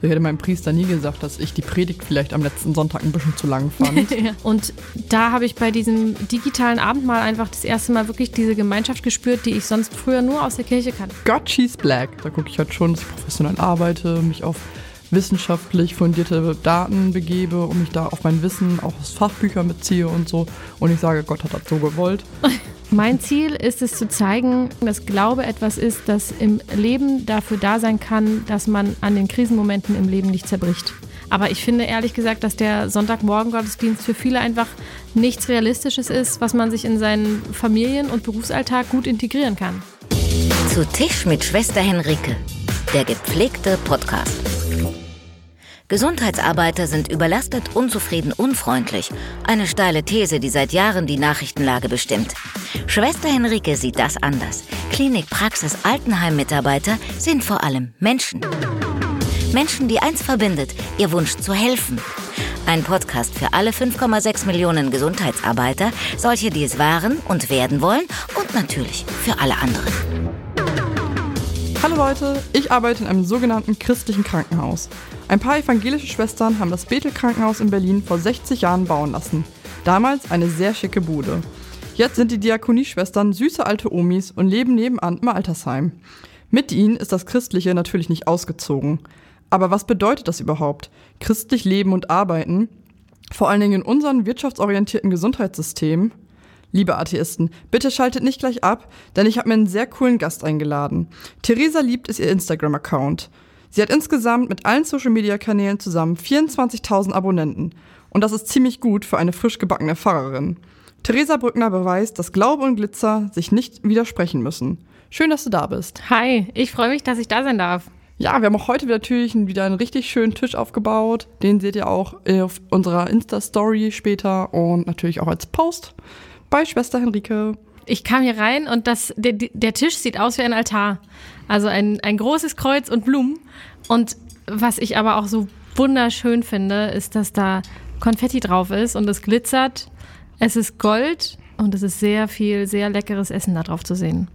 Ich hätte meinem Priester nie gesagt, dass ich die Predigt vielleicht am letzten Sonntag ein bisschen zu lang fand. Und da habe ich bei diesem digitalen Abendmahl einfach das erste Mal wirklich diese Gemeinschaft gespürt, die ich sonst früher nur aus der Kirche kannte. God, she's black. Da gucke ich halt schon, dass ich professionell arbeite, mich auf wissenschaftlich fundierte Daten begebe und mich da auf mein Wissen auch aus Fachbüchern beziehe und so. Und ich sage, Gott hat das so gewollt. Mein Ziel ist es zu zeigen, dass Glaube etwas ist, das im Leben dafür da sein kann, dass man an den Krisenmomenten im Leben nicht zerbricht. Aber ich finde ehrlich gesagt, dass der Sonntagmorgen-Gottesdienst für viele einfach nichts Realistisches ist, was man sich in seinen Familien- und Berufsalltag gut integrieren kann. Zu Tisch mit Schwester Henrike, der gepflegte Podcast. Gesundheitsarbeiter sind überlastet, unzufrieden, unfreundlich. Eine steile These, die seit Jahren die Nachrichtenlage bestimmt. Schwester Henrike sieht das anders. Klinik, Praxis, Altenheim-Mitarbeiter sind vor allem Menschen. Menschen, die eins verbindet, ihr Wunsch zu helfen. Ein Podcast für alle 5,6 Millionen Gesundheitsarbeiter, solche, die es waren und werden wollen und natürlich für alle anderen. Hallo Leute, ich arbeite in einem sogenannten christlichen Krankenhaus. Ein paar evangelische Schwestern haben das Bethel Krankenhaus in Berlin vor 60 Jahren bauen lassen. Damals eine sehr schicke Bude. Jetzt sind die Diakonieschwestern süße alte Omis und leben nebenan im Altersheim. Mit ihnen ist das Christliche natürlich nicht ausgezogen. Aber was bedeutet das überhaupt? Christlich leben und arbeiten? Vor allen Dingen in unseren wirtschaftsorientierten Gesundheitssystemen? Liebe Atheisten, bitte schaltet nicht gleich ab, denn ich habe mir einen sehr coolen Gast eingeladen. Theresa liebt ist ihr Instagram-Account. Sie hat insgesamt mit allen Social-Media-Kanälen zusammen 24.000 Abonnenten. Und das ist ziemlich gut für eine frisch gebackene Pfarrerin. Theresa Brückner beweist, dass Glaube und Glitzer sich nicht widersprechen müssen. Schön, dass du da bist. Hi, ich freue mich, dass ich da sein darf. Ja, wir haben auch heute natürlich wieder einen richtig schönen Tisch aufgebaut. Den seht ihr auch auf unserer Insta-Story später und natürlich auch als Post bei Schwester Henrike. Ich kam hier rein und das, der, der Tisch sieht aus wie ein Altar. Also ein, ein großes Kreuz und Blumen. Und was ich aber auch so wunderschön finde, ist, dass da Konfetti drauf ist und es glitzert. Es ist Gold und es ist sehr viel, sehr leckeres Essen da drauf zu sehen.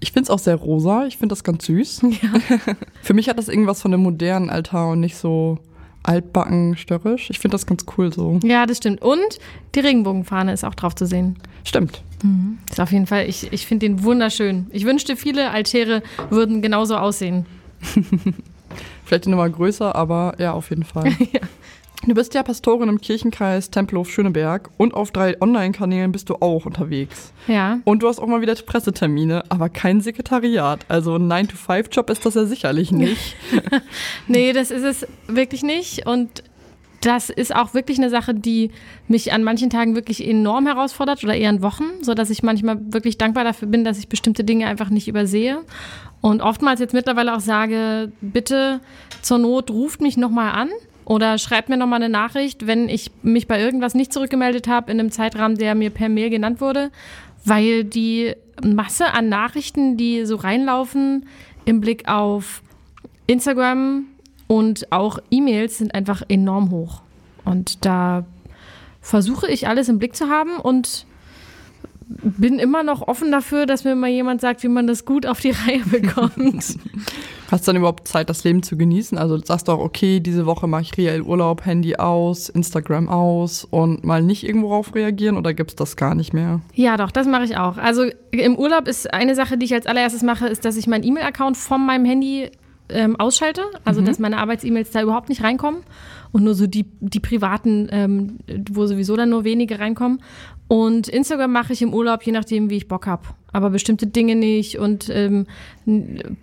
Ich finde es auch sehr rosa. Ich finde das ganz süß. Ja. Für mich hat das irgendwas von einem modernen Altar und nicht so altbacken störrisch. Ich finde das ganz cool so. Ja, das stimmt. Und die Regenbogenfahne ist auch drauf zu sehen. Stimmt. Mhm. Ist auf jeden Fall, ich, ich finde den wunderschön. Ich wünschte, viele Altäre würden genauso aussehen. Vielleicht nochmal größer, aber ja, auf jeden Fall. ja. Du bist ja Pastorin im Kirchenkreis Tempelhof Schöneberg und auf drei Online-Kanälen bist du auch unterwegs. Ja. Und du hast auch mal wieder Pressetermine, aber kein Sekretariat. Also ein 9-to-5-Job ist das ja sicherlich nicht. nee, das ist es wirklich nicht. Und das ist auch wirklich eine Sache, die mich an manchen Tagen wirklich enorm herausfordert oder eher an Wochen, sodass ich manchmal wirklich dankbar dafür bin, dass ich bestimmte Dinge einfach nicht übersehe. Und oftmals jetzt mittlerweile auch sage, bitte zur Not ruft mich nochmal an oder schreibt mir nochmal eine Nachricht, wenn ich mich bei irgendwas nicht zurückgemeldet habe in einem Zeitrahmen, der mir per Mail genannt wurde, weil die Masse an Nachrichten, die so reinlaufen im Blick auf Instagram und auch E-Mails sind einfach enorm hoch. Und da versuche ich alles im Blick zu haben und bin immer noch offen dafür, dass mir mal jemand sagt, wie man das gut auf die Reihe bekommt. Hast du dann überhaupt Zeit, das Leben zu genießen? Also sagst du auch, okay, diese Woche mache ich reell Urlaub, Handy aus, Instagram aus und mal nicht irgendwo drauf reagieren oder gibt es das gar nicht mehr? Ja, doch, das mache ich auch. Also im Urlaub ist eine Sache, die ich als allererstes mache, ist, dass ich meinen E-Mail-Account von meinem Handy ähm, ausschalte, also mhm. dass meine Arbeits-E-Mails da überhaupt nicht reinkommen und nur so die, die privaten, ähm, wo sowieso dann nur wenige reinkommen. Und Instagram mache ich im Urlaub, je nachdem, wie ich Bock habe. Aber bestimmte Dinge nicht und ähm,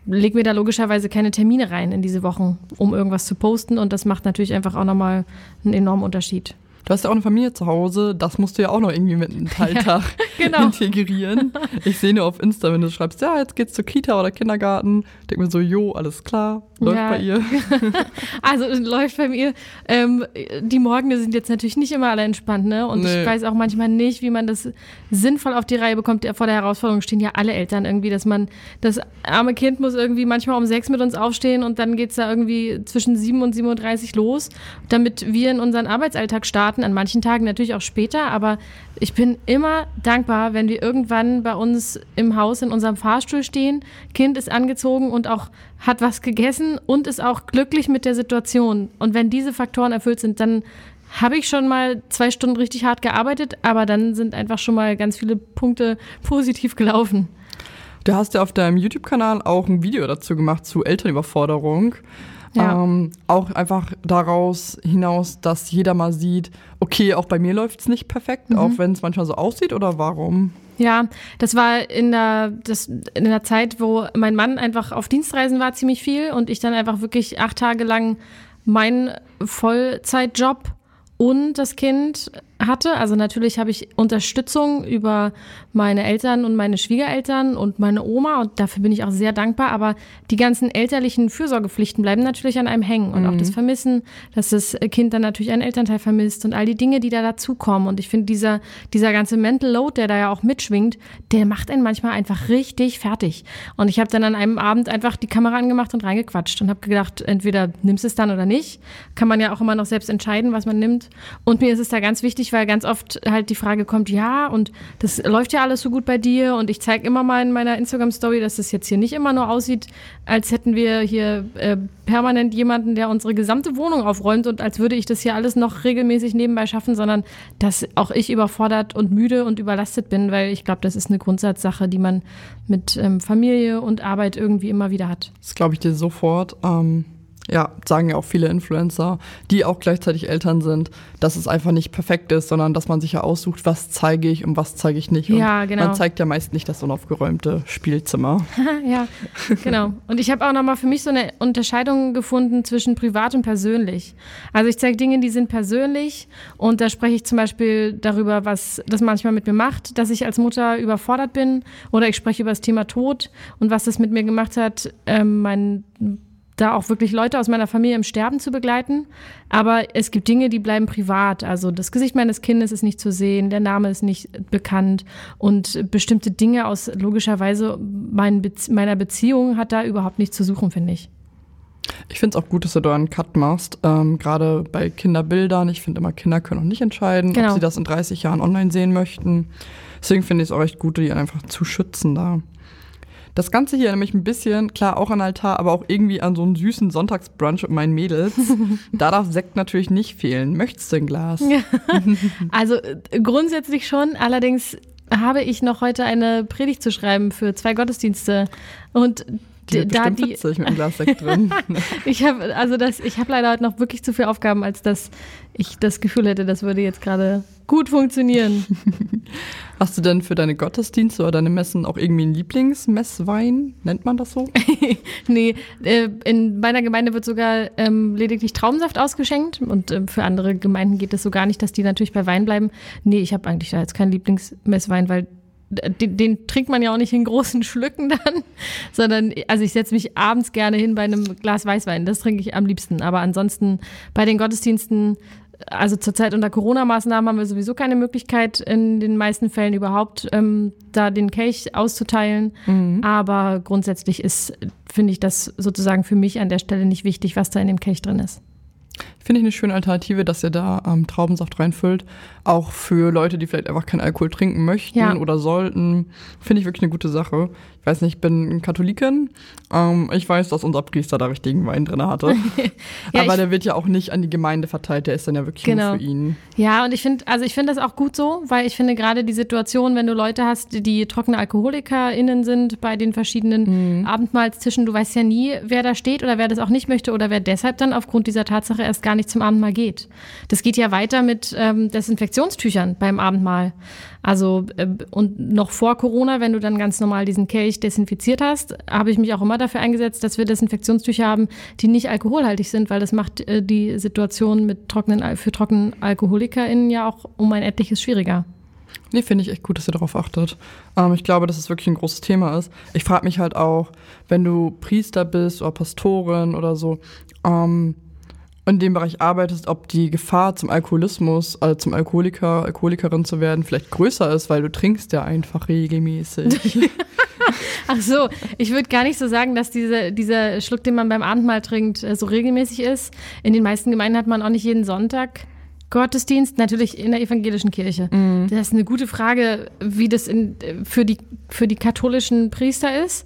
leg mir da logischerweise keine Termine rein in diese Wochen, um irgendwas zu posten. Und das macht natürlich einfach auch nochmal einen enormen Unterschied. Du hast ja auch eine Familie zu Hause, das musst du ja auch noch irgendwie mit einem Teiltag ja, genau. integrieren. Ich sehe nur auf Insta, wenn du schreibst, ja, jetzt geht's zur Kita oder Kindergarten, denk mir so, jo, alles klar, läuft ja. bei ihr. also läuft bei mir. Ähm, die Morgen sind jetzt natürlich nicht immer alle entspannt, ne? Und nee. ich weiß auch manchmal nicht, wie man das sinnvoll auf die Reihe bekommt. Vor der Herausforderung stehen ja alle Eltern irgendwie, dass man, das arme Kind muss irgendwie manchmal um sechs mit uns aufstehen und dann geht's da irgendwie zwischen sieben und 37 los, damit wir in unseren Arbeitsalltag starten starten an manchen Tagen natürlich auch später, aber ich bin immer dankbar, wenn wir irgendwann bei uns im Haus in unserem Fahrstuhl stehen, Kind ist angezogen und auch hat was gegessen und ist auch glücklich mit der Situation. Und wenn diese Faktoren erfüllt sind, dann habe ich schon mal zwei Stunden richtig hart gearbeitet, aber dann sind einfach schon mal ganz viele Punkte positiv gelaufen. Du hast ja auf deinem YouTube-Kanal auch ein Video dazu gemacht zu Elternüberforderung. Ja. Ähm, auch einfach daraus hinaus, dass jeder mal sieht, okay, auch bei mir läuft es nicht perfekt, mhm. auch wenn es manchmal so aussieht oder warum? Ja, das war in der, das, in der Zeit, wo mein Mann einfach auf Dienstreisen war, ziemlich viel und ich dann einfach wirklich acht Tage lang meinen Vollzeitjob und das Kind hatte. Also natürlich habe ich Unterstützung über meine Eltern und meine Schwiegereltern und meine Oma und dafür bin ich auch sehr dankbar. Aber die ganzen elterlichen Fürsorgepflichten bleiben natürlich an einem hängen und mhm. auch das Vermissen, dass das Kind dann natürlich einen Elternteil vermisst und all die Dinge, die da dazukommen. Und ich finde, dieser, dieser ganze Mental Load, der da ja auch mitschwingt, der macht einen manchmal einfach richtig fertig. Und ich habe dann an einem Abend einfach die Kamera angemacht und reingequatscht und habe gedacht, entweder nimmst es dann oder nicht. Kann man ja auch immer noch selbst entscheiden, was man nimmt. Und mir ist es da ganz wichtig, wichtig, weil ganz oft halt die Frage kommt, ja, und das läuft ja alles so gut bei dir und ich zeige immer mal in meiner Instagram-Story, dass es jetzt hier nicht immer nur aussieht, als hätten wir hier äh, permanent jemanden, der unsere gesamte Wohnung aufräumt und als würde ich das hier alles noch regelmäßig nebenbei schaffen, sondern dass auch ich überfordert und müde und überlastet bin, weil ich glaube, das ist eine Grundsatzsache, die man mit ähm, Familie und Arbeit irgendwie immer wieder hat. Das glaube ich dir sofort. Ähm ja, sagen ja auch viele Influencer, die auch gleichzeitig Eltern sind, dass es einfach nicht perfekt ist, sondern dass man sich ja aussucht, was zeige ich und was zeige ich nicht. Und ja, genau. Man zeigt ja meist nicht das unaufgeräumte Spielzimmer. ja, genau. Und ich habe auch nochmal für mich so eine Unterscheidung gefunden zwischen privat und persönlich. Also ich zeige Dinge, die sind persönlich und da spreche ich zum Beispiel darüber, was das manchmal mit mir macht, dass ich als Mutter überfordert bin oder ich spreche über das Thema Tod und was das mit mir gemacht hat, ähm, mein da auch wirklich Leute aus meiner Familie im Sterben zu begleiten. Aber es gibt Dinge, die bleiben privat. Also das Gesicht meines Kindes ist nicht zu sehen, der Name ist nicht bekannt und bestimmte Dinge aus logischerweise mein Bezie meiner Beziehung hat da überhaupt nichts zu suchen, finde ich. Ich finde es auch gut, dass du da einen Cut machst, ähm, gerade bei Kinderbildern. Ich finde immer, Kinder können auch nicht entscheiden, genau. ob sie das in 30 Jahren online sehen möchten. Deswegen finde ich es auch echt gut, die einfach zu schützen da. Das Ganze hier nämlich ein bisschen, klar, auch an Altar, aber auch irgendwie an so einen süßen Sonntagsbrunch mit meinen Mädels. da darf Sekt natürlich nicht fehlen. Möchtest du ein Glas? Ja. Also äh, grundsätzlich schon, allerdings habe ich noch heute eine Predigt zu schreiben für zwei Gottesdienste. Und die, da die witzig mit einem Glas Sekt drin. ich habe also das, ich habe leider heute noch wirklich zu viele Aufgaben, als dass ich das Gefühl hätte, das würde jetzt gerade gut funktionieren. Hast du denn für deine Gottesdienste oder deine Messen auch irgendwie einen Lieblingsmesswein? Nennt man das so? nee, äh, in meiner Gemeinde wird sogar ähm, lediglich Traubensaft ausgeschenkt und äh, für andere Gemeinden geht es so gar nicht, dass die natürlich bei Wein bleiben. Nee, ich habe eigentlich da jetzt keinen Lieblingsmesswein, weil den, den, trinkt man ja auch nicht in großen Schlücken dann, sondern also ich setze mich abends gerne hin bei einem Glas Weißwein. Das trinke ich am liebsten. Aber ansonsten bei den Gottesdiensten, also zurzeit unter Corona-Maßnahmen haben wir sowieso keine Möglichkeit in den meisten Fällen überhaupt ähm, da den Kelch auszuteilen. Mhm. Aber grundsätzlich ist, finde ich das sozusagen für mich an der Stelle nicht wichtig, was da in dem Kelch drin ist. Finde ich eine schöne Alternative, dass ihr da ähm, Traubensaft reinfüllt. Auch für Leute, die vielleicht einfach keinen Alkohol trinken möchten ja. oder sollten. Finde ich wirklich eine gute Sache. Ich weiß nicht, ich bin Katholikin. Ähm, ich weiß, dass unser Priester da richtigen Wein drin hatte. ja, Aber der wird ja auch nicht an die Gemeinde verteilt, der ist dann ja wirklich genau. nur für ihn. Ja, und ich finde, also ich finde das auch gut so, weil ich finde gerade die Situation, wenn du Leute hast, die trockene AlkoholikerInnen sind bei den verschiedenen mhm. Abendmahlstischen, du weißt ja nie, wer da steht oder wer das auch nicht möchte oder wer deshalb dann aufgrund dieser Tatsache erst gar nicht zum Abendmahl geht. Das geht ja weiter mit ähm, Desinfektionstüchern beim Abendmahl. Also äh, und noch vor Corona, wenn du dann ganz normal diesen Kelch desinfiziert hast, habe ich mich auch immer dafür eingesetzt, dass wir Desinfektionstücher haben, die nicht alkoholhaltig sind, weil das macht äh, die Situation mit trockenen für trockenen AlkoholikerInnen ja auch um ein etliches schwieriger. Nee, finde ich echt gut, dass ihr darauf achtet. Ähm, ich glaube, dass es wirklich ein großes Thema ist. Ich frage mich halt auch, wenn du Priester bist oder Pastorin oder so, ähm, in dem Bereich arbeitest, ob die Gefahr zum Alkoholismus, also zum Alkoholiker, Alkoholikerin zu werden, vielleicht größer ist, weil du trinkst ja einfach regelmäßig. Ach so, ich würde gar nicht so sagen, dass diese, dieser Schluck, den man beim Abendmahl trinkt, äh, so regelmäßig ist. In den meisten Gemeinden hat man auch nicht jeden Sonntag Gottesdienst natürlich in der evangelischen Kirche. Mhm. Das ist eine gute Frage, wie das in, für, die, für die katholischen Priester ist.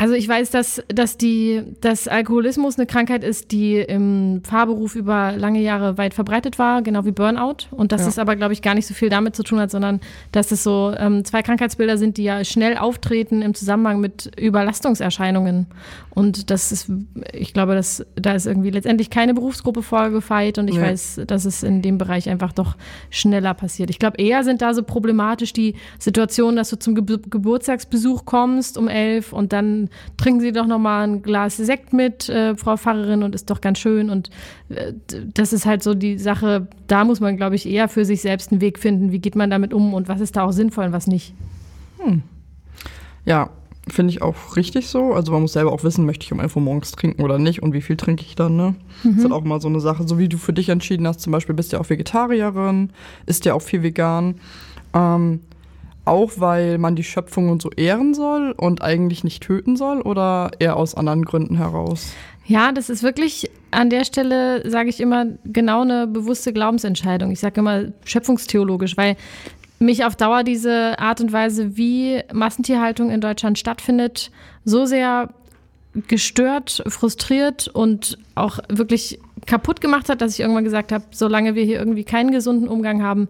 Also ich weiß, dass, dass, die, dass Alkoholismus eine Krankheit ist, die im Pfarrberuf über lange Jahre weit verbreitet war, genau wie Burnout. Und dass Ja. es aber, glaube ich, gar nicht so viel damit zu tun hat, sondern dass es so ähm, zwei Krankheitsbilder sind, die ja schnell auftreten im Zusammenhang mit Überlastungserscheinungen. Und das ist, ich glaube, dass, da ist irgendwie letztendlich keine Berufsgruppe vorgefeit und ich Nee. weiß, dass es in dem Bereich einfach doch schneller passiert. Ich glaube, eher sind da so problematisch die Situationen, dass du zum Ge Geburtstagsbesuch kommst um elf und dann trinken sie doch noch mal ein Glas Sekt mit, äh, Frau Pfarrerin, und ist doch ganz schön. Und äh, das ist halt so die Sache, da muss man, glaube ich, eher für sich selbst einen Weg finden. Wie geht man damit um und was ist da auch sinnvoll und was nicht? Ja, finde ich auch richtig so. Also man muss selber auch wissen, möchte ich um 11 Uhr morgens trinken oder nicht und wie viel trinke ich dann, ne? Das ist halt auch mal so eine Sache, so wie du für dich entschieden hast, zum Beispiel bist du ja auch Vegetarierin, isst ja auch viel vegan. Ähm, auch weil man die Schöpfung und so ehren soll und eigentlich nicht töten soll oder eher aus anderen Gründen heraus? Ja, das ist wirklich an der Stelle, sage ich immer, genau eine bewusste Glaubensentscheidung. Ich sage immer schöpfungstheologisch, weil mich auf Dauer diese Art und Weise, wie Massentierhaltung in Deutschland stattfindet, so sehr gestört, frustriert und auch wirklich kaputt gemacht hat, dass ich irgendwann gesagt habe, solange wir hier irgendwie keinen gesunden Umgang haben,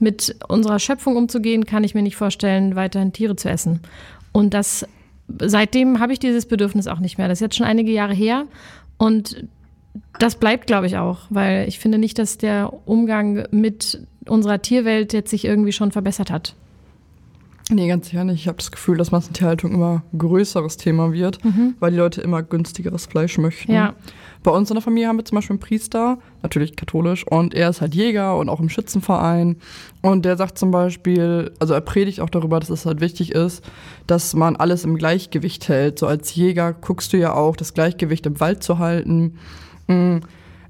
mit unserer Schöpfung umzugehen, kann ich mir nicht vorstellen, weiterhin Tiere zu essen. Und das seitdem habe ich dieses Bedürfnis auch nicht mehr. Das ist jetzt schon einige Jahre her und das bleibt, glaube ich, auch, weil ich finde nicht, dass der Umgang mit unserer Tierwelt jetzt sich irgendwie schon verbessert hat. Nee, ganz sicher nicht. Ich habe das Gefühl, dass Massentierhaltung immer ein größeres Thema wird, weil die Leute immer günstigeres Fleisch möchten. Ja. Bei uns in der Familie haben wir zum Beispiel einen Priester, natürlich katholisch, und er ist halt Jäger und auch im Schützenverein. Und der sagt zum Beispiel, also er predigt auch darüber, dass es halt wichtig ist, dass man alles im Gleichgewicht hält. So als Jäger guckst du ja auch, das Gleichgewicht im Wald zu halten. Mm.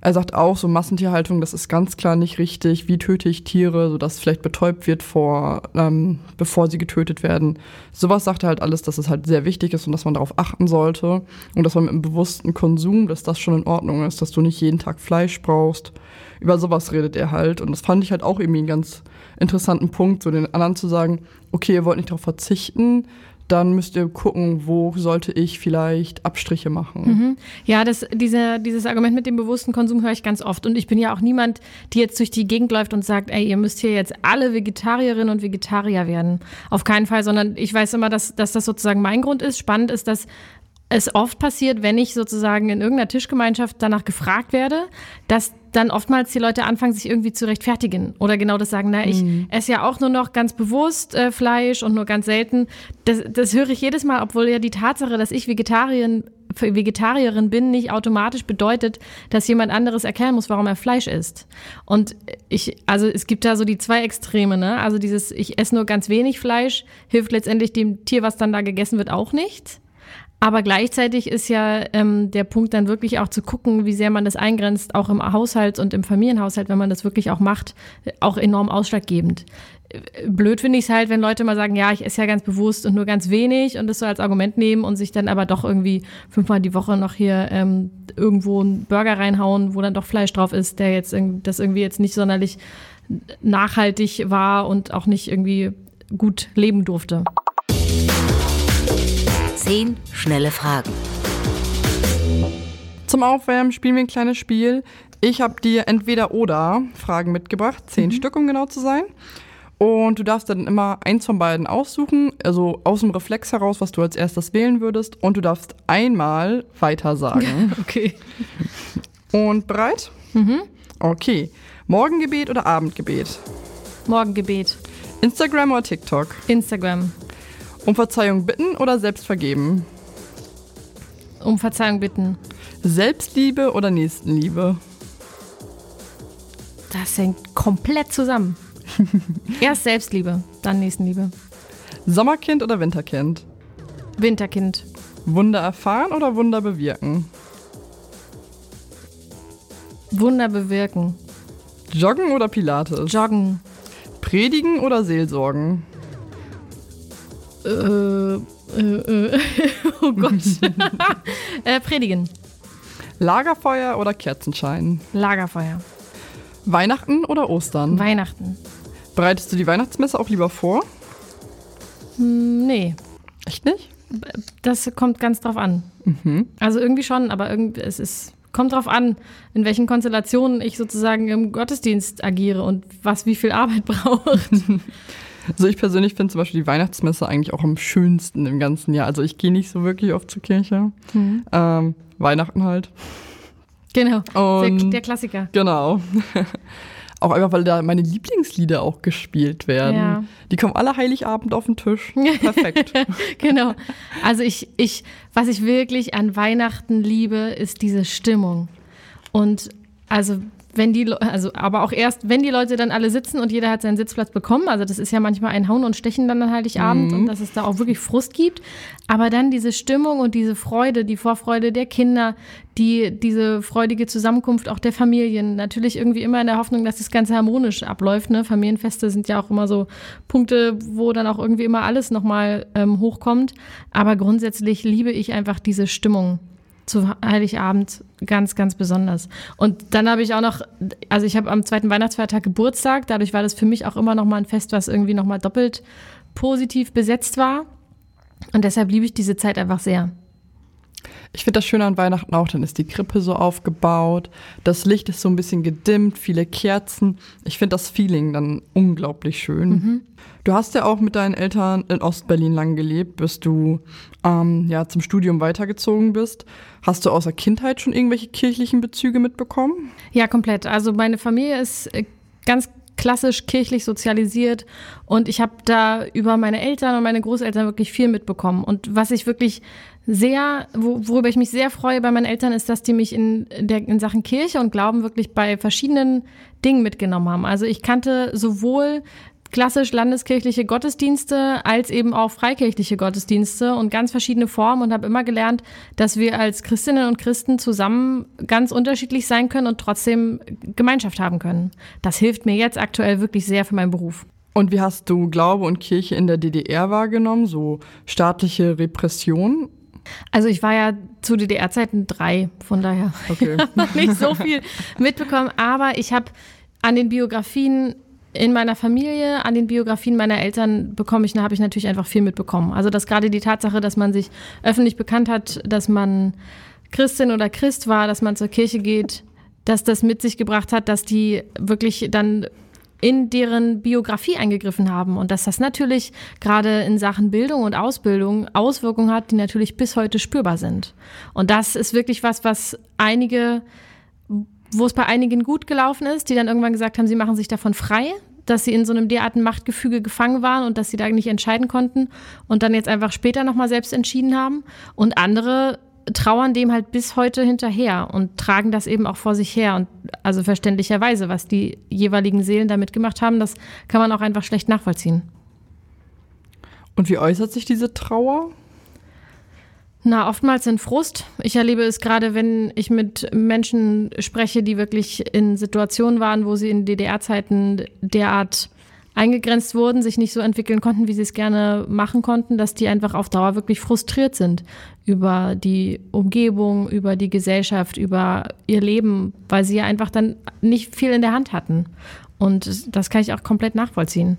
Er sagt auch, so Massentierhaltung, das ist ganz klar nicht richtig. Wie töte ich Tiere, sodass vielleicht betäubt wird, vor, ähm, bevor sie getötet werden. Sowas sagt er halt alles, dass es halt sehr wichtig ist und dass man darauf achten sollte. Und dass man mit einem bewussten Konsum, dass das schon in Ordnung ist, dass du nicht jeden Tag Fleisch brauchst. Über sowas redet er halt. Und das fand ich halt auch irgendwie einen ganz interessanten Punkt, so den anderen zu sagen, okay, ihr wollt nicht darauf verzichten, dann müsst ihr gucken, wo sollte ich vielleicht Abstriche machen. Ja, das, diese, dieses Argument mit dem bewussten Konsum höre ich ganz oft. Und ich bin ja auch niemand, die jetzt durch die Gegend läuft und sagt, ey, ihr müsst hier jetzt alle Vegetarierinnen und Vegetarier werden. Auf keinen Fall, sondern ich weiß immer, dass, dass das sozusagen mein Grund ist. Spannend ist, dass es oft passiert, wenn ich sozusagen in irgendeiner Tischgemeinschaft danach gefragt werde, dass dann oftmals die Leute anfangen, sich irgendwie zu rechtfertigen oder genau das sagen, na, ich esse ja auch nur noch ganz bewusst äh, Fleisch und nur ganz selten. Das, das höre ich jedes Mal, obwohl ja die Tatsache, dass ich Vegetarierin, Vegetarierin bin, nicht automatisch bedeutet, dass jemand anderes erklären muss, warum er Fleisch isst. Und ich, also es gibt da so die zwei Extreme, ne? Also dieses, ich esse nur ganz wenig Fleisch, hilft letztendlich dem Tier, was dann da gegessen wird, auch nicht. Aber gleichzeitig ist ja ähm, der Punkt dann wirklich auch zu gucken, wie sehr man das eingrenzt, auch im Haushalt und im Familienhaushalt, wenn man das wirklich auch macht, auch enorm ausschlaggebend. Blöd finde ich es halt, wenn Leute mal sagen, ja, ich esse ja ganz bewusst und nur ganz wenig und das so als Argument nehmen und sich dann aber doch irgendwie fünfmal die Woche noch hier ähm, irgendwo einen Burger reinhauen, wo dann doch Fleisch drauf ist, der jetzt das irgendwie jetzt nicht sonderlich nachhaltig war und auch nicht irgendwie gut leben durfte. Zehn schnelle Fragen. Zum Aufwärmen spielen wir ein kleines Spiel. Ich habe dir entweder oder Fragen mitgebracht, zehn Stück, um genau zu sein. Und du darfst dann immer eins von beiden aussuchen, also aus dem Reflex heraus, was du als erstes wählen würdest. Und du darfst einmal weiter sagen. Okay. Und bereit? Okay. Morgengebet oder Abendgebet? Morgengebet. Instagram oder TikTok? Instagram. Um Verzeihung bitten oder selbst vergeben? Um Verzeihung bitten. Selbstliebe oder Nächstenliebe? Das hängt komplett zusammen. Erst Selbstliebe, dann Nächstenliebe. Sommerkind oder Winterkind? Winterkind. Wunder erfahren oder Wunder bewirken? Wunder bewirken. Joggen oder Pilates? Joggen. Predigen oder Seelsorgen? Äh, äh, äh. oh Gott. äh, predigen. Lagerfeuer oder Kerzenschein? Lagerfeuer. Weihnachten oder Ostern? Weihnachten. Bereitest du die Weihnachtsmesse auch lieber vor? Hm, nee, Echt nicht? das kommt ganz drauf an. Also irgendwie schon, aber irgendwie, es ist, kommt drauf an, in welchen Konstellationen ich sozusagen im Gottesdienst agiere und was wie viel Arbeit braucht. Also ich persönlich finde zum Beispiel die Weihnachtsmesse eigentlich auch am schönsten im ganzen Jahr. Also ich gehe nicht so wirklich oft zur Kirche. Ähm, Weihnachten halt. genau. Der, Und- der Klassiker. Genau. auch einfach, weil da meine Lieblingslieder auch gespielt werden. Ja. Die kommen alle Heiligabend auf den Tisch. Perfekt. genau. Also ich, ich, was ich wirklich an Weihnachten liebe, ist diese Stimmung. Und also wenn die, also aber auch erst, wenn die Leute dann alle sitzen und jeder hat seinen Sitzplatz bekommen, also das ist ja manchmal ein Hauen und Stechen dann an Heiligabend und dass es da auch wirklich Frust gibt, aber dann diese Stimmung und diese Freude, die Vorfreude der Kinder, die, diese freudige Zusammenkunft auch der Familien, natürlich irgendwie immer in der Hoffnung, dass das Ganze harmonisch abläuft, ne? Familienfeste sind ja auch immer so Punkte, wo dann auch irgendwie immer alles nochmal ähm, hochkommt, aber grundsätzlich liebe ich einfach diese Stimmung zu Heiligabend ganz, ganz besonders. Und dann habe ich auch noch, also ich habe am zweiten Weihnachtsfeiertag Geburtstag, dadurch war das für mich auch immer noch mal ein Fest, was irgendwie noch mal doppelt positiv besetzt war. Und deshalb liebe ich diese Zeit einfach sehr. Ich finde das schön an Weihnachten auch, dann ist die Krippe so aufgebaut, das Licht ist so ein bisschen gedimmt, viele Kerzen. Ich finde das Feeling dann unglaublich schön. Du hast ja auch mit deinen Eltern in Ostberlin lang gelebt, bis du ähm, ja, zum Studium weitergezogen bist. Hast du aus der Kindheit schon irgendwelche kirchlichen Bezüge mitbekommen? Ja, komplett. Also meine Familie ist äh, ganz klassisch kirchlich sozialisiert und ich habe da über meine Eltern und meine Großeltern wirklich viel mitbekommen. Und was ich wirklich sehr, wo, worüber ich mich sehr freue bei meinen Eltern, ist, dass die mich in, der, in Sachen Kirche und Glauben wirklich bei verschiedenen Dingen mitgenommen haben. Also ich kannte sowohl klassisch landeskirchliche Gottesdienste als eben auch freikirchliche Gottesdienste und ganz verschiedene Formen und habe immer gelernt, dass wir als Christinnen und Christen zusammen ganz unterschiedlich sein können und trotzdem Gemeinschaft haben können. Das hilft mir jetzt aktuell wirklich sehr für meinen Beruf. Und wie hast du Glaube und Kirche in der DDR wahrgenommen? So staatliche Repression? Also ich war ja zu DDR-Zeiten drei, von daher Okay. noch nicht so viel mitbekommen, aber ich habe an den Biografien in meiner Familie, an den Biografien meiner Eltern bekomme ich, habe ich natürlich einfach viel mitbekommen. Also dass gerade die Tatsache, dass man sich öffentlich bekannt hat, dass man Christin oder Christ war, dass man zur Kirche geht, dass das mit sich gebracht hat, dass die wirklich dann in deren Biografie eingegriffen haben und dass das natürlich gerade in Sachen Bildung und Ausbildung Auswirkungen hat, die natürlich bis heute spürbar sind. Und das ist wirklich was, was einige, wo es bei einigen gut gelaufen ist, die dann irgendwann gesagt haben, sie machen sich davon frei, dass sie in so einem derartigen Machtgefüge gefangen waren und dass sie da nicht entscheiden konnten und dann jetzt einfach später nochmal selbst entschieden haben. Und andere trauern dem halt bis heute hinterher und tragen das eben auch vor sich her. Und also verständlicherweise, was die jeweiligen Seelen damit gemacht haben, das kann man auch einfach schlecht nachvollziehen. Und wie äußert sich diese Trauer? Na, oftmals in Frust. Ich erlebe es gerade, wenn ich mit Menschen spreche, die wirklich in Situationen waren, wo sie in DDR-Zeiten derart eingegrenzt wurden, sich nicht so entwickeln konnten, wie sie es gerne machen konnten, dass die einfach auf Dauer wirklich frustriert sind über die Umgebung, über die Gesellschaft, über ihr Leben, weil sie ja einfach dann nicht viel in der Hand hatten. Und das kann ich auch komplett nachvollziehen.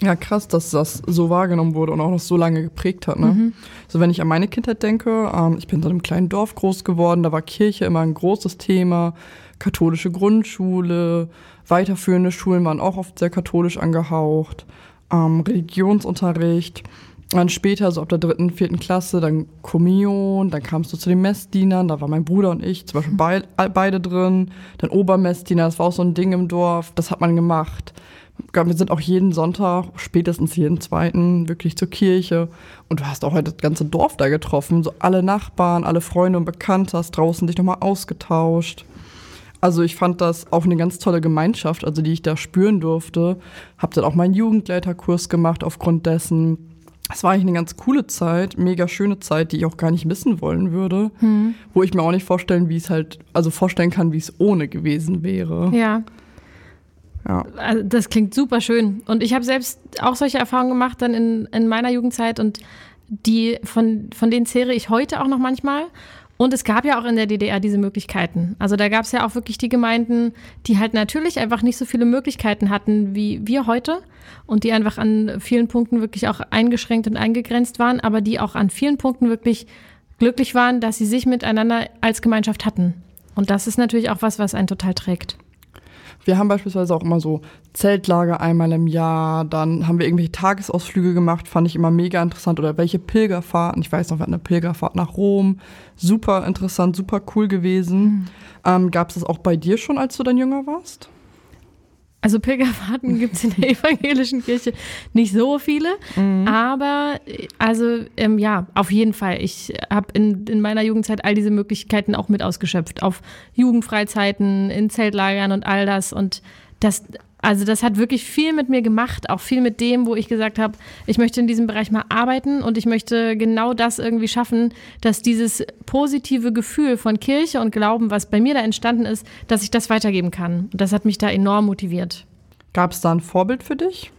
Ja, krass, dass das so wahrgenommen wurde und auch noch so lange geprägt hat. Ne? So, wenn ich an meine Kindheit denke, ähm, ich bin in einem kleinen Dorf groß geworden, da war Kirche immer ein großes Thema. Katholische Grundschule, weiterführende Schulen waren auch oft sehr katholisch angehaucht. Ähm, Religionsunterricht. Dann später, so ab der dritten, vierten Klasse, dann Kommunion, dann kamst du zu den Messdienern, da war mein Bruder und ich zum Beispiel bei, beide drin. Dann Obermessdiener, das war auch so ein Ding im Dorf, das hat man gemacht. Wir sind auch jeden Sonntag, spätestens jeden zweiten, wirklich zur Kirche. Und du hast auch heute das ganze Dorf da getroffen. So alle Nachbarn, alle Freunde und Bekannte, hast draußen dich nochmal ausgetauscht. Also ich fand das auch eine ganz tolle Gemeinschaft, also die ich da spüren durfte. Hab dann auch meinen Jugendleiterkurs gemacht aufgrund dessen. Es war eigentlich eine ganz coole Zeit, mega schöne Zeit, die ich auch gar nicht missen wollen würde. Wo ich mir auch nicht vorstellen, wie es halt, also vorstellen kann, wie es ohne gewesen wäre. Ja. Ja. Also das klingt super schön. Und ich habe selbst auch solche Erfahrungen gemacht dann in, in meiner Jugendzeit und die von, von denen zehre ich heute auch noch manchmal. Und es gab ja auch in der DDR diese Möglichkeiten. Also da gab es ja auch wirklich die Gemeinden, die halt natürlich einfach nicht so viele Möglichkeiten hatten wie wir heute und die einfach an vielen Punkten wirklich auch eingeschränkt und eingegrenzt waren, aber die auch an vielen Punkten wirklich glücklich waren, dass sie sich miteinander als Gemeinschaft hatten. Und das ist natürlich auch was, was einen total trägt. Wir haben beispielsweise auch immer so Zeltlager einmal im Jahr, dann haben wir irgendwelche Tagesausflüge gemacht, fand ich immer mega interessant. Oder welche Pilgerfahrten, ich weiß noch, wir hatten eine Pilgerfahrt nach Rom, super interessant, super cool gewesen. Mhm. Ähm, Gab es das auch bei dir schon, als du dann jünger warst? Also Pilgerfahrten gibt es in der evangelischen Kirche nicht so viele, mhm. aber also ähm, ja, auf jeden Fall. Ich habe in, in meiner Jugendzeit all diese Möglichkeiten auch mit ausgeschöpft. Auf Jugendfreizeiten, in Zeltlagern und all das. Und das also das hat wirklich viel mit mir gemacht, auch viel mit dem, wo ich gesagt habe, ich möchte in diesem Bereich mal arbeiten und ich möchte genau das irgendwie schaffen, dass dieses positive Gefühl von Kirche und Glauben, was bei mir da entstanden ist, dass ich das weitergeben kann. Und das hat mich da enorm motiviert. Gab es da ein Vorbild für dich?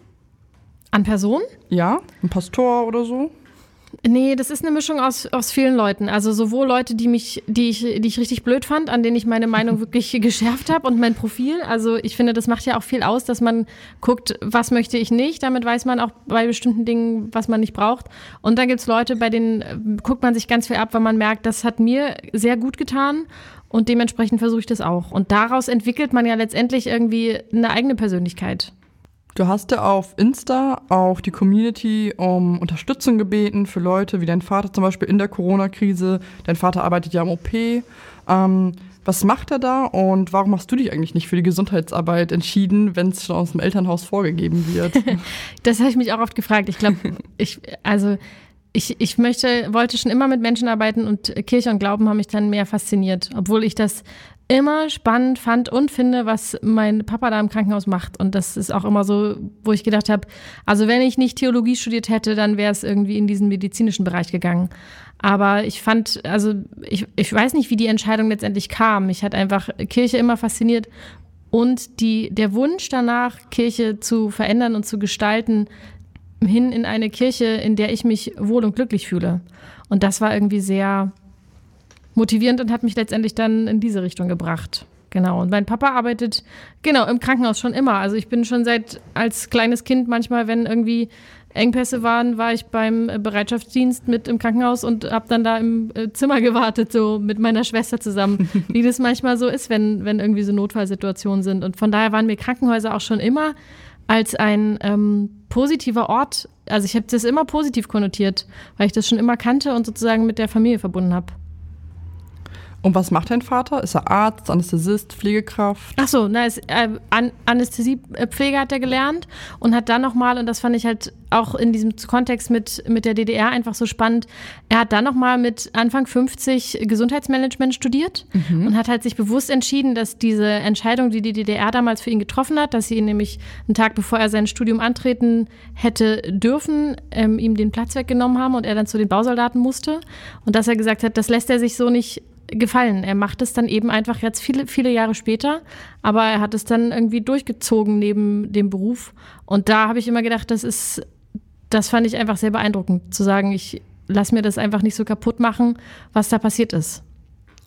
An Person? Ja, ein Pastor oder so? Nee, das ist eine Mischung aus, aus vielen Leuten. Also sowohl Leute, die mich, die ich, die ich richtig blöd fand, an denen ich meine Meinung wirklich geschärft habe und mein Profil. Also ich finde, das macht ja auch viel aus, dass man guckt, was möchte ich nicht. Damit weiß man auch bei bestimmten Dingen, was man nicht braucht. Und dann gibt es Leute, bei denen äh, guckt man sich ganz viel ab, weil man merkt, das hat mir sehr gut getan. Und dementsprechend versuche ich das auch. Und daraus entwickelt man ja letztendlich irgendwie eine eigene Persönlichkeit. Du hast ja auf Insta auch die Community um Unterstützung gebeten für Leute wie dein Vater zum Beispiel in der Corona-Krise. Dein Vater arbeitet ja im OP. Ähm, was macht er da und warum hast du dich eigentlich nicht für die Gesundheitsarbeit entschieden, wenn es schon aus dem Elternhaus vorgegeben wird? das habe ich mich auch oft gefragt. Ich glaube, ich, also ich, ich möchte, wollte schon immer mit Menschen arbeiten und Kirche und Glauben haben mich dann mehr fasziniert, obwohl ich das immer spannend fand und finde, was mein Papa da im Krankenhaus macht. Und das ist auch immer so, wo ich gedacht habe, also wenn ich nicht Theologie studiert hätte, dann wäre es irgendwie in diesen medizinischen Bereich gegangen. Aber ich fand, also ich, ich weiß nicht, wie die Entscheidung letztendlich kam. Ich hat einfach Kirche immer fasziniert und die, der Wunsch danach, Kirche zu verändern und zu gestalten, hin in eine Kirche, in der ich mich wohl und glücklich fühle. Und das war irgendwie sehr, motivierend und hat mich letztendlich dann in diese Richtung gebracht. Genau. Und mein Papa arbeitet, genau, im Krankenhaus schon immer. Also ich bin schon seit als kleines Kind manchmal, wenn irgendwie Engpässe waren, war ich beim Bereitschaftsdienst mit im Krankenhaus und habe dann da im äh, Zimmer gewartet, so mit meiner Schwester zusammen, wie das manchmal so ist, wenn, wenn irgendwie so Notfallsituationen sind. Und von daher waren mir Krankenhäuser auch schon immer als ein ähm, positiver Ort, also ich habe das immer positiv konnotiert, weil ich das schon immer kannte und sozusagen mit der Familie verbunden habe. Und was macht dein Vater? Ist er Arzt, Anästhesist, Pflegekraft? Ach so, na, ist, äh, An Anästhesiepflege hat er gelernt und hat dann nochmal, und das fand ich halt auch in diesem Kontext mit, mit der DDR einfach so spannend, er hat dann nochmal mit Anfang 50 Gesundheitsmanagement studiert mhm. und hat halt sich bewusst entschieden, dass diese Entscheidung, die die DDR damals für ihn getroffen hat, dass sie ihn nämlich einen Tag bevor er sein Studium antreten hätte dürfen, ähm, ihm den Platz weggenommen haben und er dann zu den Bausoldaten musste. Und dass er gesagt hat, das lässt er sich so nicht gefallen. Er macht es dann eben einfach jetzt viele, viele Jahre später, aber er hat es dann irgendwie durchgezogen neben dem Beruf. Und da habe ich immer gedacht, das ist, das fand ich einfach sehr beeindruckend, zu sagen, ich lass mir das einfach nicht so kaputt machen, was da passiert ist.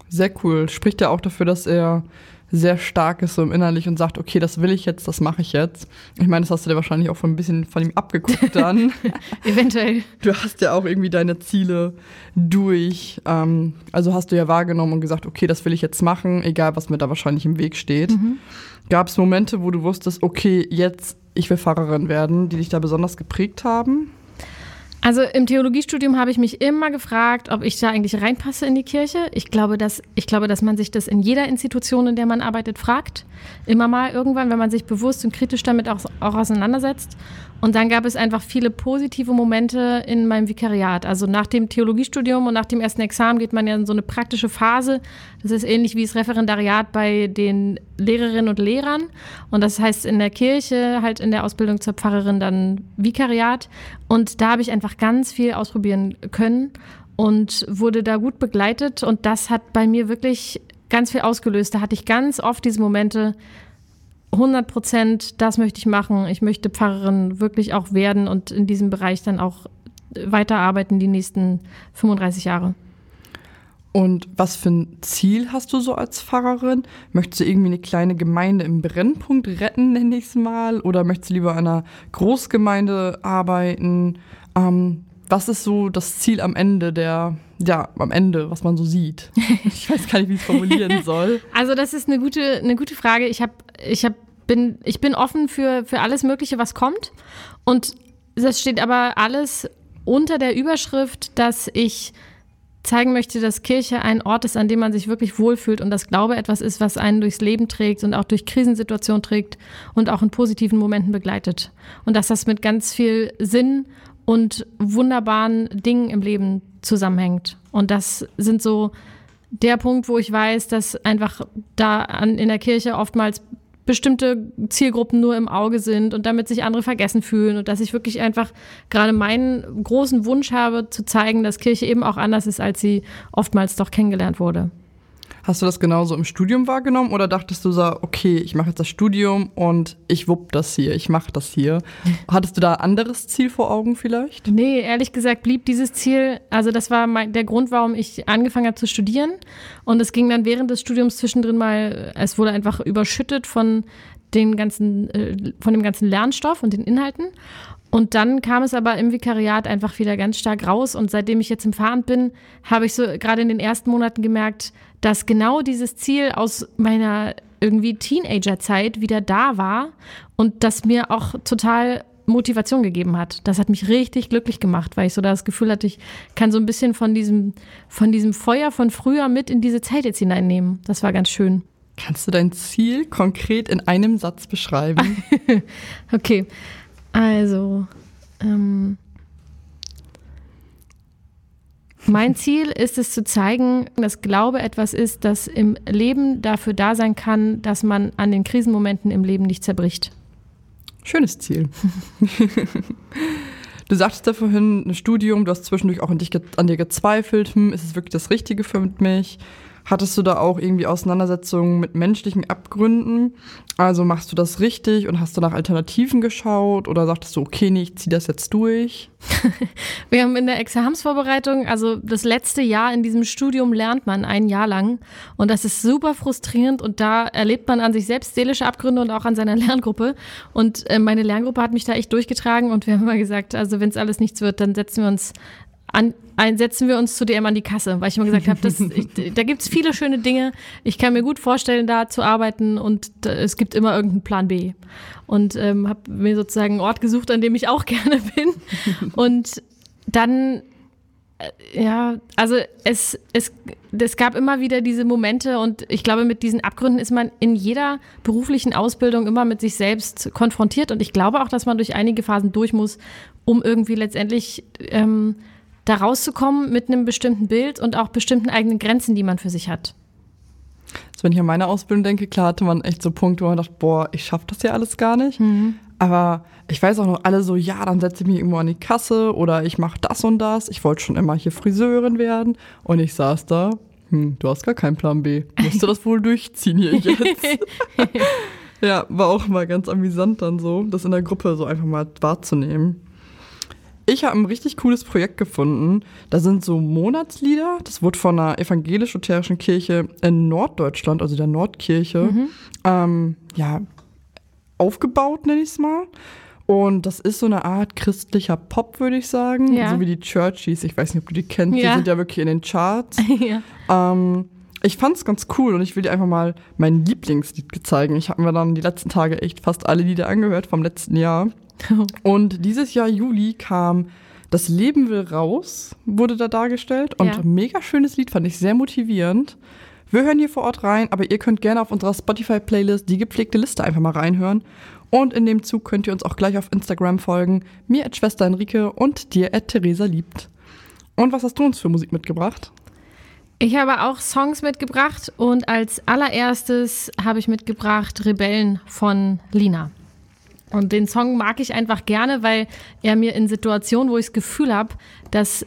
Sehr cool. Spricht ja auch dafür, dass er sehr stark ist so im innerlich und sagt, okay, das will ich jetzt, das mache ich jetzt. Ich meine, das hast du dir wahrscheinlich auch von ein bisschen von ihm abgeguckt dann. Eventuell. Du hast ja auch irgendwie deine Ziele durch. Ähm, also hast du ja wahrgenommen und gesagt, okay, das will ich jetzt machen, egal was mir da wahrscheinlich im Weg steht. Mhm. Gab es Momente, wo du wusstest, okay, jetzt ich will Pfarrerin werden, die dich da besonders geprägt haben? Also im Theologiestudium habe ich mich immer gefragt, ob ich da eigentlich reinpasse in die Kirche. Ich glaube, dass, ich glaube, dass man sich das in jeder Institution, in der man arbeitet, fragt. Immer mal irgendwann, wenn man sich bewusst und kritisch damit auch, auch auseinandersetzt. Und dann gab es einfach viele positive Momente in meinem Vikariat. Also nach dem Theologiestudium und nach dem ersten Examen geht man ja in so eine praktische Phase. Das ist ähnlich wie das Referendariat bei den Lehrerinnen und Lehrern. Und das heißt in der Kirche, halt in der Ausbildung zur Pfarrerin dann Vikariat. Und da habe ich einfach ganz viel ausprobieren können und wurde da gut begleitet. Und das hat bei mir wirklich ganz viel ausgelöst. Da hatte ich ganz oft diese Momente, 100 Prozent, das möchte ich machen. Ich möchte Pfarrerin wirklich auch werden und in diesem Bereich dann auch weiterarbeiten die nächsten 35 Jahre. Und was für ein Ziel hast du so als Pfarrerin? Möchtest du irgendwie eine kleine Gemeinde im Brennpunkt retten, nenne ich es mal? Oder möchtest du lieber an einer Großgemeinde arbeiten? Ähm, was ist so das Ziel am Ende der, ja, am Ende, was man so sieht? Ich weiß gar nicht, wie ich es formulieren soll. Also das ist eine gute, eine gute Frage. Ich habe, ich hab, bin, ich bin offen für, für alles Mögliche, was kommt. Und das steht aber alles unter der Überschrift, dass ich zeigen möchte, dass Kirche ein Ort ist, an dem man sich wirklich wohlfühlt und dass Glaube etwas ist, was einen durchs Leben trägt und auch durch Krisensituationen trägt und auch in positiven Momenten begleitet. Und dass das mit ganz viel Sinn und wunderbaren Dingen im Leben zusammenhängt. Und das sind so der Punkt, wo ich weiß, dass einfach da an, in der Kirche oftmals bestimmte Zielgruppen nur im Auge sind und damit sich andere vergessen fühlen und dass ich wirklich einfach gerade meinen großen Wunsch habe, zu zeigen, dass Kirche eben auch anders ist, als sie oftmals doch kennengelernt wurde. Hast du das genauso im Studium wahrgenommen oder dachtest du so, okay, ich mache jetzt das Studium und ich wupp das hier, ich mache das hier? Hattest du da ein anderes Ziel vor Augen vielleicht? Nee, ehrlich gesagt blieb dieses Ziel, also das war mein, der Grund, warum ich angefangen habe zu studieren. Und es ging dann während des Studiums zwischendrin mal, es wurde einfach überschüttet von den ganzen, äh, von dem ganzen Lernstoff und den Inhalten. Und dann kam es aber im Vikariat einfach wieder ganz stark raus. Und seitdem ich jetzt im Fahramt bin, habe ich so gerade in den ersten Monaten gemerkt, dass genau dieses Ziel aus meiner irgendwie Teenagerzeit wieder da war und das mir auch total Motivation gegeben hat. Das hat mich richtig glücklich gemacht, weil ich so das Gefühl hatte, ich kann so ein bisschen von diesem, von diesem Feuer von früher mit in diese Zeit jetzt hineinnehmen. Das war ganz schön. Kannst du dein Ziel konkret in einem Satz beschreiben? okay. Also, ähm, mein Ziel ist es zu zeigen, dass Glaube etwas ist, das im Leben dafür da sein kann, dass man an den Krisenmomenten im Leben nicht zerbricht. Schönes Ziel. du sagtest da vorhin, ein Studium, du hast zwischendurch auch an, dich, an dir gezweifelt, hm, ist es wirklich das Richtige für mich? Hattest du da auch irgendwie Auseinandersetzungen mit menschlichen Abgründen? Also machst du das richtig und hast du nach Alternativen geschaut oder sagtest du, okay, nee, ich zieh das jetzt durch? Wir haben in der Examsvorbereitung, also das letzte Jahr in diesem Studium lernt man ein Jahr lang und das ist super frustrierend und da erlebt man an sich selbst seelische Abgründe und auch an seiner Lerngruppe und äh, meine Lerngruppe hat mich da echt durchgetragen und wir haben immer gesagt, also wenn es alles nichts wird, dann setzen wir uns an, setzen wir uns zu DM an die Kasse, weil ich immer gesagt habe, da gibt es viele schöne Dinge. Ich kann mir gut vorstellen, da zu arbeiten und es gibt immer irgendeinen Plan B. Und ähm, habe mir sozusagen einen Ort gesucht, an dem ich auch gerne bin. Und dann, äh, ja, also es, es, es gab immer wieder diese Momente und ich glaube, mit diesen Abgründen ist man in jeder beruflichen Ausbildung immer mit sich selbst konfrontiert. Und ich glaube auch, dass man durch einige Phasen durch muss, um irgendwie letztendlich ähm, da rauszukommen mit einem bestimmten Bild und auch bestimmten eigenen Grenzen, die man für sich hat. Also wenn ich an meine Ausbildung denke, klar hatte man echt so Punkte, wo man dachte, boah, ich schaffe das ja alles gar nicht. Mhm. Aber ich weiß auch noch alle so, ja, dann setze ich mich irgendwo an die Kasse oder ich mache das und das. Ich wollte schon immer hier Friseurin werden und ich saß da, hm, du hast gar keinen Plan B. Musst du das wohl durchziehen hier jetzt? ja, war auch mal ganz amüsant dann so, das in der Gruppe so einfach mal wahrzunehmen. Ich habe ein richtig cooles Projekt gefunden. Da sind so Monatslieder. Das wurde von einer evangelisch-lutherischen Kirche in Norddeutschland, also der Nordkirche, mhm. ähm, ja, aufgebaut, nenne ich es mal. Und das ist so eine Art christlicher Pop, würde ich sagen. Ja. So wie die Churchies. Ich weiß nicht, ob du die kennst. Ja. Die sind ja wirklich in den Charts. ja. ähm, ich fand es ganz cool und ich will dir einfach mal mein Lieblingslied zeigen. Ich habe mir dann die letzten Tage echt fast alle Lieder angehört vom letzten Jahr. Und dieses Jahr Juli kam Das Leben will raus, wurde da dargestellt. Und ja. mega schönes Lied, fand ich sehr motivierend. Wir hören hier vor Ort rein, aber ihr könnt gerne auf unserer Spotify-Playlist die gepflegte Liste einfach mal reinhören. Und in dem Zug könnt ihr uns auch gleich auf Instagram folgen. Mir at Schwester Enrique und dir at Theresa liebt. Und was hast du uns für Musik mitgebracht? Ich habe auch Songs mitgebracht und als allererstes habe ich mitgebracht Rebellen von Lina. Und den Song mag ich einfach gerne, weil er mir in Situationen, wo ich das Gefühl habe, dass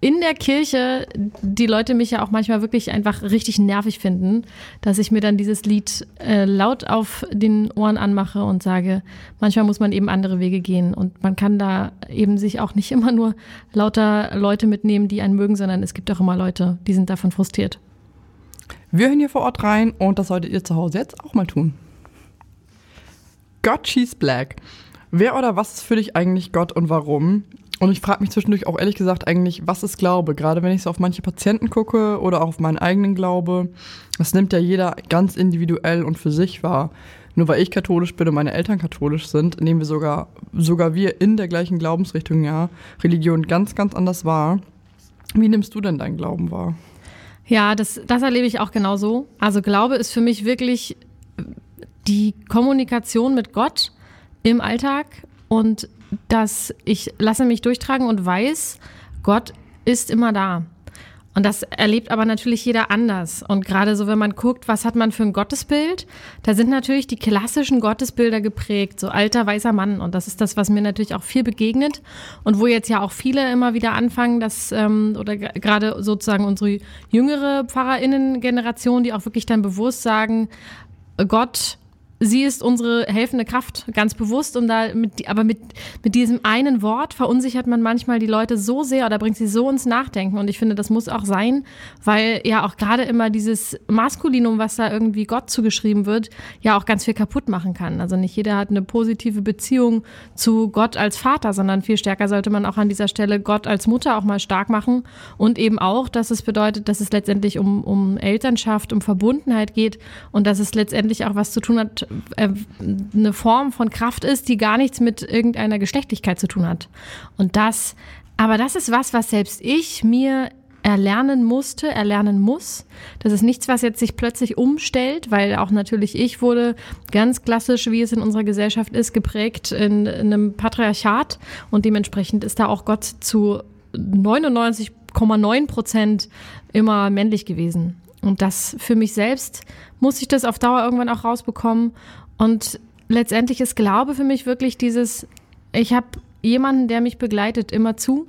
in der Kirche die Leute mich ja auch manchmal wirklich einfach richtig nervig finden, dass ich mir dann dieses Lied äh, laut auf den Ohren anmache und sage, manchmal muss man eben andere Wege gehen und man kann da eben sich auch nicht immer nur lauter Leute mitnehmen, die einen mögen, sondern es gibt auch immer Leute, die sind davon frustriert. Wir hören hier vor Ort rein und das solltet ihr zu Hause jetzt auch mal tun. God Cheese Black. Wer oder was ist für dich eigentlich Gott und warum? Und ich frage mich zwischendurch auch ehrlich gesagt eigentlich, was ist Glaube? Gerade wenn ich so auf manche Patienten gucke oder auch auf meinen eigenen Glaube. Das nimmt ja jeder ganz individuell und für sich wahr. Nur weil ich katholisch bin und meine Eltern katholisch sind, nehmen wir sogar, sogar wir in der gleichen Glaubensrichtung ja Religion ganz, ganz anders wahr. Wie nimmst du denn deinen Glauben wahr? Ja, das, das erlebe ich auch genauso. Also Glaube ist für mich wirklich die Kommunikation mit Gott im Alltag und dass ich lasse mich durchtragen und weiß, Gott ist immer da. Und das erlebt aber natürlich jeder anders. Und gerade so, wenn man guckt, was hat man für ein Gottesbild, da sind natürlich die klassischen Gottesbilder geprägt, so alter weißer Mann. Und das ist das, was mir natürlich auch viel begegnet. Und wo jetzt ja auch viele immer wieder anfangen, dass, ähm, oder gerade sozusagen unsere jüngere PfarrerInnen-Generation, die auch wirklich dann bewusst sagen, Gott sie ist unsere helfende Kraft, ganz bewusst. Und da mit, aber mit, mit diesem einen Wort verunsichert man manchmal die Leute so sehr oder bringt sie so ins Nachdenken. Und ich finde, das muss auch sein, weil ja auch gerade immer dieses Maskulinum, was da irgendwie Gott zugeschrieben wird, ja auch ganz viel kaputt machen kann. Also nicht jeder hat eine positive Beziehung zu Gott als Vater, sondern viel stärker sollte man auch an dieser Stelle Gott als Mutter auch mal stark machen. Und eben auch, dass es bedeutet, dass es letztendlich um, um Elternschaft, um Verbundenheit geht und dass es letztendlich auch was zu tun hat äh, eine Form von Kraft ist, die gar nichts mit irgendeiner Geschlechtlichkeit zu tun hat. Und das, aber das ist was, was selbst ich mir erlernen musste, erlernen muss. Das ist nichts, was jetzt sich plötzlich umstellt, weil auch natürlich ich wurde ganz klassisch, wie es in unserer Gesellschaft ist, geprägt in, in einem Patriarchat und dementsprechend ist da auch Gott zu 99,9 Prozent immer männlich gewesen. Und das für mich selbst muss ich das auf Dauer irgendwann auch rausbekommen. Und letztendlich ist Glaube für mich wirklich dieses, ich habe jemanden, der mich begleitet, immer zu.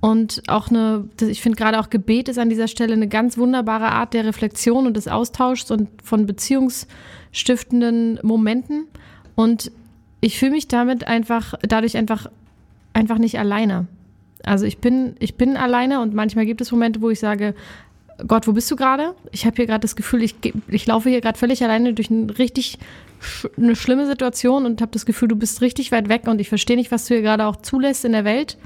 Und auch eine, ich finde gerade auch Gebet ist an dieser Stelle eine ganz wunderbare Art der Reflexion und des Austauschs und von beziehungsstiftenden Momenten. Und ich fühle mich damit einfach, dadurch einfach, einfach nicht alleine. Also ich bin, ich bin alleine und manchmal gibt es Momente, wo ich sage, Gott, wo bist du gerade? Ich habe hier gerade das Gefühl, ich, ich laufe hier gerade völlig alleine durch ein richtig eine schlimme Situation und habe das Gefühl, du bist richtig weit weg und ich verstehe nicht, was du hier gerade auch zulässt in der Welt.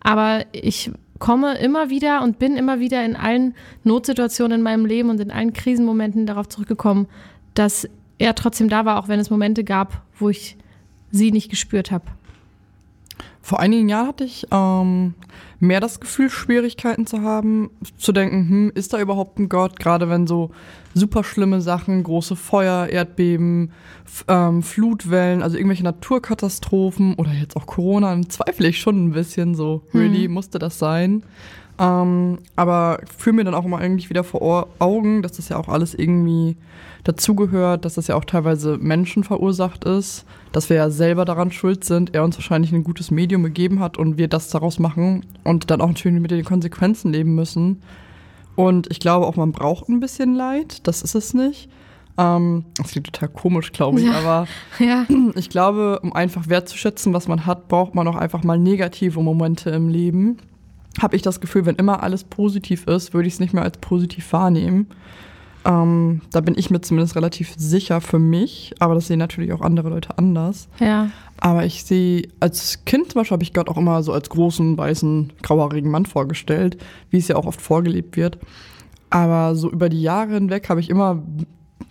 Aber ich komme immer wieder und bin immer wieder in allen Notsituationen in meinem Leben und in allen Krisenmomenten darauf zurückgekommen, dass er trotzdem da war, auch wenn es Momente gab, wo ich sie nicht gespürt habe. Vor einigen Jahren hatte ich ähm, mehr das Gefühl, Schwierigkeiten zu haben, zu denken, hm, ist da überhaupt ein Gott? Gerade wenn so super schlimme Sachen, große Feuer, Erdbeben, ähm, Flutwellen, also irgendwelche Naturkatastrophen oder jetzt auch Corona, dann zweifle ich schon ein bisschen so, really, hm. musste das sein? Ähm, aber führe mir dann auch immer irgendwie wieder vor Augen, dass das ja auch alles irgendwie dazugehört, dass das ja auch teilweise Menschen verursacht ist, dass wir ja selber daran schuld sind, er uns wahrscheinlich ein gutes Medium gegeben hat und wir das daraus machen und dann auch natürlich mit den Konsequenzen leben müssen. Und ich glaube auch, man braucht ein bisschen Leid, das ist es nicht. Ähm, das klingt total komisch, glaube ich, ja. aber ja. ich glaube, um einfach wertzuschätzen, was man hat, braucht man auch einfach mal negative Momente im Leben. Habe ich das Gefühl, wenn immer alles positiv ist, würde ich es nicht mehr als positiv wahrnehmen. Ähm, da bin ich mir zumindest relativ sicher für mich, aber das sehen natürlich auch andere Leute anders. Ja. Aber ich sehe, als Kind zum Beispiel habe ich Gott auch immer so als großen, weißen, grauhaarigen Mann vorgestellt, wie es ja auch oft vorgelebt wird. Aber so über die Jahre hinweg habe ich immer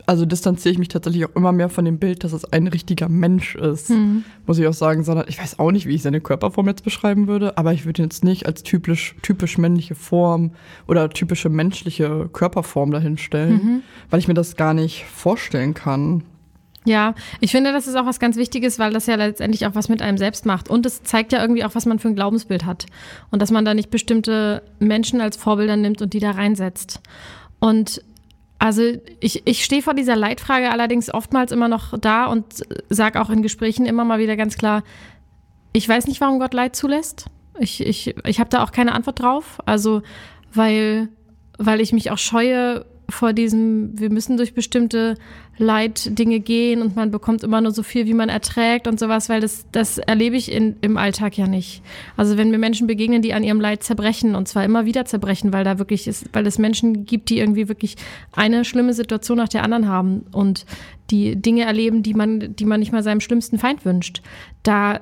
also distanziere ich mich tatsächlich auch immer mehr von dem Bild, dass es ein richtiger Mensch ist, mhm. muss ich auch sagen, sondern ich weiß auch nicht, wie ich seine Körperform jetzt beschreiben würde, aber ich würde ihn jetzt nicht als typisch, typisch männliche Form oder typische menschliche Körperform dahinstellen, mhm. weil ich mir das gar nicht vorstellen kann. Ja, ich finde, das ist auch was ganz Wichtiges, weil das ja letztendlich auch was mit einem selbst macht. Und es zeigt ja irgendwie auch, was man für ein Glaubensbild hat. Und dass man da nicht bestimmte Menschen als Vorbilder nimmt und die da reinsetzt. Und also ich, ich stehe vor dieser Leitfrage allerdings oftmals immer noch da und sage auch in Gesprächen immer mal wieder ganz klar, ich weiß nicht, warum Gott Leid zulässt. Ich, ich, ich habe da auch keine Antwort drauf. Also, weil, weil ich mich auch scheue vor diesem, wir müssen durch bestimmte Leitdinge gehen und man bekommt immer nur so viel, wie man erträgt und sowas, weil das, das erlebe ich in, im Alltag ja nicht. Also wenn mir Menschen begegnen, die an ihrem Leid zerbrechen und zwar immer wieder zerbrechen, weil da wirklich ist, weil es Menschen gibt, die irgendwie wirklich eine schlimme Situation nach der anderen haben und die Dinge erleben, die man, die man nicht mal seinem schlimmsten Feind wünscht. Da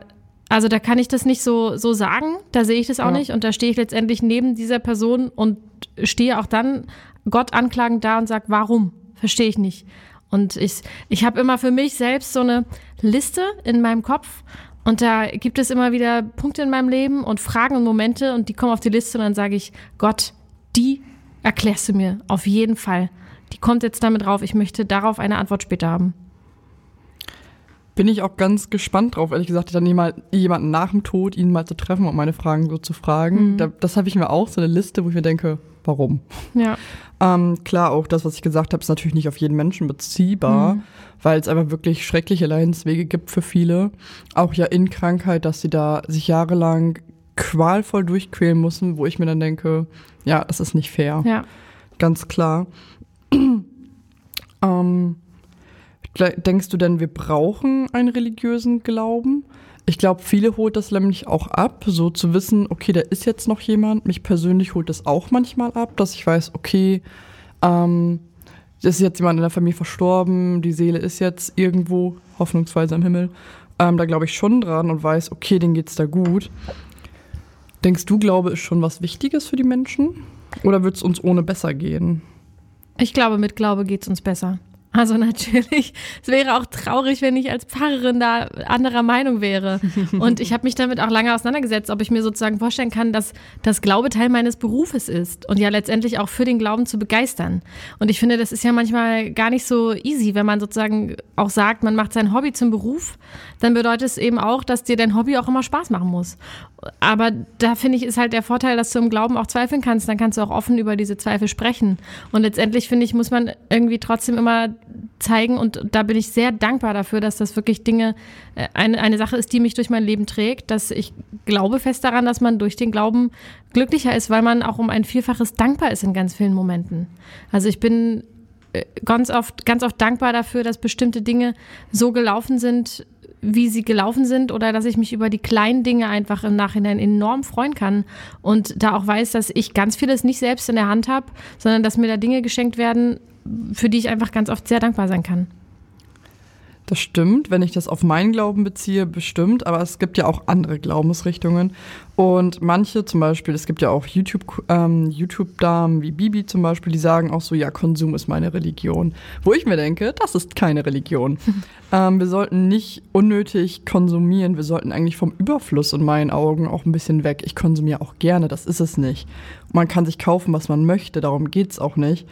also da kann ich das nicht so, so sagen, da sehe ich das auch ja. nicht und da stehe ich letztendlich neben dieser Person und stehe auch dann Gott anklagend da und sage, warum? Verstehe ich nicht. Und ich, ich habe immer für mich selbst so eine Liste in meinem Kopf und da gibt es immer wieder Punkte in meinem Leben und Fragen und Momente und die kommen auf die Liste und dann sage ich, Gott, die erklärst du mir auf jeden Fall. Die kommt jetzt damit drauf. Ich möchte darauf eine Antwort später haben. Bin ich auch ganz gespannt drauf, ehrlich gesagt, dann jemand, jemanden nach dem Tod, ihn mal zu treffen und meine Fragen so zu fragen. Mhm. Da, das habe ich mir auch, so eine Liste, wo ich mir denke, warum? Ja. Ähm, klar, auch das, was ich gesagt habe, ist natürlich nicht auf jeden Menschen beziehbar, mhm. weil es einfach wirklich schreckliche Leidenswege gibt für viele. Auch ja in Krankheit, dass sie da sich jahrelang qualvoll durchquälen müssen, wo ich mir dann denke, ja, das ist nicht fair. Ja. Ganz klar. ähm, Denkst du denn, wir brauchen einen religiösen Glauben? Ich glaube, viele holt das nämlich auch ab, so zu wissen, okay, da ist jetzt noch jemand. Mich persönlich holt das auch manchmal ab, dass ich weiß, okay, ähm, es ist jetzt jemand in der Familie verstorben, die Seele ist jetzt irgendwo, hoffnungsweise im Himmel. Ähm, da glaube ich schon dran und weiß, okay, denen geht's da gut. Denkst du, Glaube ist schon was Wichtiges für die Menschen? Oder wird es uns ohne besser gehen? Ich glaube, mit Glaube geht es uns besser. Also natürlich, es wäre auch traurig, wenn ich als Pfarrerin da anderer Meinung wäre. Und ich habe mich damit auch lange auseinandergesetzt, ob ich mir sozusagen vorstellen kann, dass das Glaube Teil meines Berufes ist und ja letztendlich auch für den Glauben zu begeistern. Und ich finde, das ist ja manchmal gar nicht so easy, wenn man sozusagen auch sagt, man macht sein Hobby zum Beruf, dann bedeutet es eben auch, dass dir dein Hobby auch immer Spaß machen muss. Aber da finde ich, ist halt der Vorteil, dass du im Glauben auch zweifeln kannst. Dann kannst du auch offen über diese Zweifel sprechen. Und letztendlich finde ich, muss man irgendwie trotzdem immer zeigen und da bin ich sehr dankbar dafür, dass das wirklich Dinge, äh, eine, eine Sache ist, die mich durch mein Leben trägt, dass ich glaube fest daran, dass man durch den Glauben glücklicher ist, weil man auch um ein Vielfaches dankbar ist in ganz vielen Momenten. Also ich bin äh, ganz oft, ganz oft dankbar dafür, dass bestimmte Dinge so gelaufen sind, wie sie gelaufen sind oder dass ich mich über die kleinen Dinge einfach im Nachhinein enorm freuen kann und da auch weiß, dass ich ganz vieles nicht selbst in der Hand habe, sondern dass mir da Dinge geschenkt werden, für die ich einfach ganz oft sehr dankbar sein kann. Das stimmt, wenn ich das auf meinen Glauben beziehe, bestimmt, aber es gibt ja auch andere Glaubensrichtungen. Und manche zum Beispiel, es gibt ja auch YouTube-Damen ähm, YouTube wie Bibi zum Beispiel, die sagen auch so, ja, Konsum ist meine Religion. Wo ich mir denke, das ist keine Religion. ähm, wir sollten nicht unnötig konsumieren, wir sollten eigentlich vom Überfluss in meinen Augen auch ein bisschen weg. Ich konsumiere auch gerne, das ist es nicht. Man kann sich kaufen, was man möchte, darum geht's auch nicht.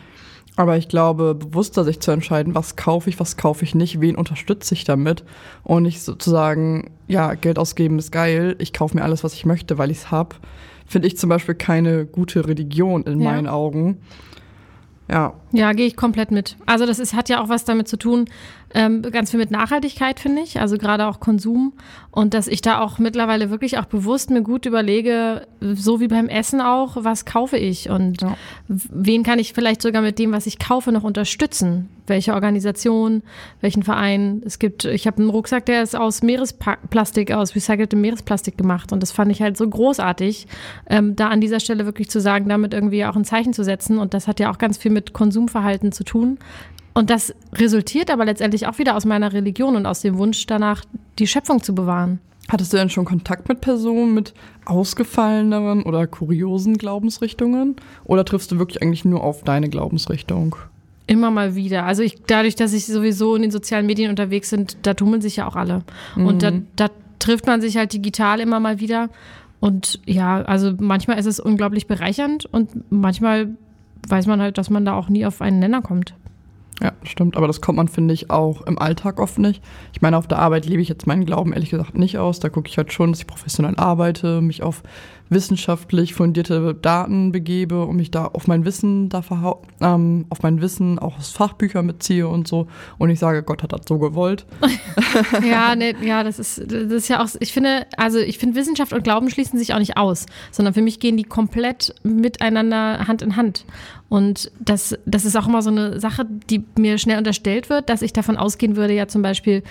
Aber ich glaube, bewusster sich zu entscheiden, was kaufe ich, was kaufe ich nicht, wen unterstütze ich damit und nicht sozusagen, ja, Geld ausgeben ist geil, ich kaufe mir alles, was ich möchte, weil ich es habe, finde ich zum Beispiel keine gute Religion in ja. meinen Augen. Ja. Ja, gehe ich komplett mit. Also das ist, hat ja auch was damit zu tun, ähm, ganz viel mit Nachhaltigkeit, finde ich, also gerade auch Konsum. Und dass ich da auch mittlerweile wirklich auch bewusst mir gut überlege, so wie beim Essen auch, was kaufe ich und ja. wen kann ich vielleicht sogar mit dem, was ich kaufe, noch unterstützen? Welche Organisation, welchen Verein? Es gibt, ich habe einen Rucksack, der ist aus Meeresplastik, aus recyceltem Meeresplastik gemacht. Und das fand ich halt so großartig, ähm, da an dieser Stelle wirklich zu sagen, damit irgendwie auch ein Zeichen zu setzen. Und das hat ja auch ganz viel mit Konsumverhalten zu tun. Und das resultiert aber letztendlich auch wieder aus meiner Religion und aus dem Wunsch danach, die Schöpfung zu bewahren. Hattest du denn schon Kontakt mit Personen mit ausgefalleneren oder kuriosen Glaubensrichtungen? Oder triffst du wirklich eigentlich nur auf deine Glaubensrichtung? Immer mal wieder. Also ich, dadurch, dass ich sowieso in den sozialen Medien unterwegs bin, da tummeln sich ja auch alle. Mhm. Und da, da trifft man sich halt digital immer mal wieder. Und ja, also manchmal ist es unglaublich bereichernd und manchmal weiß man halt, dass man da auch nie auf einen Nenner kommt. Ja, stimmt. Aber das kommt man, finde ich, auch im Alltag oft nicht. Ich meine, auf der Arbeit lebe ich jetzt meinen Glauben ehrlich gesagt nicht aus. Da gucke ich halt schon, dass ich professionell arbeite, mich auf wissenschaftlich fundierte Daten begebe und mich da auf mein Wissen da ähm, auf mein Wissen auch aus Fachbüchern beziehe und so und ich sage, Gott hat das so gewollt. ja, nee, ja, das ist, das ist ja auch, ich finde, also ich finde Wissenschaft und Glauben schließen sich auch nicht aus, sondern für mich gehen die komplett miteinander Hand in Hand. Und das, das ist auch immer so eine Sache, die mir schnell unterstellt wird, dass ich davon ausgehen würde, ja zum Beispiel,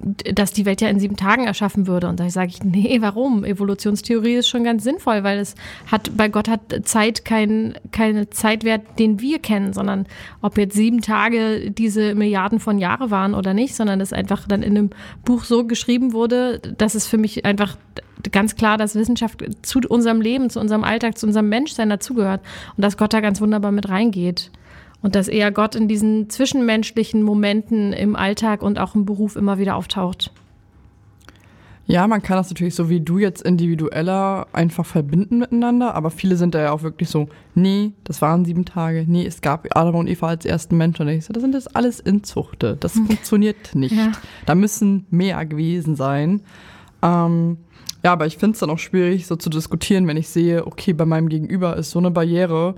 dass die Welt ja in sieben Tagen erschaffen würde. Und da sage ich, nee, warum? Evolutionstheorie ist schon ganz sinnvoll, weil es hat, bei Gott hat Zeit kein, keine Zeitwert, den wir kennen, sondern ob jetzt sieben Tage diese Milliarden von Jahre waren oder nicht, sondern es einfach dann in einem Buch so geschrieben wurde, dass es für mich einfach ganz klar, dass Wissenschaft zu unserem Leben, zu unserem Alltag, zu unserem Menschsein dazugehört und dass Gott da ganz wunderbar mit reingeht. Und dass eher Gott in diesen zwischenmenschlichen Momenten im Alltag und auch im Beruf immer wieder auftaucht. Ja, man kann das natürlich so wie du jetzt individueller einfach verbinden miteinander, aber viele sind da ja auch wirklich so, nee, das waren sieben Tage, nee, es gab Adam und Eva als ersten Menschen. Und ich so, das sind das alles Inzuchte, das hm. funktioniert nicht. Ja. Da müssen mehr gewesen sein. Ähm, ja, aber ich finde es dann auch schwierig, so zu diskutieren, wenn ich sehe, okay, bei meinem Gegenüber ist so eine Barriere,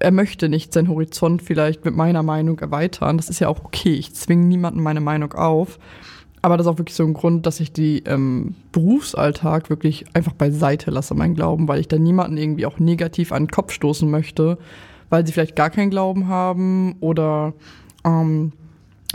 er möchte nicht seinen Horizont vielleicht mit meiner Meinung erweitern. Das ist ja auch okay. Ich zwinge niemanden meine Meinung auf. Aber das ist auch wirklich so ein Grund, dass ich die ähm, Berufsalltag wirklich einfach beiseite lasse, mein Glauben, weil ich da niemanden irgendwie auch negativ an den Kopf stoßen möchte, weil sie vielleicht gar keinen Glauben haben oder ähm,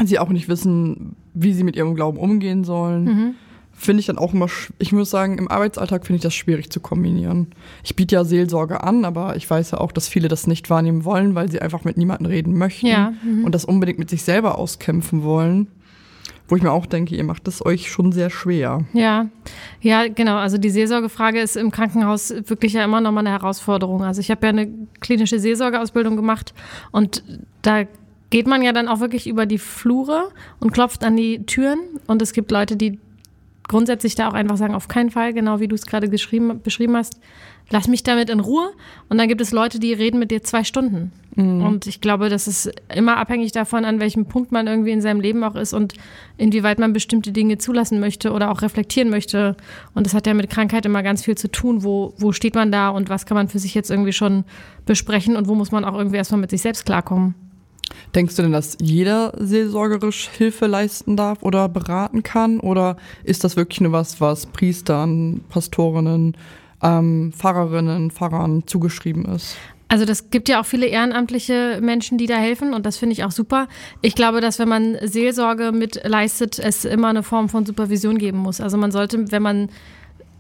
sie auch nicht wissen, wie sie mit ihrem Glauben umgehen sollen. Mhm finde ich dann auch immer, ich muss sagen, im Arbeitsalltag finde ich das schwierig zu kombinieren. Ich biete ja Seelsorge an, aber ich weiß ja auch, dass viele das nicht wahrnehmen wollen, weil sie einfach mit niemandem reden möchten ja, mhm. und das unbedingt mit sich selber auskämpfen wollen. Wo ich mir auch denke, ihr macht es euch schon sehr schwer. Ja, ja, genau. Also die Seelsorgefrage ist im Krankenhaus wirklich ja immer noch mal eine Herausforderung. Also ich habe ja eine klinische Seelsorgeausbildung gemacht und da geht man ja dann auch wirklich über die Flure und klopft an die Türen und es gibt Leute, die grundsätzlich da auch einfach sagen, auf keinen Fall, genau wie du es gerade beschrieben hast, lass mich damit in Ruhe. Und dann gibt es Leute, die reden mit dir zwei Stunden. Mhm. Und ich glaube, das ist immer abhängig davon, an welchem Punkt man irgendwie in seinem Leben auch ist und inwieweit man bestimmte Dinge zulassen möchte oder auch reflektieren möchte. Und das hat ja mit Krankheit immer ganz viel zu tun. Wo, wo steht man da und was kann man für sich jetzt irgendwie schon besprechen und wo muss man auch irgendwie erstmal mit sich selbst klarkommen? Denkst du denn, dass jeder seelsorgerisch Hilfe leisten darf oder beraten kann? Oder ist das wirklich nur was, was Priestern, Pastorinnen, ähm, Pfarrerinnen, Pfarrern zugeschrieben ist? Also das gibt ja auch viele ehrenamtliche Menschen, die da helfen und das finde ich auch super. Ich glaube, dass wenn man Seelsorge mit leistet, es immer eine Form von Supervision geben muss. Also man sollte, wenn man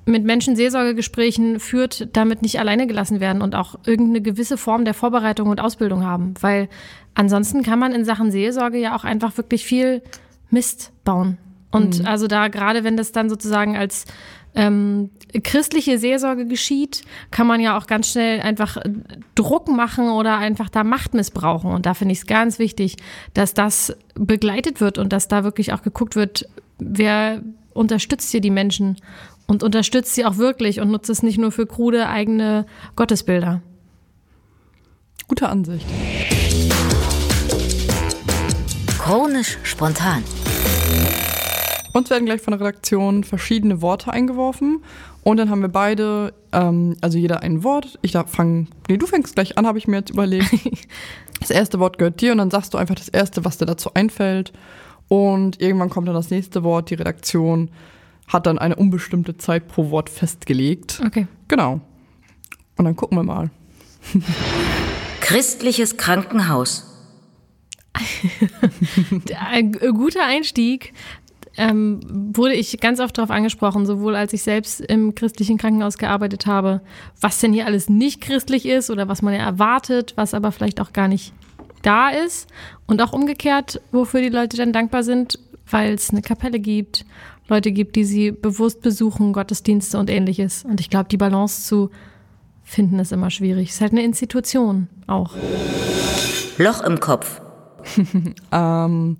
mit Menschen Seelsorgegesprächen führt, damit nicht alleine gelassen werden und auch irgendeine gewisse Form der Vorbereitung und Ausbildung haben. Weil ansonsten kann man in Sachen Seelsorge ja auch einfach wirklich viel Mist bauen. Und mhm. also da gerade wenn das dann sozusagen als ähm, christliche Seelsorge geschieht, kann man ja auch ganz schnell einfach Druck machen oder einfach da Macht missbrauchen. Und da finde ich es ganz wichtig, dass das begleitet wird und dass da wirklich auch geguckt wird, wer unterstützt hier die Menschen und unterstützt sie auch wirklich und nutzt es nicht nur für krude eigene Gottesbilder. Gute Ansicht. Chronisch spontan. Uns werden gleich von der Redaktion verschiedene Worte eingeworfen und dann haben wir beide, ähm, also jeder ein Wort. Ich darf fangen, nee, du fängst gleich an, habe ich mir jetzt überlegt. Das erste Wort gehört dir und dann sagst du einfach das erste, was dir dazu einfällt. Und irgendwann kommt dann das nächste Wort, die Redaktion hat dann eine unbestimmte Zeit pro Wort festgelegt. Okay. Genau. Und dann gucken wir mal. Christliches Krankenhaus. Ein guter Einstieg. Ähm, wurde ich ganz oft darauf angesprochen, sowohl als ich selbst im christlichen Krankenhaus gearbeitet habe, was denn hier alles nicht christlich ist oder was man ja erwartet, was aber vielleicht auch gar nicht da ist. Und auch umgekehrt, wofür die Leute dann dankbar sind, weil es eine Kapelle gibt Leute gibt, die sie bewusst besuchen, Gottesdienste und ähnliches. Und ich glaube, die Balance zu finden ist immer schwierig. Es ist halt eine Institution auch. Loch im Kopf. ähm,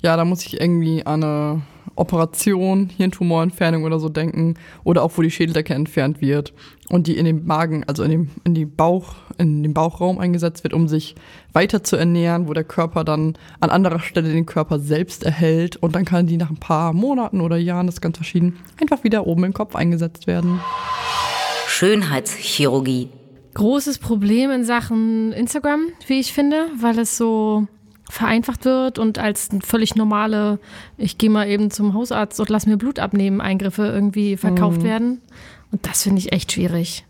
ja, da muss ich irgendwie an eine Operation, Hirntumorentfernung oder so denken. Oder auch, wo die Schädeldecke entfernt wird und die in den Magen, also in, dem, in, die Bauch, in den Bauchraum eingesetzt wird, um sich weiter zu ernähren, wo der Körper dann an anderer Stelle den Körper selbst erhält und dann kann die nach ein paar Monaten oder Jahren, das ist ganz verschieden, einfach wieder oben im Kopf eingesetzt werden. Schönheitschirurgie. Großes Problem in Sachen Instagram, wie ich finde, weil es so vereinfacht wird und als völlig normale, ich gehe mal eben zum Hausarzt und lass mir Blut abnehmen, Eingriffe irgendwie verkauft mhm. werden. Und das finde ich echt schwierig.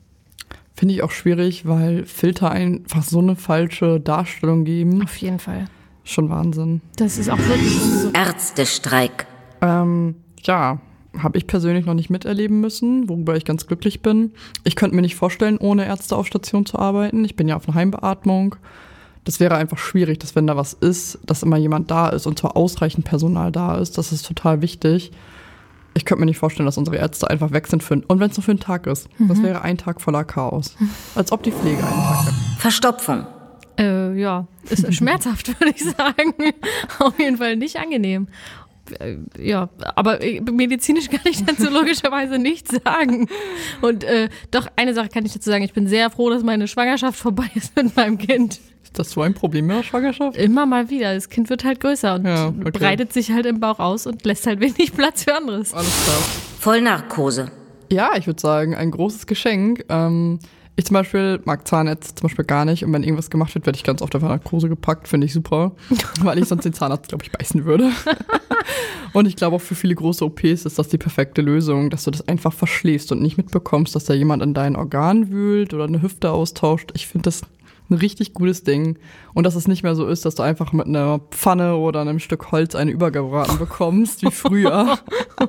Finde ich auch schwierig, weil Filter einfach so eine falsche Darstellung geben. Auf jeden Fall. Schon Wahnsinn. Das ist auch wirklich so. Ärztestreik. Ähm, ja, habe ich persönlich noch nicht miterleben müssen, worüber ich ganz glücklich bin. Ich könnte mir nicht vorstellen, ohne Ärzte auf Station zu arbeiten. Ich bin ja auf einer Heimbeatmung. Das wäre einfach schwierig, dass wenn da was ist, dass immer jemand da ist und zwar ausreichend Personal da ist. Das ist total wichtig. Ich könnte mir nicht vorstellen, dass unsere Ärzte einfach weg sind für und wenn es nur für einen Tag ist. Mhm. Das wäre ein Tag voller Chaos. Als ob die Pflege einen Tag hat. Verstopfung. Äh, ja, ist schmerzhaft, würde ich sagen. Auf jeden Fall nicht angenehm. Äh, ja, aber äh, medizinisch kann ich dazu logischerweise nichts sagen. Und äh, doch, eine Sache kann ich dazu sagen. Ich bin sehr froh, dass meine Schwangerschaft vorbei ist mit meinem Kind. Ist das so ein Problem mit der Schwangerschaft? Immer mal wieder. Das Kind wird halt größer und ja, okay. breitet sich halt im Bauch aus und lässt halt wenig Platz für anderes. Alles klar. Vollnarkose. Ja, ich würde sagen, ein großes Geschenk. Ähm, ich zum Beispiel mag Zahnärzte zum Beispiel gar nicht und wenn irgendwas gemacht wird, werde ich ganz oft auf Narkose gepackt, finde ich super, weil ich sonst den Zahnarzt, glaube ich, beißen würde. und ich glaube auch für viele große OPs ist das die perfekte Lösung, dass du das einfach verschläfst und nicht mitbekommst, dass da jemand in deinen Organen wühlt oder eine Hüfte austauscht. Ich finde das ein richtig gutes Ding. Und dass es nicht mehr so ist, dass du einfach mit einer Pfanne oder einem Stück Holz eine übergebraten bekommst, wie früher, oh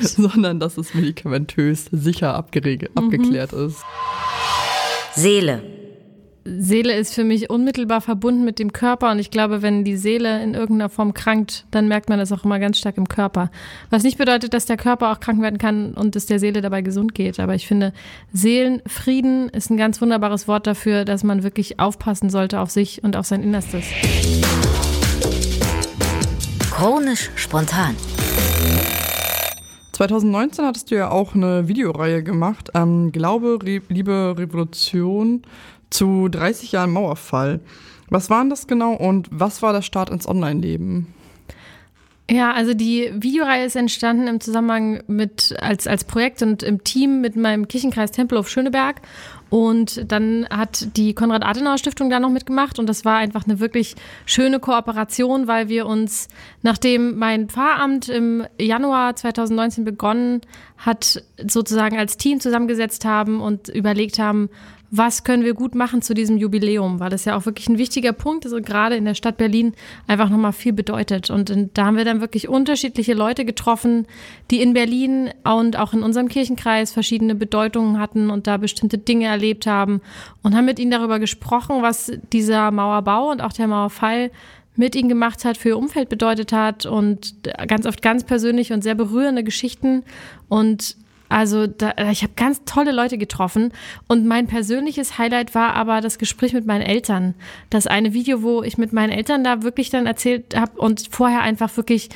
sondern dass es medikamentös sicher abgeregelt, mhm. abgeklärt ist. Seele. Seele ist für mich unmittelbar verbunden mit dem Körper und ich glaube, wenn die Seele in irgendeiner Form krankt, dann merkt man das auch immer ganz stark im Körper. Was nicht bedeutet, dass der Körper auch krank werden kann und es der Seele dabei gesund geht. Aber ich finde, Seelenfrieden ist ein ganz wunderbares Wort dafür, dass man wirklich aufpassen sollte auf sich und auf sein Innerstes. Chronisch spontan. 2019 hattest du ja auch eine Videoreihe gemacht, ähm, Glaube, Re Liebe, Revolution zu 30 Jahren Mauerfall. Was war denn das genau und was war der Start ins Online-Leben? Ja, also die Videoreihe ist entstanden im Zusammenhang mit als, als Projekt und im Team mit meinem Kirchenkreis Tempelhof Schöneberg. Und dann hat die Konrad-Adenauer-Stiftung da noch mitgemacht und das war einfach eine wirklich schöne Kooperation, weil wir uns, nachdem mein Pfarramt im Januar 2019 begonnen hat, sozusagen als Team zusammengesetzt haben und überlegt haben, was können wir gut machen zu diesem Jubiläum, weil das ja auch wirklich ein wichtiger Punkt ist und gerade in der Stadt Berlin einfach nochmal viel bedeutet. Und da haben wir dann wirklich unterschiedliche Leute getroffen, die in Berlin und auch in unserem Kirchenkreis verschiedene Bedeutungen hatten und da bestimmte Dinge erlebt haben und haben mit ihnen darüber gesprochen, was dieser Mauerbau und auch der Mauerfall mit ihnen gemacht hat, für ihr Umfeld bedeutet hat und ganz oft ganz persönlich und sehr berührende Geschichten und also da, ich habe ganz tolle Leute getroffen und mein persönliches Highlight war aber das Gespräch mit meinen Eltern. Das eine Video, wo ich mit meinen Eltern da wirklich dann erzählt habe und vorher einfach wirklich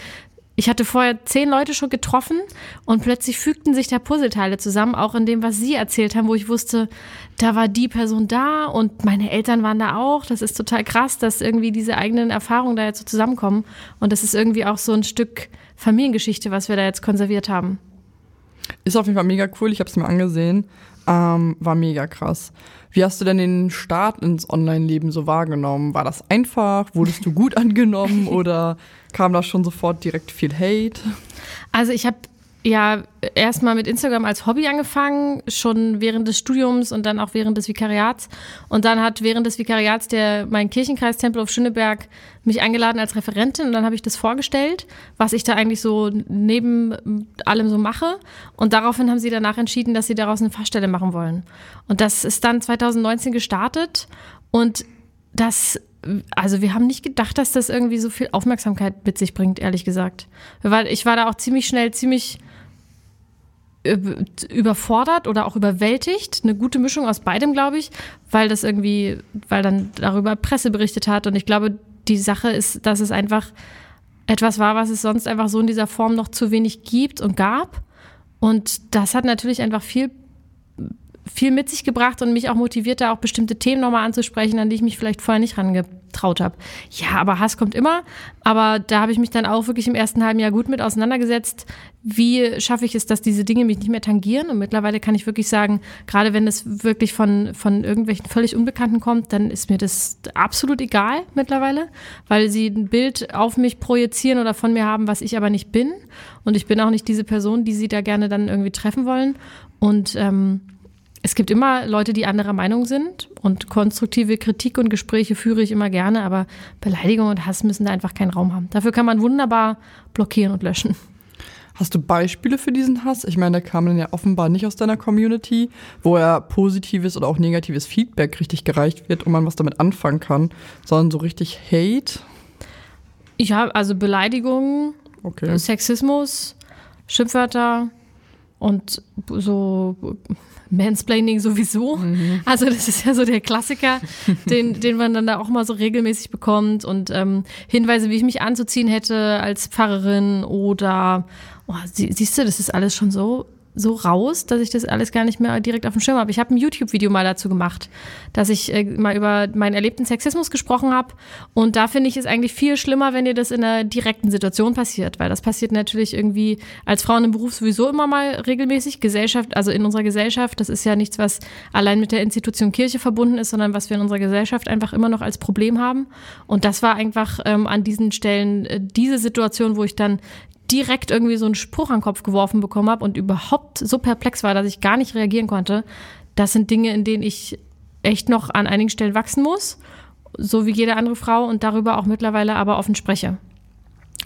ich hatte vorher zehn Leute schon getroffen und plötzlich fügten sich da Puzzleteile zusammen, auch in dem, was sie erzählt haben, wo ich wusste, da war die Person da und meine Eltern waren da auch. Das ist total krass, dass irgendwie diese eigenen Erfahrungen da jetzt so zusammenkommen. Und das ist irgendwie auch so ein Stück Familiengeschichte, was wir da jetzt konserviert haben. Ist auf jeden Fall mega cool. Ich habe es mir angesehen. Ähm, war mega krass. Wie hast du denn den Start ins Online-Leben so wahrgenommen? War das einfach? Wurdest du gut angenommen oder kam da schon sofort direkt viel Hate? Also ich habe ja erstmal mit Instagram als Hobby angefangen, schon während des Studiums und dann auch während des Vikariats. Und dann hat während des Vikariats der mein Kirchenkreis Tempel auf Schöneberg mich eingeladen als Referentin und dann habe ich das vorgestellt, was ich da eigentlich so neben allem so mache. Und daraufhin haben sie danach entschieden, dass sie daraus eine Fachstelle machen wollen. Und das ist dann 2019 gestartet und das also wir haben nicht gedacht, dass das irgendwie so viel Aufmerksamkeit mit sich bringt, ehrlich gesagt. Weil ich war da auch ziemlich schnell, ziemlich überfordert oder auch überwältigt. Eine gute Mischung aus beidem, glaube ich, weil das irgendwie, weil dann darüber Presse berichtet hat. Und ich glaube, die Sache ist, dass es einfach etwas war, was es sonst einfach so in dieser Form noch zu wenig gibt und gab. Und das hat natürlich einfach viel, viel mit sich gebracht und mich auch motiviert, da auch bestimmte Themen nochmal anzusprechen, an die ich mich vielleicht vorher nicht rangetraut getraut habe. Ja, aber Hass kommt immer. Aber da habe ich mich dann auch wirklich im ersten halben Jahr gut mit auseinandergesetzt. Wie schaffe ich es, dass diese Dinge mich nicht mehr tangieren? Und mittlerweile kann ich wirklich sagen, gerade wenn es wirklich von, von irgendwelchen völlig Unbekannten kommt, dann ist mir das absolut egal mittlerweile, weil sie ein Bild auf mich projizieren oder von mir haben, was ich aber nicht bin. Und ich bin auch nicht diese Person, die sie da gerne dann irgendwie treffen wollen. Und ähm, es gibt immer Leute, die anderer Meinung sind und konstruktive Kritik und Gespräche führe ich immer gerne, aber Beleidigung und Hass müssen da einfach keinen Raum haben. Dafür kann man wunderbar blockieren und löschen. Hast du Beispiele für diesen Hass? Ich meine, der kam dann ja offenbar nicht aus deiner Community, wo er positives oder auch negatives Feedback richtig gereicht wird und man was damit anfangen kann, sondern so richtig Hate? Ja, also Beleidigungen, okay. Sexismus, Schimpfwörter und so Mansplaining sowieso. Mhm. Also das ist ja so der Klassiker, den, den man dann da auch mal so regelmäßig bekommt und ähm, Hinweise, wie ich mich anzuziehen hätte als Pfarrerin oder oh, sie, siehst du, das ist alles schon so so raus, dass ich das alles gar nicht mehr direkt auf dem Schirm habe. Ich habe ein YouTube-Video mal dazu gemacht, dass ich äh, mal über meinen erlebten Sexismus gesprochen habe. Und da finde ich es eigentlich viel schlimmer, wenn dir das in einer direkten Situation passiert, weil das passiert natürlich irgendwie als Frauen im Beruf sowieso immer mal regelmäßig. Gesellschaft, also in unserer Gesellschaft, das ist ja nichts, was allein mit der Institution Kirche verbunden ist, sondern was wir in unserer Gesellschaft einfach immer noch als Problem haben. Und das war einfach ähm, an diesen Stellen äh, diese Situation, wo ich dann direkt irgendwie so einen Spruch an den Kopf geworfen bekommen habe und überhaupt so perplex war, dass ich gar nicht reagieren konnte. Das sind Dinge, in denen ich echt noch an einigen Stellen wachsen muss, so wie jede andere Frau und darüber auch mittlerweile aber offen spreche.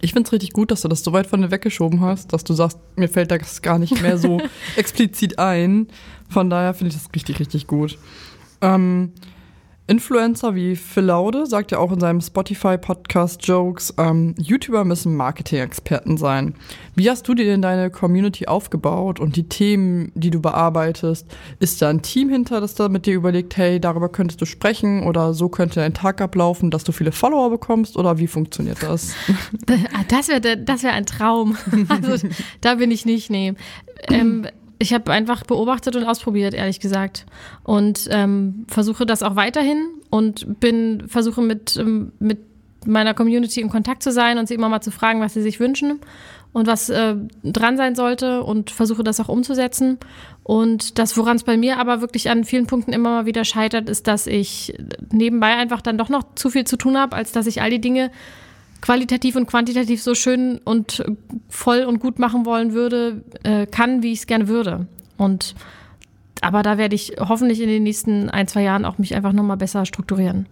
Ich finde es richtig gut, dass du das so weit von dir weggeschoben hast, dass du sagst, mir fällt das gar nicht mehr so explizit ein. Von daher finde ich das richtig, richtig gut. Ähm, Influencer wie Phil Laude sagt ja auch in seinem Spotify-Podcast Jokes, ähm, YouTuber müssen Marketing-Experten sein. Wie hast du dir denn deine Community aufgebaut und die Themen, die du bearbeitest? Ist da ein Team hinter, das da mit dir überlegt, hey, darüber könntest du sprechen oder so könnte dein Tag ablaufen, dass du viele Follower bekommst oder wie funktioniert das? Ah, das wäre das wär ein Traum. Also da bin ich nicht, nee. Ähm, ich habe einfach beobachtet und ausprobiert, ehrlich gesagt. Und ähm, versuche das auch weiterhin und bin, versuche mit, ähm, mit meiner Community in Kontakt zu sein und sie immer mal zu fragen, was sie sich wünschen und was äh, dran sein sollte und versuche das auch umzusetzen. Und das, woran es bei mir aber wirklich an vielen Punkten immer mal wieder scheitert, ist, dass ich nebenbei einfach dann doch noch zu viel zu tun habe, als dass ich all die Dinge qualitativ und quantitativ so schön und voll und gut machen wollen würde, äh, kann, wie ich es gerne würde. Und aber da werde ich hoffentlich in den nächsten ein, zwei Jahren auch mich einfach nochmal besser strukturieren.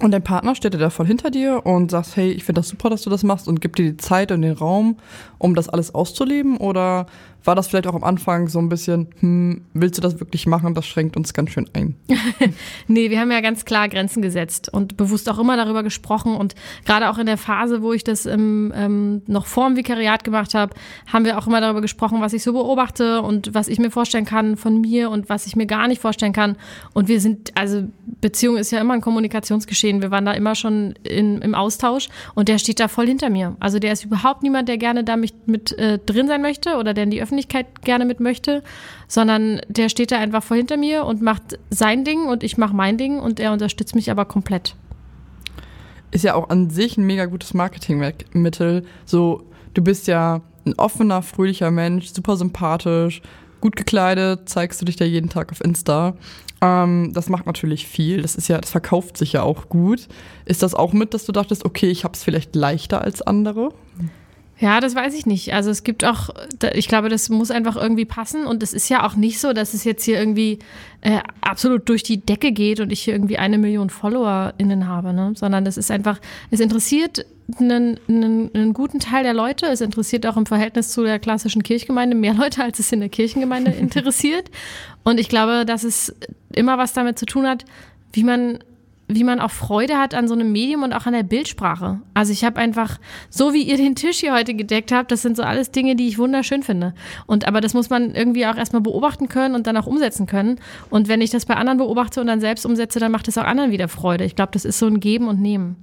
Und dein Partner steht da voll hinter dir und sagt, hey, ich finde das super, dass du das machst und gibt dir die Zeit und den Raum, um das alles auszuleben? Oder war das vielleicht auch am Anfang so ein bisschen, hm, willst du das wirklich machen? Das schränkt uns ganz schön ein. nee, wir haben ja ganz klar Grenzen gesetzt und bewusst auch immer darüber gesprochen. Und gerade auch in der Phase, wo ich das im, ähm, noch vor dem Vikariat gemacht habe, haben wir auch immer darüber gesprochen, was ich so beobachte und was ich mir vorstellen kann von mir und was ich mir gar nicht vorstellen kann. Und wir sind, also Beziehung ist ja immer ein Kommunikationsgeschehen. Wir waren da immer schon in, im Austausch und der steht da voll hinter mir. Also der ist überhaupt niemand, der gerne da mit, mit äh, drin sein möchte oder der in die Öffentlichkeit Öffentlichkeit gerne mit möchte, sondern der steht da einfach vor hinter mir und macht sein Ding und ich mache mein Ding und er unterstützt mich aber komplett. Ist ja auch an sich ein mega gutes Marketingmittel. So, du bist ja ein offener, fröhlicher Mensch, super sympathisch, gut gekleidet, zeigst du dich da jeden Tag auf Insta. Ähm, das macht natürlich viel. Das ist ja, das verkauft sich ja auch gut. Ist das auch mit, dass du dachtest, okay, ich habe es vielleicht leichter als andere? Ja, das weiß ich nicht. Also es gibt auch, ich glaube, das muss einfach irgendwie passen. Und es ist ja auch nicht so, dass es jetzt hier irgendwie äh, absolut durch die Decke geht und ich hier irgendwie eine Million FollowerInnen habe, ne? Sondern es ist einfach, es interessiert einen, einen, einen guten Teil der Leute. Es interessiert auch im Verhältnis zu der klassischen Kirchgemeinde mehr Leute, als es in der Kirchengemeinde interessiert. Und ich glaube, dass es immer was damit zu tun hat, wie man wie man auch Freude hat an so einem Medium und auch an der Bildsprache. Also ich habe einfach, so wie ihr den Tisch hier heute gedeckt habt, das sind so alles Dinge, die ich wunderschön finde. Und aber das muss man irgendwie auch erstmal beobachten können und dann auch umsetzen können. Und wenn ich das bei anderen beobachte und dann selbst umsetze, dann macht es auch anderen wieder Freude. Ich glaube, das ist so ein Geben und Nehmen.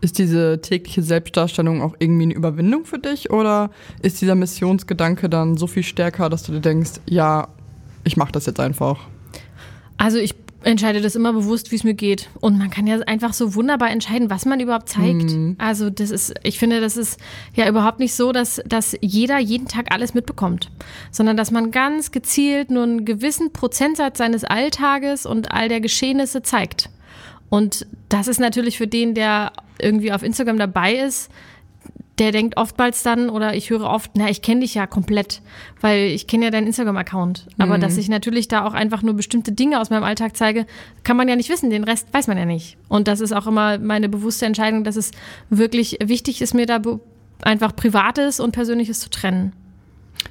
Ist diese tägliche Selbstdarstellung auch irgendwie eine Überwindung für dich oder ist dieser Missionsgedanke dann so viel stärker, dass du dir denkst, ja, ich mache das jetzt einfach? Also ich entscheide das immer bewusst, wie es mir geht. Und man kann ja einfach so wunderbar entscheiden, was man überhaupt zeigt. Mhm. Also das ist, ich finde, das ist ja überhaupt nicht so, dass, dass jeder jeden Tag alles mitbekommt, sondern dass man ganz gezielt nur einen gewissen Prozentsatz seines Alltages und all der Geschehnisse zeigt. Und das ist natürlich für den, der irgendwie auf Instagram dabei ist, der denkt oftmals dann, oder ich höre oft, na, ich kenne dich ja komplett, weil ich kenne ja deinen Instagram-Account. Aber dass ich natürlich da auch einfach nur bestimmte Dinge aus meinem Alltag zeige, kann man ja nicht wissen. Den Rest weiß man ja nicht. Und das ist auch immer meine bewusste Entscheidung, dass es wirklich wichtig ist, mir da einfach Privates und Persönliches zu trennen.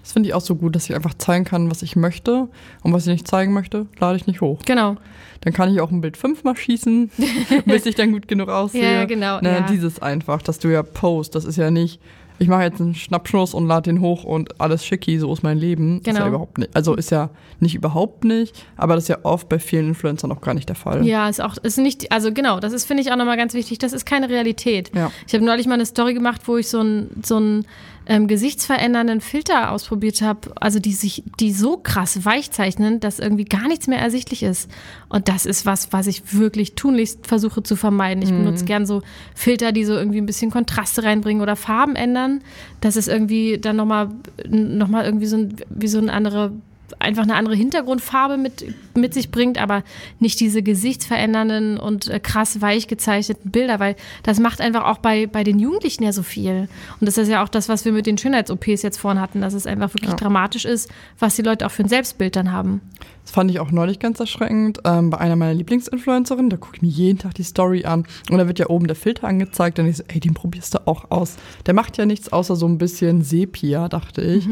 Das finde ich auch so gut, dass ich einfach zeigen kann, was ich möchte. Und was ich nicht zeigen möchte, lade ich nicht hoch. Genau. Dann kann ich auch ein Bild fünfmal schießen, bis ich dann gut genug aussehe. Ja, genau, Ne, ja. Dieses einfach, dass du ja post, das ist ja nicht, ich mache jetzt einen Schnappschnuss und lade den hoch und alles schicki, so ist mein Leben. Ist Genau. ja überhaupt nicht. Also ist ja nicht überhaupt nicht, aber das ist ja oft bei vielen Influencern auch gar nicht der Fall. Ja, ist auch, ist nicht, also genau, das ist, finde ich auch nochmal ganz wichtig, das ist keine Realität. Ja. Ich habe neulich mal eine Story gemacht, wo ich so einen so einen, ähm, gesichtsverändernden Filter ausprobiert habe, also die sich, die so krass weich zeichnen, dass irgendwie gar nichts mehr ersichtlich ist. Und das ist was, was ich wirklich tunlichst versuche zu vermeiden. Ich benutze gern so Filter, die so irgendwie ein bisschen Kontraste reinbringen oder Farben ändern, dass es irgendwie dann nochmal noch mal irgendwie so ein, wie so eine andere einfach eine andere Hintergrundfarbe mit, mit sich bringt, aber nicht diese gesichtsverändernden und äh, krass weich gezeichneten Bilder, weil das macht einfach auch bei, bei den Jugendlichen ja so viel. Und das ist ja auch das, was wir mit den Schönheits-OPs jetzt vorhin hatten, dass es einfach wirklich Ja. dramatisch ist, was die Leute auch für ein Selbstbild dann haben. Das fand ich auch neulich ganz erschreckend. Ähm, bei einer meiner Lieblingsinfluencerinnen, da gucke ich mir jeden Tag die Story an und da wird ja oben der Filter angezeigt und ich so, ey, den probierst du auch aus. Der macht ja nichts außer so ein bisschen Sepia, dachte ich.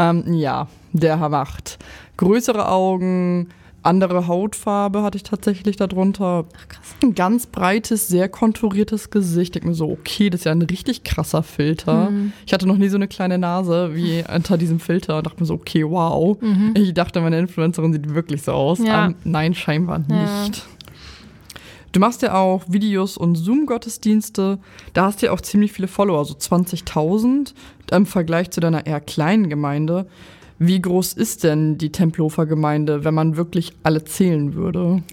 Ähm, ja, der macht größere Augen, andere Hautfarbe hatte ich tatsächlich darunter. Ach krass. Ein ganz breites, sehr konturiertes Gesicht. Ich denke mir so, okay, das ist ja ein richtig krasser Filter. Mhm. Ich hatte noch nie so eine kleine Nase wie unter diesem Filter und dachte mir so, okay, wow. Ich dachte, meine Influencerin sieht wirklich so aus. Mhm. Ja. Ähm, nein, scheinbar Ja. nicht. Du machst ja auch Videos und Zoom-Gottesdienste. Da hast du ja auch ziemlich viele Follower, so 20.000 im Vergleich zu deiner eher kleinen Gemeinde. Wie groß ist denn die Tempelhofer Gemeinde, wenn man wirklich alle zählen würde?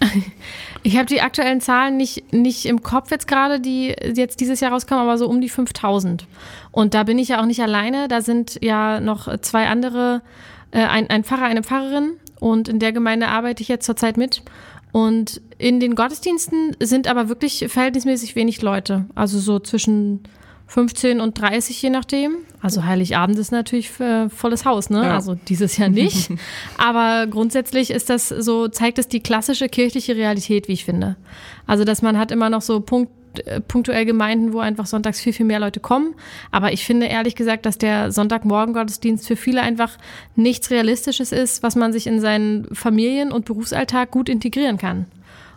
Ich habe die aktuellen Zahlen nicht, nicht im Kopf jetzt gerade, die jetzt dieses Jahr rauskommen, aber so um die 5000. Und da bin ich ja auch nicht alleine. Da sind ja noch zwei andere, äh, ein, ein Pfarrer, eine Pfarrerin. Und in der Gemeinde arbeite ich jetzt zurzeit mit. Und in den Gottesdiensten sind aber wirklich verhältnismäßig wenig Leute. Also so zwischen 15 und 30 je nachdem. Also Heiligabend ist natürlich äh, volles Haus, ne? Ja. Also dieses Jahr nicht. Aber grundsätzlich ist das so, zeigt es die klassische kirchliche Realität, wie ich finde. Also, dass man hat immer noch so Punkt, punktuell Gemeinden, wo einfach sonntags viel, viel mehr Leute kommen. Aber ich finde ehrlich gesagt, dass der Sonntagmorgen-Gottesdienst für viele einfach nichts Realistisches ist, was man sich in seinen Familien- und Berufsalltag gut integrieren kann.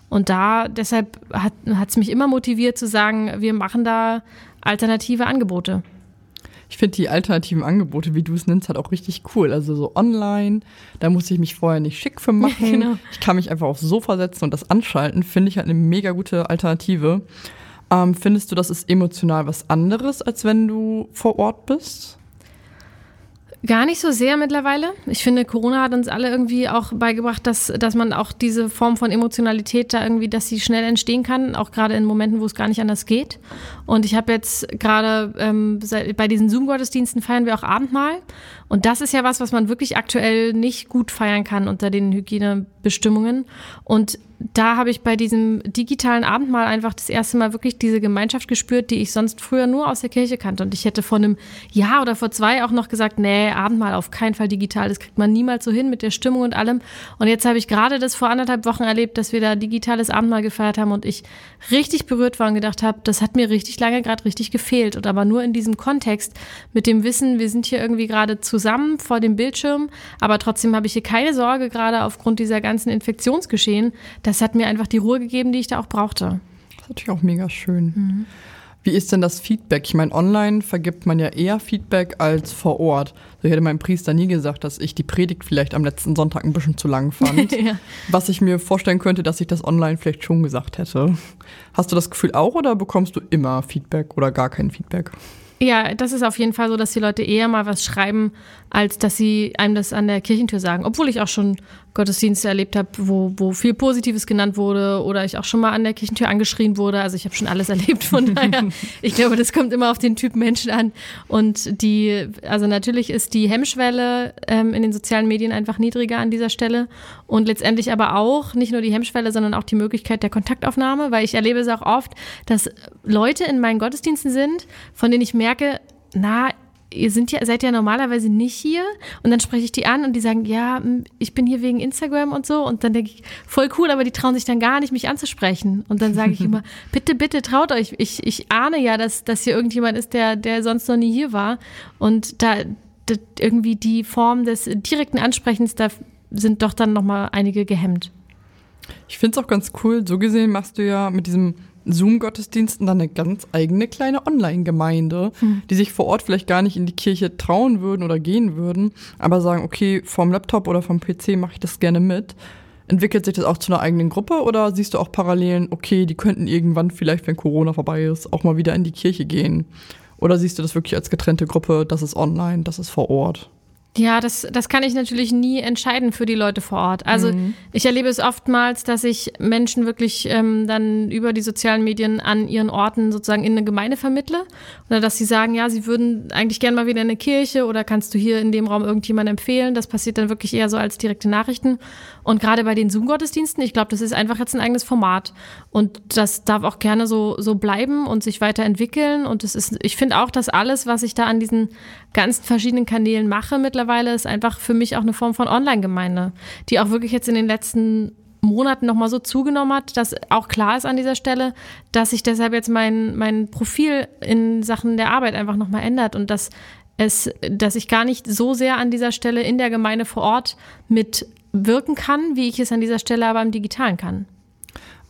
Und da, deshalb hat es mich immer motiviert zu sagen, wir machen da alternative Angebote. Ich finde die alternativen Angebote, wie du es nennst, halt auch richtig cool. Also so online, da muss ich mich vorher nicht schick für machen. Genau. Ich kann mich einfach aufs Sofa setzen und das anschalten. Finde ich halt eine mega gute Alternative. Ähm, findest du, das ist emotional was anderes, als wenn du vor Ort bist? Gar nicht so sehr mittlerweile. Ich finde, Corona hat uns alle irgendwie auch beigebracht, dass, dass man auch diese Form von Emotionalität da irgendwie, dass sie schnell entstehen kann, auch gerade in Momenten, wo es gar nicht anders geht. Und ich habe jetzt gerade ähm, bei diesen Zoom-Gottesdiensten feiern wir auch Abendmahl. Und das ist ja was, was man wirklich aktuell nicht gut feiern kann unter den Hygienebestimmungen. Und da habe ich bei diesem digitalen Abendmahl einfach das erste Mal wirklich diese Gemeinschaft gespürt, die ich sonst früher nur aus der Kirche kannte. Und ich hätte vor einem Jahr oder vor zwei auch noch gesagt, nee, Abendmahl auf keinen Fall digital, das kriegt man niemals so hin mit der Stimmung und allem. Und jetzt habe ich gerade das vor anderthalb Wochen erlebt, dass wir da digitales Abendmahl gefeiert haben und ich richtig berührt war und gedacht habe, das hat mir richtig lange gerade richtig gefehlt. Und aber nur in diesem Kontext mit dem Wissen, wir sind hier irgendwie gerade zusammen vor dem Bildschirm, aber trotzdem habe ich hier keine Sorge gerade aufgrund dieser ganzen Infektionsgeschehen. Das hat mir einfach die Ruhe gegeben, die ich da auch brauchte. Das ist natürlich auch mega schön. Wie ist denn das Feedback? Ich meine, online vergibt man ja eher Feedback als vor Ort. So, ich hätte meinem Priester nie gesagt, dass ich die Predigt vielleicht am letzten Sonntag ein bisschen zu lang fand. Ja. Was ich mir vorstellen könnte, dass ich das online vielleicht schon gesagt hätte. Hast du das Gefühl auch oder bekommst du immer Feedback oder gar kein Feedback? Ja, das ist auf jeden Fall so, dass die Leute eher mal was schreiben, als dass sie einem das an der Kirchentür sagen. Obwohl ich auch schon Gottesdienste erlebt habe, wo, wo viel Positives genannt wurde oder ich auch schon mal an der Kirchentür angeschrien wurde. Also ich habe schon alles erlebt. Von daher, ich glaube, das kommt immer auf den Typ Menschen an. Und die, also natürlich ist die Hemmschwelle ähm, in den sozialen Medien einfach niedriger an dieser Stelle. Und letztendlich aber auch nicht nur die Hemmschwelle, sondern auch die Möglichkeit der Kontaktaufnahme, weil ich erlebe es auch oft, dass Leute in meinen Gottesdiensten sind, von denen ich merke, na, ihr sind ja, seid ja normalerweise nicht hier. Und dann spreche ich die an und die sagen, ja, ich bin hier wegen Instagram und so. Und dann denke ich, voll cool, aber die trauen sich dann gar nicht, mich anzusprechen. Und dann sage ich immer, bitte, bitte traut euch. Ich, ich ahne ja, dass, dass hier irgendjemand ist, der, der sonst noch nie hier war. Und da, da irgendwie die Form des direkten Ansprechens, da sind doch dann nochmal einige gehemmt. Ich finde es auch ganz cool. So gesehen machst du ja mit diesem Zoom-Gottesdiensten dann eine ganz eigene kleine Online-Gemeinde, hm. die sich vor Ort vielleicht gar nicht in die Kirche trauen würden oder gehen würden, aber sagen, okay, vom Laptop oder vom PC mache ich das gerne mit. Entwickelt sich das auch zu einer eigenen Gruppe oder siehst du auch Parallelen, okay, die könnten irgendwann vielleicht, wenn Corona vorbei ist, auch mal wieder in die Kirche gehen? Oder siehst du das wirklich als getrennte Gruppe, das ist online, das ist vor Ort? Ja, das, das kann ich natürlich nie entscheiden für die Leute vor Ort. Also mhm. ich erlebe es oftmals, dass ich Menschen wirklich ähm, dann über die sozialen Medien an ihren Orten sozusagen in eine Gemeinde vermittle. Oder dass sie sagen, ja, sie würden eigentlich gerne mal wieder in eine Kirche oder kannst du hier in dem Raum irgendjemand empfehlen. Das passiert dann wirklich eher so als direkte Nachrichten. Und gerade bei den Zoom-Gottesdiensten, ich glaube, das ist einfach jetzt ein eigenes Format. Und das darf auch gerne so, so bleiben und sich weiterentwickeln. Und es ist, ich finde auch, dass alles, was ich da an diesen ganz verschiedenen Kanälen mache mittlerweile, ist einfach für mich auch eine Form von Online-Gemeinde, die auch wirklich jetzt in den letzten Monaten nochmal so zugenommen hat, dass auch klar ist an dieser Stelle, dass sich deshalb jetzt mein, mein Profil in Sachen der Arbeit einfach nochmal ändert und dass es, dass ich gar nicht so sehr an dieser Stelle in der Gemeinde vor Ort mit wirken kann, wie ich es an dieser Stelle aber im Digitalen kann.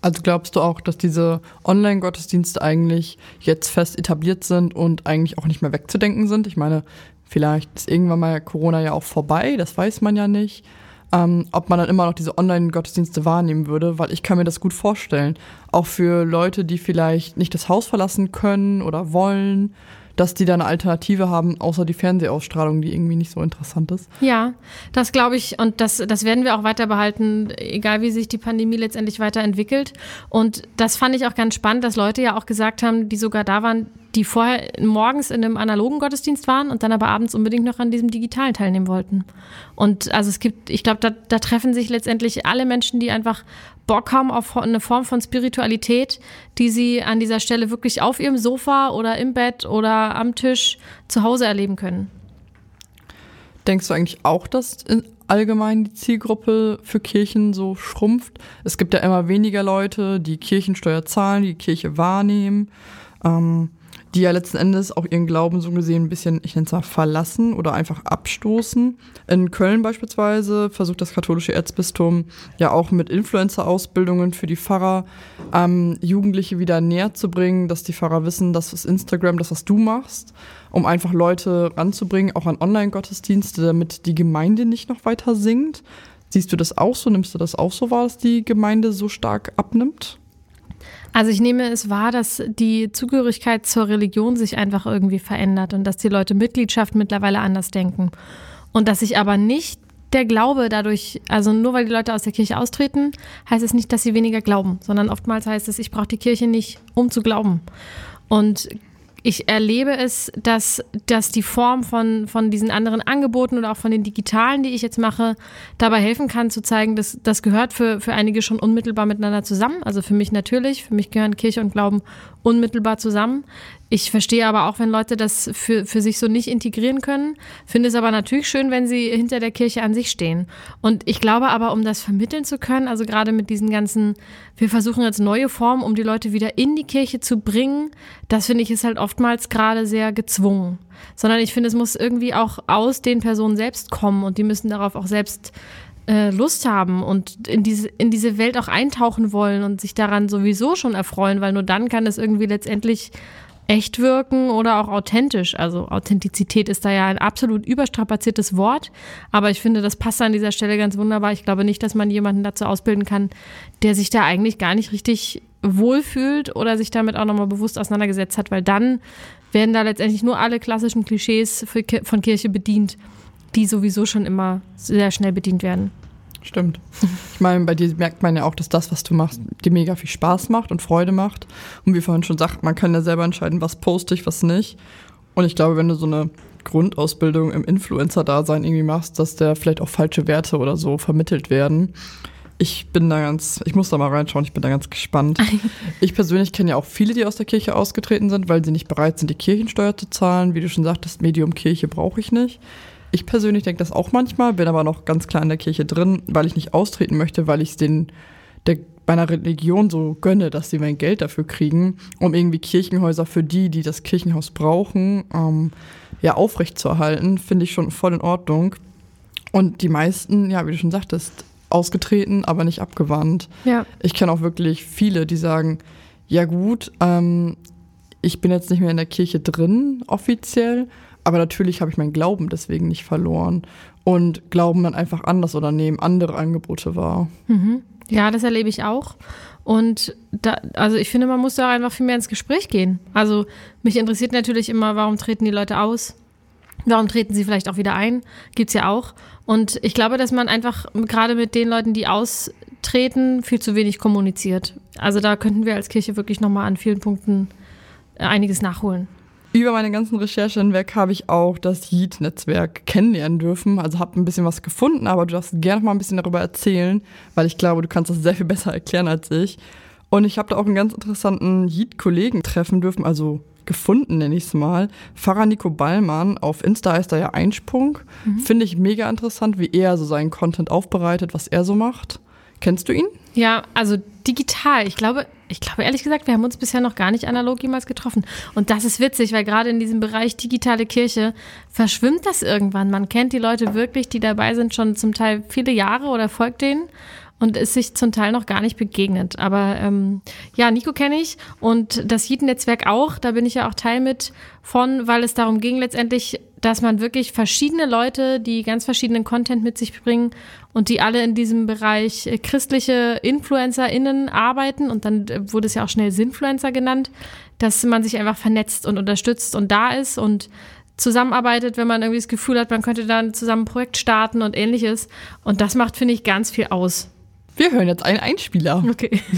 Also glaubst du auch, dass diese Online-Gottesdienste eigentlich jetzt fest etabliert sind und eigentlich auch nicht mehr wegzudenken sind? Ich meine, vielleicht ist irgendwann mal Corona ja auch vorbei, das weiß man ja nicht. Ähm, ob man dann immer noch diese Online-Gottesdienste wahrnehmen würde, weil ich kann mir das gut vorstellen. Auch für Leute, die vielleicht nicht das Haus verlassen können oder wollen dass die da eine Alternative haben, außer die Fernsehausstrahlung, die irgendwie nicht so interessant ist. Ja, das glaube ich und das, das werden wir auch weiter behalten, egal wie sich die Pandemie letztendlich weiterentwickelt. Und das fand ich auch ganz spannend, dass Leute ja auch gesagt haben, die sogar da waren, die vorher morgens in einem analogen Gottesdienst waren und dann aber abends unbedingt noch an diesem digitalen teilnehmen wollten. Und also es gibt, ich glaube, da, da treffen sich letztendlich alle Menschen, die einfach Bock haben auf eine Form von Spiritualität, die sie an dieser Stelle wirklich auf ihrem Sofa oder im Bett oder am Tisch zu Hause erleben können. Denkst du eigentlich auch, dass allgemein die Zielgruppe für Kirchen so schrumpft? Es gibt ja immer weniger Leute, die Kirchensteuer zahlen, die, Kirche wahrnehmen. Ähm, die ja letzten Endes auch ihren Glauben so gesehen ein bisschen, ich nenne es mal, verlassen oder einfach abstoßen. In Köln beispielsweise versucht das katholische Erzbistum ja auch mit Influencer-Ausbildungen für die Pfarrer ähm, Jugendliche wieder näher zu bringen, dass die Pfarrer wissen, das ist Instagram, das, was du machst, um einfach Leute ranzubringen, auch an Online-Gottesdienste, damit die Gemeinde nicht noch weiter singt. Siehst du das auch so? Nimmst du das auch so wahr, dass die Gemeinde so stark abnimmt? Also ich nehme es wahr, dass die Zugehörigkeit zur Religion sich einfach irgendwie verändert und dass die Leute Mitgliedschaft mittlerweile anders denken. Und dass sich aber nicht der Glaube dadurch, also nur weil die Leute aus der Kirche austreten, heißt es nicht, dass sie weniger glauben, sondern oftmals heißt es, ich brauche die Kirche nicht, um zu glauben. Und ich erlebe es, dass, dass die Form von, von diesen anderen Angeboten oder auch von den digitalen, die ich jetzt mache, dabei helfen kann zu zeigen, dass das gehört für, für einige schon unmittelbar miteinander zusammen. Also für mich natürlich, für mich gehören Kirche und Glauben unmittelbar zusammen. Ich verstehe aber auch, wenn Leute das für, für sich so nicht integrieren können. Finde es aber natürlich schön, wenn sie hinter der Kirche an sich stehen. Und ich glaube aber, um das vermitteln zu können, also gerade mit diesen ganzen, wir versuchen jetzt neue Formen, um die Leute wieder in die Kirche zu bringen, das finde ich ist halt oftmals gerade sehr gezwungen. Sondern ich finde, es muss irgendwie auch aus den Personen selbst kommen und die müssen darauf auch selbst äh, Lust haben und in diese, in diese Welt auch eintauchen wollen und sich daran sowieso schon erfreuen, weil nur dann kann es irgendwie letztendlich echt wirken oder auch authentisch. Also Authentizität ist da ja ein absolut überstrapaziertes Wort, aber ich finde, das passt an dieser Stelle ganz wunderbar. Ich glaube nicht, dass man jemanden dazu ausbilden kann, der sich da eigentlich gar nicht richtig wohlfühlt oder sich damit auch nochmal bewusst auseinandergesetzt hat, weil dann werden da letztendlich nur alle klassischen Klischees von Kirche bedient, die sowieso schon immer sehr schnell bedient werden. Stimmt. Ich meine, bei dir merkt man ja auch, dass das, was du machst, dir mega viel Spaß macht und Freude macht. Und wie vorhin schon sagt, man kann ja selber entscheiden, was poste ich, was nicht. Und ich glaube, wenn du so eine Grundausbildung im Influencer-Dasein irgendwie machst, dass da vielleicht auch falsche Werte oder so vermittelt werden. Ich bin da ganz, ich muss da mal reinschauen, ich bin da ganz gespannt. Ich persönlich kenne ja auch viele, die aus der Kirche ausgetreten sind, weil sie nicht bereit sind, die Kirchensteuer zu zahlen. Wie du schon sagtest, Medium Kirche brauche ich nicht. Ich persönlich denke das auch manchmal, bin aber noch ganz klar in der Kirche drin, weil ich nicht austreten möchte, weil ich es den der meiner Religion so gönne, dass sie mein Geld dafür kriegen, um irgendwie Kirchenhäuser für die, die das Kirchenhaus brauchen, ähm, ja aufrechtzuerhalten, finde ich schon voll in Ordnung. Und die meisten, ja, wie du schon sagtest, ausgetreten, aber nicht abgewandt. Ja. Ich kenne auch wirklich viele, die sagen, ja gut, ähm, ich bin jetzt nicht mehr in der Kirche drin, offiziell, aber natürlich habe ich meinen Glauben deswegen nicht verloren und glauben dann einfach anders oder nehmen andere Angebote wahr. Mhm. Ja, das erlebe ich auch. Und da, also ich finde, man muss da einfach viel mehr ins Gespräch gehen. Also mich interessiert natürlich immer, warum treten die Leute aus? Warum treten sie vielleicht auch wieder ein? Gibt's ja auch. Und ich glaube, dass man einfach gerade mit den Leuten, die austreten, viel zu wenig kommuniziert. Also da könnten wir als Kirche wirklich nochmal an vielen Punkten einiges nachholen. Über meine ganzen Recherchen hinweg habe ich auch das Yeet-Netzwerk kennenlernen dürfen. Also habe ein bisschen was gefunden, aber du darfst gerne mal ein bisschen darüber erzählen, weil ich glaube, du kannst das sehr viel besser erklären als ich. Und ich habe da auch einen ganz interessanten Yeet-Kollegen treffen dürfen, also gefunden, nenne ich es mal. Pfarrer Nico Ballmann, auf Insta heißt er ja Einsprung. Mhm. Finde ich mega interessant, wie er so seinen Content aufbereitet, was er so macht. Kennst du ihn? Ja, also digital. Ich glaube, ich glaube ehrlich gesagt, wir haben uns bisher noch gar nicht analog jemals getroffen. Und das ist witzig, weil gerade in diesem Bereich digitale Kirche verschwimmt das irgendwann. Man kennt die Leute wirklich, die dabei sind, schon zum Teil viele Jahre oder folgt denen und ist sich zum Teil noch gar nicht begegnet. Aber ähm, ja, Nico kenne ich und das Jiden-Netzwerk auch. Da bin ich ja auch Teil mit von, weil es darum ging letztendlich, dass man wirklich verschiedene Leute, die ganz verschiedenen Content mit sich bringen und die alle in diesem Bereich äh, christliche InfluencerInnen arbeiten und dann äh, wurde es ja auch schnell Sinfluencer genannt, dass man sich einfach vernetzt und unterstützt und da ist und zusammenarbeitet, wenn man irgendwie das Gefühl hat, man könnte dann zusammen ein Projekt starten und ähnliches. Und das macht, finde ich, ganz viel aus. Wir hören jetzt einen Einspieler. Okay.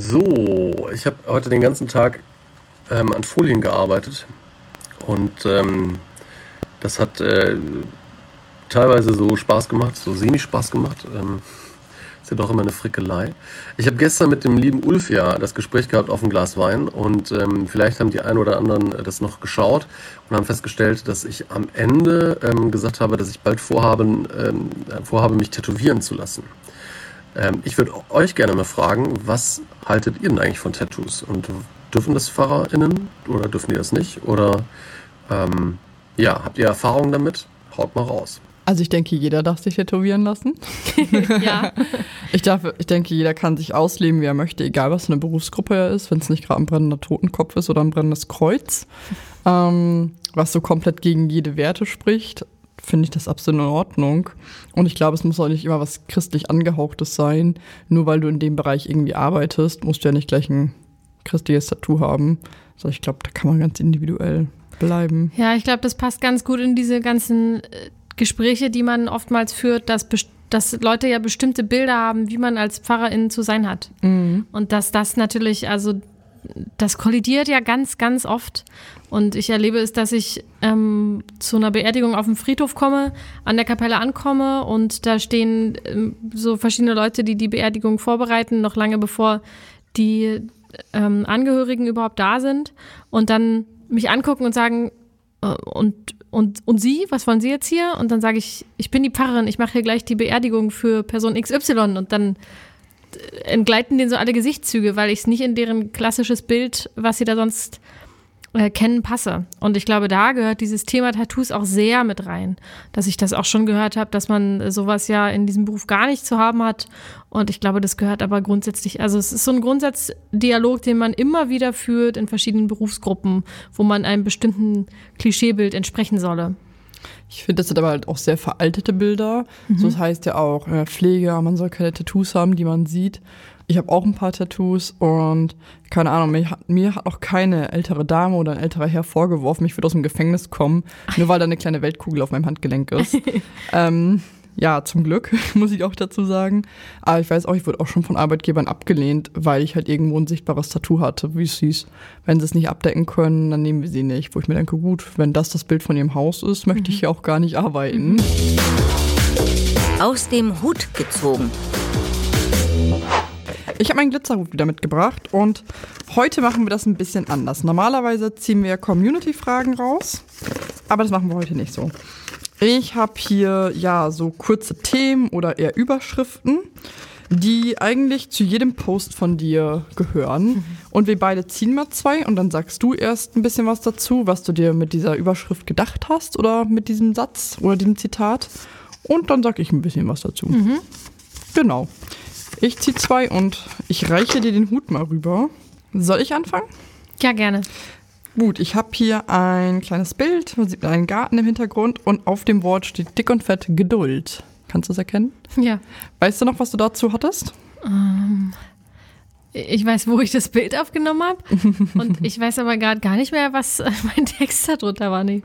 So, ich habe heute den ganzen Tag ähm, an Folien gearbeitet und ähm, das hat äh, teilweise so Spaß gemacht, so semi-Spaß gemacht. Ähm, ist ja doch immer eine Frickelei. Ich habe gestern mit dem lieben Ulf ja das Gespräch gehabt auf ein Glas Wein und ähm, vielleicht haben die einen oder anderen äh, das noch geschaut und haben festgestellt, dass ich am Ende ähm, gesagt habe, dass ich bald vorhabe, ähm, vorhabe mich tätowieren zu lassen. Ähm, ich würde euch gerne mal fragen, was haltet ihr denn eigentlich von Tattoos? Und dürfen das PfarrerInnen oder dürfen die das nicht? Oder ähm, ja, habt ihr Erfahrungen damit? Haut mal raus. Also ich denke, jeder darf sich tätowieren lassen. ja. Ich, darf, ich denke, jeder kann sich ausleben, wie er möchte, egal was für eine Berufsgruppe er ist, wenn es nicht gerade ein brennender Totenkopf ist oder ein brennendes Kreuz, ähm, was so komplett gegen jede Werte spricht finde ich das absolut in Ordnung. Und ich glaube, es muss auch nicht immer was christlich angehauchtes sein. Nur weil du in dem Bereich irgendwie arbeitest, musst du ja nicht gleich ein christliches Tattoo haben. Also ich glaube, da kann man ganz individuell bleiben. Ja, ich glaube, das passt ganz gut in diese ganzen äh, Gespräche, die man oftmals führt, dass, dass Leute ja bestimmte Bilder haben, wie man als Pfarrerin zu sein hat. Mhm. Und dass das natürlich, also das kollidiert ja ganz, ganz oft. Und ich erlebe es, dass ich ähm, zu einer Beerdigung auf dem Friedhof komme, an der Kapelle ankomme und da stehen ähm, so verschiedene Leute, die die Beerdigung vorbereiten, noch lange bevor die ähm, Angehörigen überhaupt da sind und dann mich angucken und sagen, äh, und, und, und Sie, was wollen Sie jetzt hier? Und dann sage ich, ich bin die Pfarrerin, ich mache hier gleich die Beerdigung für Person XY und dann entgleiten denen so alle Gesichtszüge, weil ich es nicht in deren klassisches Bild, was sie da sonst äh, kennen, passe. Und ich glaube, da gehört dieses Thema Tattoos auch sehr mit rein. Dass ich das auch schon gehört habe, dass man sowas ja in diesem Beruf gar nicht zu haben hat. Und ich glaube, das gehört aber grundsätzlich, also es ist so ein Grundsatzdialog, den man immer wieder führt in verschiedenen Berufsgruppen, wo man einem bestimmten Klischeebild entsprechen solle. Ich finde, das sind aber halt auch sehr veraltete Bilder. Mhm. So das heißt ja auch äh, Pflege, man soll keine Tattoos haben, die man sieht. Ich habe auch ein paar Tattoos und keine Ahnung, mir hat, mir hat auch keine ältere Dame oder ein älterer Herr vorgeworfen, ich würde aus dem Gefängnis kommen, nur weil da eine kleine Weltkugel auf meinem Handgelenk ist. ähm, Ja, zum Glück, muss ich auch dazu sagen. Aber ich weiß auch, ich wurde auch schon von Arbeitgebern abgelehnt, weil ich halt irgendwo ein sichtbares Tattoo hatte, wie es hieß. Wenn sie es nicht abdecken können, dann nehmen wir sie nicht. Wo ich mir denke, gut, wenn das das Bild von ihrem Haus ist, möchte ich hier auch gar nicht arbeiten. Aus dem Hut gezogen. Ich habe meinen Glitzerhut wieder mitgebracht und heute machen wir das ein bisschen anders. Normalerweise ziehen wir Community-Fragen raus, aber das machen wir heute nicht so. Ich habe hier ja so kurze Themen oder eher Überschriften, die eigentlich zu jedem Post von dir gehören. Und wir beide ziehen mal zwei und dann sagst du erst ein bisschen was dazu, was du dir mit dieser Überschrift gedacht hast oder mit diesem Satz oder diesem Zitat. Und dann sag ich ein bisschen was dazu. Genau. Ich ziehe zwei und ich reiche dir den Hut mal rüber. Soll ich anfangen? Ja, gerne. Gut, ich habe hier ein kleines Bild, man sieht einen Garten im Hintergrund und auf dem Wort steht dick und fett Geduld. Kannst du es erkennen? Ja. Weißt du noch, was du dazu hattest? Ich weiß, wo ich das Bild aufgenommen habe. Und ich weiß aber gerade gar nicht mehr, was mein Text darunter war. Nee.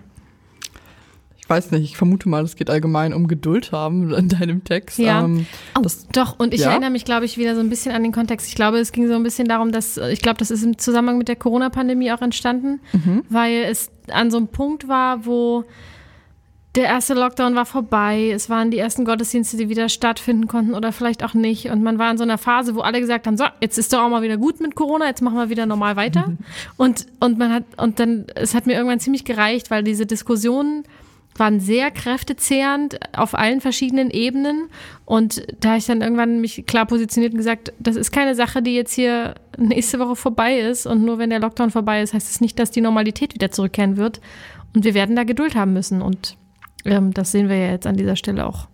Ich weiß nicht, ich vermute mal, es geht allgemein um Geduld haben in deinem Text. Ja. Ähm, Oh, das, doch, und ich Ja? erinnere mich, glaube ich, wieder so ein bisschen an den Kontext. Ich glaube, es ging so ein bisschen darum, dass, äh, ich glaube, das ist im Zusammenhang mit der Corona-Pandemie auch entstanden, weil es an so einem Punkt war, wo der erste Lockdown war vorbei, es waren die ersten Gottesdienste, die wieder stattfinden konnten oder vielleicht auch nicht. Und man war in so einer Phase, wo alle gesagt haben, so, jetzt ist doch auch mal wieder gut mit Corona, jetzt machen wir wieder normal weiter. Und, und man hat, und dann, es hat mir irgendwann ziemlich gereicht, weil diese Diskussionen waren sehr kräftezehrend auf allen verschiedenen Ebenen. Und da habe ich dann irgendwann mich klar positioniert und gesagt, das ist keine Sache, die jetzt hier nächste Woche vorbei ist. Und nur wenn der Lockdown vorbei ist, heißt es nicht, dass die Normalität wieder zurückkehren wird. Und wir werden da Geduld haben müssen. Und ähm, das sehen wir ja jetzt an dieser Stelle auch.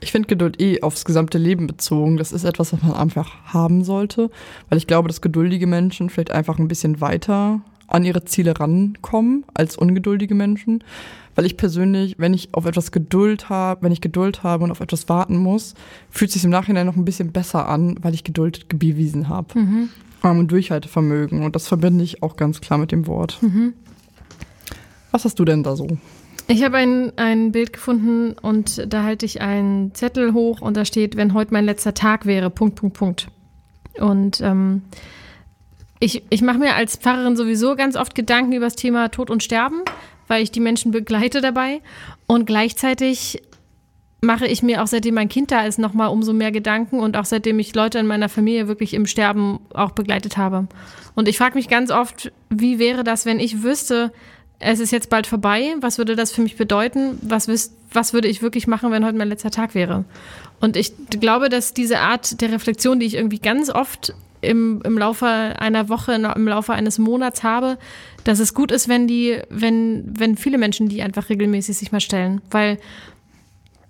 ich finde Geduld eh aufs gesamte Leben bezogen. Das ist etwas, was man einfach haben sollte, weil ich glaube, dass geduldige Menschen vielleicht einfach ein bisschen weiter an ihre Ziele rankommen als ungeduldige Menschen. Weil ich persönlich, wenn ich auf etwas Geduld habe, wenn ich Geduld habe und auf etwas warten muss, fühlt es sich im Nachhinein noch ein bisschen besser an, weil ich Geduld bewiesen habe. Ähm, Und Durchhaltevermögen. Und das verbinde ich auch ganz klar mit dem Wort. Was hast du denn da so? Ich habe ein, ein Bild gefunden und da halte ich einen Zettel hoch und da steht, wenn heute mein letzter Tag wäre, Punkt, Punkt, Punkt. Und ähm, ich, ich mache mir als Pfarrerin sowieso ganz oft Gedanken über das Thema Tod und Sterben, weil ich die Menschen begleite dabei. Und gleichzeitig mache ich mir auch seitdem mein Kind da ist nochmal umso mehr Gedanken und auch seitdem ich Leute in meiner Familie wirklich im Sterben auch begleitet habe. Und ich frage mich ganz oft, wie wäre das, wenn ich wüsste, es ist jetzt bald vorbei, was würde das für mich bedeuten? Was, was würde ich wirklich machen, wenn heute mein letzter Tag wäre? Und ich glaube, dass diese Art der Reflexion, die ich irgendwie ganz oft im, im Laufe einer Woche, im Laufe eines Monats habe, dass es gut ist, wenn die, wenn, wenn viele Menschen die einfach regelmäßig sich mal stellen. Weil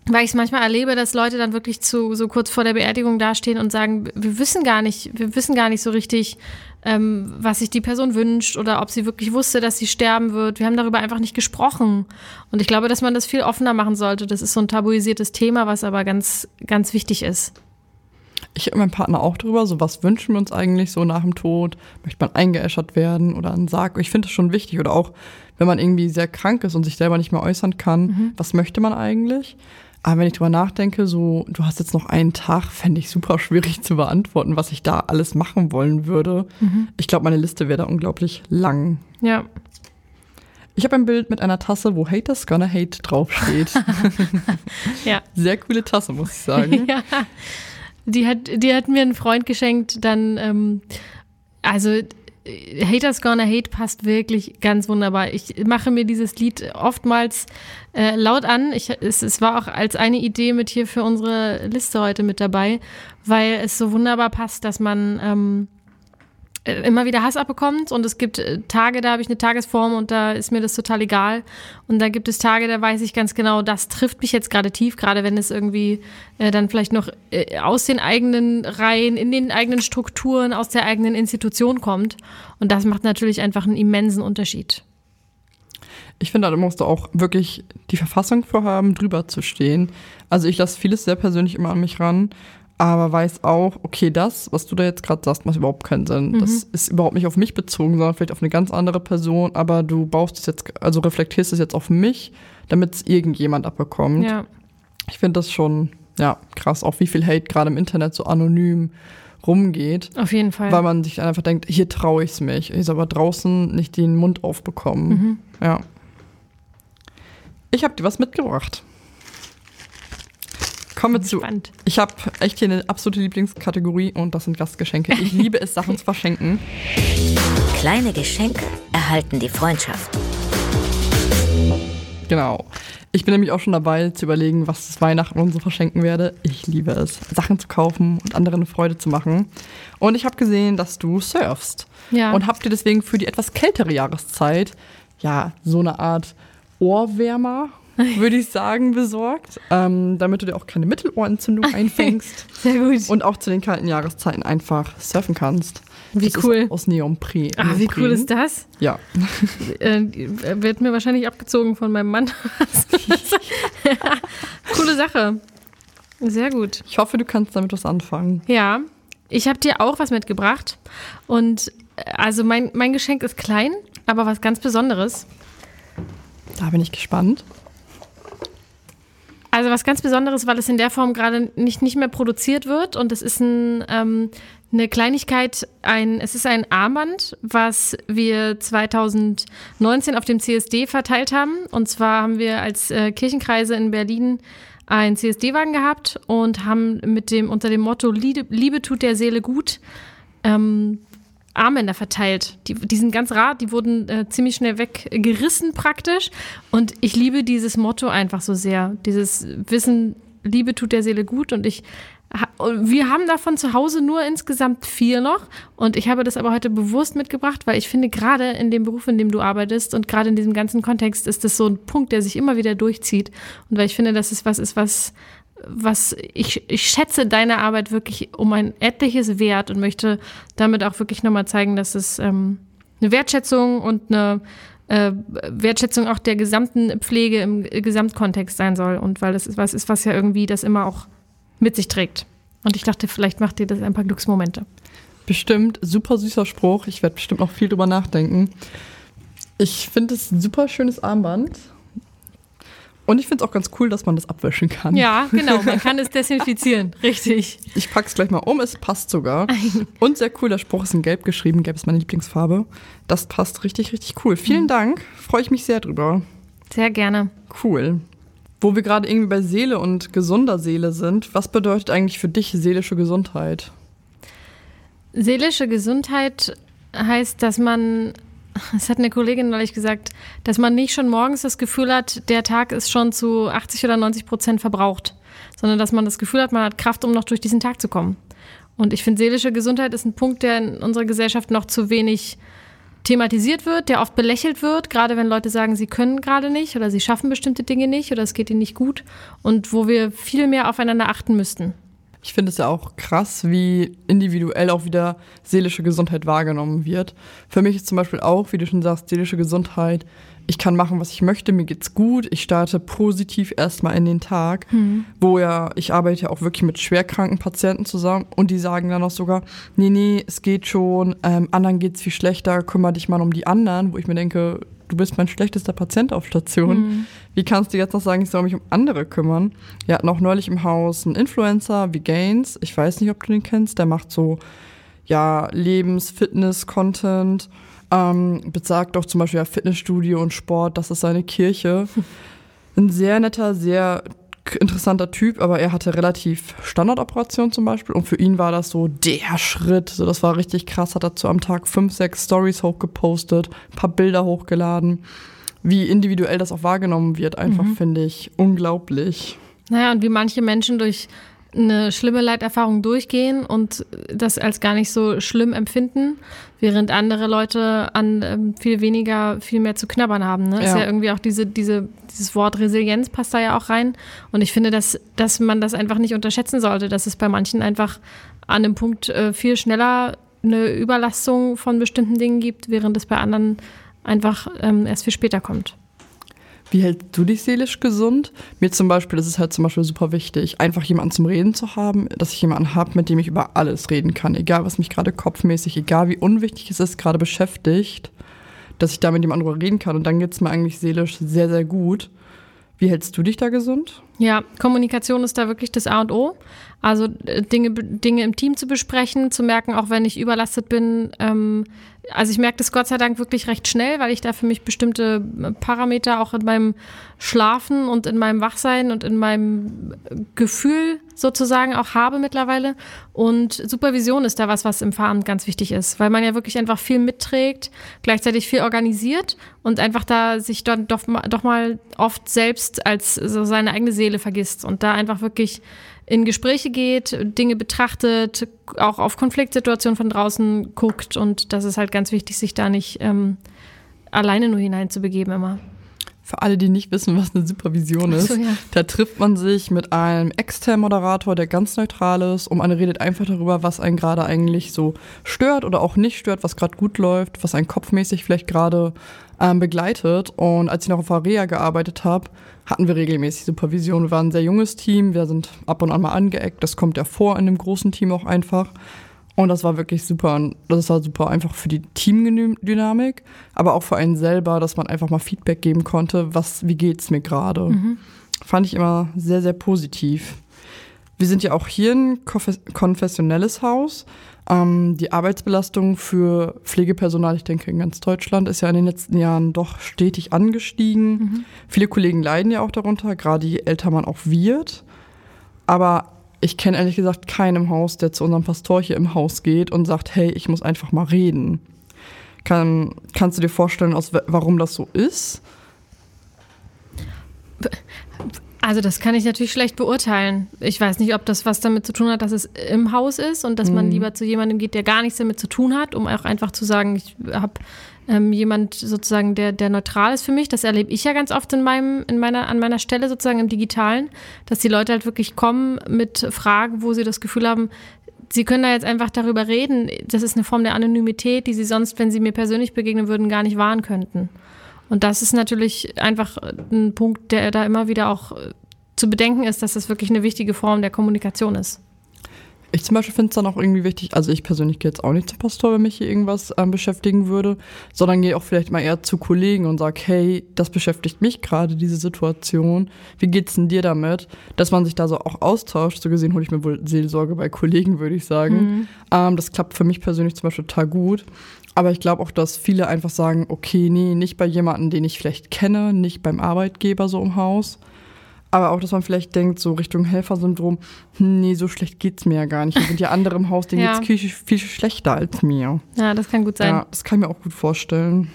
weil ich es manchmal erlebe, dass Leute dann wirklich zu so kurz vor der Beerdigung dastehen und sagen, wir wissen gar nicht, wir wissen gar nicht so richtig, ähm, was sich die Person wünscht oder ob sie wirklich wusste, dass sie sterben wird. Wir haben darüber einfach nicht gesprochen. Und ich glaube, dass man das viel offener machen sollte. Das ist so ein tabuisiertes Thema, was aber ganz, ganz wichtig ist. Ich und mein Partner auch drüber, so was wünschen wir uns eigentlich so nach dem Tod? Möchte man eingeäschert werden oder ein Sarg? Ich finde das schon wichtig. Oder auch, wenn man irgendwie sehr krank ist und sich selber nicht mehr äußern kann, was möchte man eigentlich? Aber wenn ich drüber nachdenke, so, du hast jetzt noch einen Tag, fände ich super schwierig zu beantworten, was ich da alles machen wollen würde. Ich glaube, meine Liste wäre da unglaublich lang. Ja. Ich habe ein Bild mit einer Tasse, wo Haters Gonna Hate draufsteht. Ja. Sehr coole Tasse, muss ich sagen. ja. Die hat, die hat mir ein Freund geschenkt, dann, ähm, also äh, Haters Gonna Hate passt wirklich ganz wunderbar. Ich mache mir dieses Lied oftmals äh, laut an. Ich, es, es war auch als eine Idee mit hier für unsere Liste heute mit dabei, weil es so wunderbar passt, dass man ähm, äh, immer wieder Hass abbekommt und es gibt äh, Tage, da habe ich eine Tagesform und da ist mir das total egal und da gibt es Tage, da weiß ich ganz genau, das trifft mich jetzt gerade tief, gerade wenn es irgendwie äh, dann vielleicht noch äh, aus den eigenen Reihen, in den eigenen Strukturen, aus der eigenen Institution kommt und das macht natürlich einfach einen immensen Unterschied. Ich finde, da musst du auch wirklich die Verfassung für haben, drüber zu stehen. Also ich lasse vieles sehr persönlich immer an mich ran, aber weiß auch, okay, das, was du da jetzt gerade sagst, macht überhaupt keinen Sinn. Das ist überhaupt nicht auf mich bezogen, sondern vielleicht auf eine ganz andere Person, aber du baust es jetzt, also reflektierst es jetzt auf mich, damit es irgendjemand abbekommt. Ja. Ich finde das schon, ja, krass, auch wie viel Hate gerade im Internet so anonym rumgeht. Auf jeden Fall. Weil man sich einfach denkt, hier traue ich es mich. Ich aber draußen nicht den Mund aufbekommen. Mhm. Ja. Ich habe dir was mitgebracht. Kommen wir zu. Spannend. Ich habe echt hier eine absolute Lieblingskategorie und das sind Gastgeschenke. Ich liebe es, Sachen zu verschenken. Kleine Geschenke erhalten die Freundschaft. Genau. Ich bin nämlich auch schon dabei zu überlegen, was das Weihnachten und so verschenken werde. Ich liebe es, Sachen zu kaufen und anderen eine Freude zu machen. Und ich habe gesehen, dass du surfst. Ja. Und habe dir deswegen für die etwas kältere Jahreszeit ja so eine Art Ohrwärmer, würde ich sagen, besorgt, ähm, damit du dir auch keine Mittelohrentzündung einfängst Sehr gut. und auch zu den kalten Jahreszeiten einfach surfen kannst. Wie das cool. Aus Neopren. ah, wie cool ist das? Ja. Äh, wird mir wahrscheinlich abgezogen von meinem Mann. Coole Sache. Sehr gut. Ich hoffe, du kannst damit was anfangen. Ja, ich habe dir auch was mitgebracht. Und äh, also mein, mein Geschenk ist klein, aber was ganz Besonderes. Da bin ich gespannt. Also was ganz Besonderes, weil es in der Form gerade nicht, nicht mehr produziert wird. Und es ist ein, ähm, eine Kleinigkeit, ein, es ist ein Armband, was wir 2019 auf dem CSD verteilt haben. Und zwar haben wir als äh, Kirchenkreise in Berlin einen CSD-Wagen gehabt und haben mit dem unter dem Motto Liebe, Liebe tut der Seele gut ähm, Armbänder verteilt. Die, die sind ganz rar, die wurden äh, ziemlich schnell weggerissen praktisch. Und ich liebe dieses Motto einfach so sehr. Dieses Wissen, Liebe tut der Seele gut. Und ich, wir haben davon zu Hause nur insgesamt vier noch. Und ich habe das aber heute bewusst mitgebracht, weil ich finde, gerade in dem Beruf, in dem du arbeitest und gerade in diesem ganzen Kontext ist das so ein Punkt, der sich immer wieder durchzieht. Und weil ich finde, dass es was ist, was was ich, ich schätze deine Arbeit wirklich um ein etliches Wert und möchte damit auch wirklich nochmal zeigen, dass es ähm, eine Wertschätzung und eine äh, Wertschätzung auch der gesamten Pflege im Gesamtkontext sein soll und weil das ist was ist, was ja irgendwie das immer auch mit sich trägt. Und ich dachte, vielleicht macht dir das ein paar Glücksmomente. Bestimmt, super süßer Spruch. Ich werde bestimmt noch viel drüber nachdenken. Ich finde es ein super schönes Armband. Und ich finde es auch ganz cool, dass man das abwischen kann. Ja, genau, man kann es desinfizieren, richtig. Ich pack's gleich mal um, es passt sogar. Und sehr cool, der Spruch ist in Gelb geschrieben. Gelb ist meine Lieblingsfarbe. Das passt richtig, richtig cool. Vielen Dank, freue ich mich sehr drüber. Sehr gerne. Cool. Wo wir gerade irgendwie bei Seele und gesunder Seele sind, was bedeutet eigentlich für dich seelische Gesundheit? Seelische Gesundheit heißt, dass man, das hat eine Kollegin neulich gesagt, dass man nicht schon morgens das Gefühl hat, der Tag ist schon zu 80 oder 90 Prozent verbraucht, sondern dass man das Gefühl hat, man hat Kraft, um noch durch diesen Tag zu kommen. Und ich finde, seelische Gesundheit ist ein Punkt, der in unserer Gesellschaft noch zu wenig thematisiert wird, der oft belächelt wird, gerade wenn Leute sagen, sie können gerade nicht oder sie schaffen bestimmte Dinge nicht oder es geht ihnen nicht gut und wo wir viel mehr aufeinander achten müssten. Ich finde es ja auch krass, wie individuell auch wieder seelische Gesundheit wahrgenommen wird. Für mich ist zum Beispiel auch, wie du schon sagst, seelische Gesundheit. Ich kann machen, was ich möchte, mir geht's gut, ich starte positiv erstmal in den Tag, wo ja, ich arbeite ja auch wirklich mit schwerkranken Patienten zusammen und die sagen dann auch sogar, nee, nee, es geht schon, ähm, anderen geht's viel schlechter, kümmere dich mal um die anderen, wo ich mir denke, du bist mein schlechtester Patient auf Station. Wie kannst du jetzt noch sagen, ich soll mich um andere kümmern? Wir hatten auch neulich im Haus einen Influencer wie Gaines. Ich weiß nicht, ob du den kennst. Der macht so, ja, Lebens-, Fitness-Content. Ähm, besagt auch zum Beispiel ja, Fitnessstudio und Sport, das ist seine Kirche. Ein sehr netter, sehr interessanter Typ, aber er hatte relativ Standardoperationen zum Beispiel und für ihn war das so der Schritt. So, das war richtig krass, hat dazu am Tag fünf, sechs Stories hochgepostet, ein paar Bilder hochgeladen. Wie individuell das auch wahrgenommen wird, einfach finde ich unglaublich. Naja, und wie manche Menschen durch eine schlimme Leiterfahrung durchgehen und das als gar nicht so schlimm empfinden, während andere Leute an ähm, viel weniger, viel mehr zu knabbern haben. Ne? Ist Ja. ja irgendwie auch diese, diese, dieses Wort Resilienz passt da ja auch rein. Und ich finde, dass, dass man das einfach nicht unterschätzen sollte, dass es bei manchen einfach an einem Punkt äh, viel schneller eine Überlastung von bestimmten Dingen gibt, während es bei anderen einfach ähm, erst viel später kommt. Wie hältst du dich seelisch gesund? Mir zum Beispiel, ist halt zum Beispiel super wichtig, einfach jemanden zum Reden zu haben, dass ich jemanden habe, mit dem ich über alles reden kann, egal was mich gerade kopfmäßig, egal wie unwichtig es ist, gerade beschäftigt, dass ich da mit jemandem reden kann und dann geht's mir eigentlich seelisch sehr, sehr gut. Wie hältst du dich da gesund? Ja, Kommunikation ist da wirklich das A und O. Also äh, Dinge, Dinge im Team zu besprechen, zu merken, auch wenn ich überlastet bin. Ähm, also ich merke das Gott sei Dank wirklich recht schnell, weil ich da für mich bestimmte äh, Parameter auch in meinem Schlafen und in meinem Wachsein und in meinem Gefühl sozusagen auch habe mittlerweile. Und Supervision ist da was, was im Fahren ganz wichtig ist, weil man ja wirklich einfach viel mitträgt, gleichzeitig viel organisiert und einfach da sich dann doch, doch mal oft selbst als so seine eigene Seele vergisst und da einfach wirklich in Gespräche geht, Dinge betrachtet, auch auf Konfliktsituationen von draußen guckt. Und das ist halt ganz wichtig, sich da nicht ähm, alleine nur hineinzubegeben immer. Für alle, die nicht wissen, was eine Supervision ist, so, ja. da trifft man sich mit einem externen Moderator, der ganz neutral ist, und man redet einfach darüber, was einen gerade eigentlich so stört oder auch nicht stört, was gerade gut läuft, was einen kopfmäßig vielleicht gerade ähm, begleitet. Und als ich noch auf Area gearbeitet habe, hatten wir regelmäßig Supervision. Wir waren ein sehr junges Team, wir sind ab und an mal angeeckt. Das kommt ja vor in dem großen Team auch einfach. Und das war wirklich super. Und das war super einfach für die Teamdynamik, aber auch für einen selber, dass man einfach mal Feedback geben konnte, was, wie geht's mir gerade. Mhm. Fand ich immer sehr, sehr positiv. Wir sind ja auch hier ein konfessionelles Haus. Ähm, die Arbeitsbelastung für Pflegepersonal, ich denke in ganz Deutschland, ist ja in den letzten Jahren doch stetig angestiegen. Mhm. Viele Kollegen leiden ja auch darunter, gerade je älter man auch wird. Aber ich kenne ehrlich gesagt keinen im Haus, der zu unserem Pastor hier im Haus geht und sagt, hey, ich muss einfach mal reden. Kann, kannst du dir vorstellen, aus, warum das so ist? Also das kann ich natürlich schlecht beurteilen. Ich weiß nicht, ob das was damit zu tun hat, dass es im Haus ist und dass mhm. man lieber zu jemandem geht, der gar nichts damit zu tun hat, um auch einfach zu sagen, ich habe ähm, jemand sozusagen, der, der neutral ist für mich. Das erlebe ich ja ganz oft in meinem, in meiner, an meiner Stelle sozusagen im Digitalen, dass die Leute halt wirklich kommen mit Fragen, wo sie das Gefühl haben, sie können da jetzt einfach darüber reden. Das ist eine Form der Anonymität, die sie sonst, wenn sie mir persönlich begegnen würden, gar nicht wahren könnten. Und das ist natürlich einfach ein Punkt, der da immer wieder auch zu bedenken ist, dass das wirklich eine wichtige Form der Kommunikation ist. Ich zum Beispiel finde es dann auch irgendwie wichtig, also ich persönlich gehe jetzt auch nicht zum Pastor, wenn mich hier irgendwas ähm, beschäftigen würde, sondern gehe auch vielleicht mal eher zu Kollegen und sage, hey, das beschäftigt mich gerade, diese Situation. Wie geht's denn dir damit? Dass man sich da so auch austauscht. So gesehen hole ich mir wohl Seelsorge bei Kollegen, würde ich sagen. Mhm. Ähm, das klappt für mich persönlich zum Beispiel total gut. Aber ich glaube auch, dass viele einfach sagen, okay, nee, nicht bei jemandem, den ich vielleicht kenne, nicht beim Arbeitgeber so im Haus. Aber auch, dass man vielleicht denkt, so Richtung Helfersyndrom, hm, nee, so schlecht geht's mir ja gar nicht. Hier sind ja andere im Haus, denen ja. geht's viel, viel schlechter als mir. Ja, das kann gut sein. Ja, das kann ich mir auch gut vorstellen.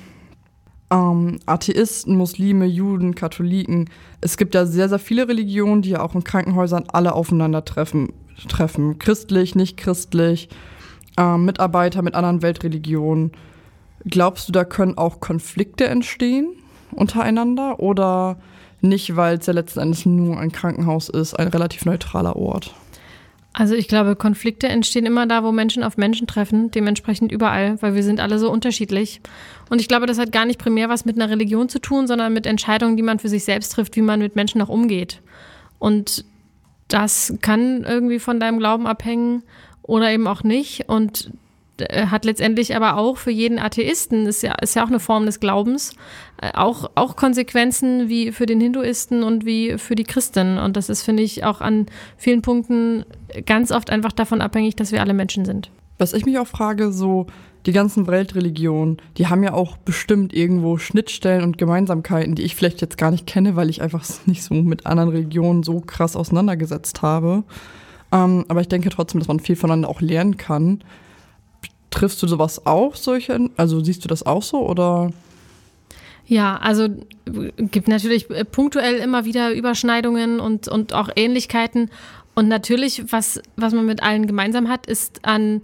Ähm, Atheisten, Muslime, Juden, Katholiken. Es gibt ja sehr, sehr viele Religionen, die ja auch in Krankenhäusern alle aufeinandertreffen. Treffen. Christlich, nicht christlich äh, Mitarbeiter mit anderen Weltreligionen. Glaubst du, da können auch Konflikte entstehen untereinander oder nicht, weil es ja letzten Endes nur ein Krankenhaus ist, ein relativ neutraler Ort? Also ich glaube, Konflikte entstehen immer da, wo Menschen auf Menschen treffen, dementsprechend überall, weil wir sind alle so unterschiedlich. Und ich glaube, das hat gar nicht primär was mit einer Religion zu tun, sondern mit Entscheidungen, die man für sich selbst trifft, wie man mit Menschen auch umgeht. Und das kann irgendwie von deinem Glauben abhängen oder eben auch nicht. Und äh, hat letztendlich aber auch für jeden Atheisten, ist ja, ist ja auch eine Form des Glaubens, auch, auch Konsequenzen wie für den Hinduisten und wie für die Christen. Und das ist, finde ich, auch an vielen Punkten ganz oft einfach davon abhängig, dass wir alle Menschen sind. Was ich mich auch frage, so die ganzen Weltreligionen, die haben ja auch bestimmt irgendwo Schnittstellen und Gemeinsamkeiten, die ich vielleicht jetzt gar nicht kenne, weil ich einfach nicht so mit anderen Religionen so krass auseinandergesetzt habe. Ähm, aber ich denke trotzdem, dass man viel voneinander auch lernen kann. Triffst du sowas auch, solche, also siehst du das auch so oder? Ja, also gibt natürlich punktuell immer wieder Überschneidungen und, und auch Ähnlichkeiten. Und natürlich, was, was man mit allen gemeinsam hat, ist an,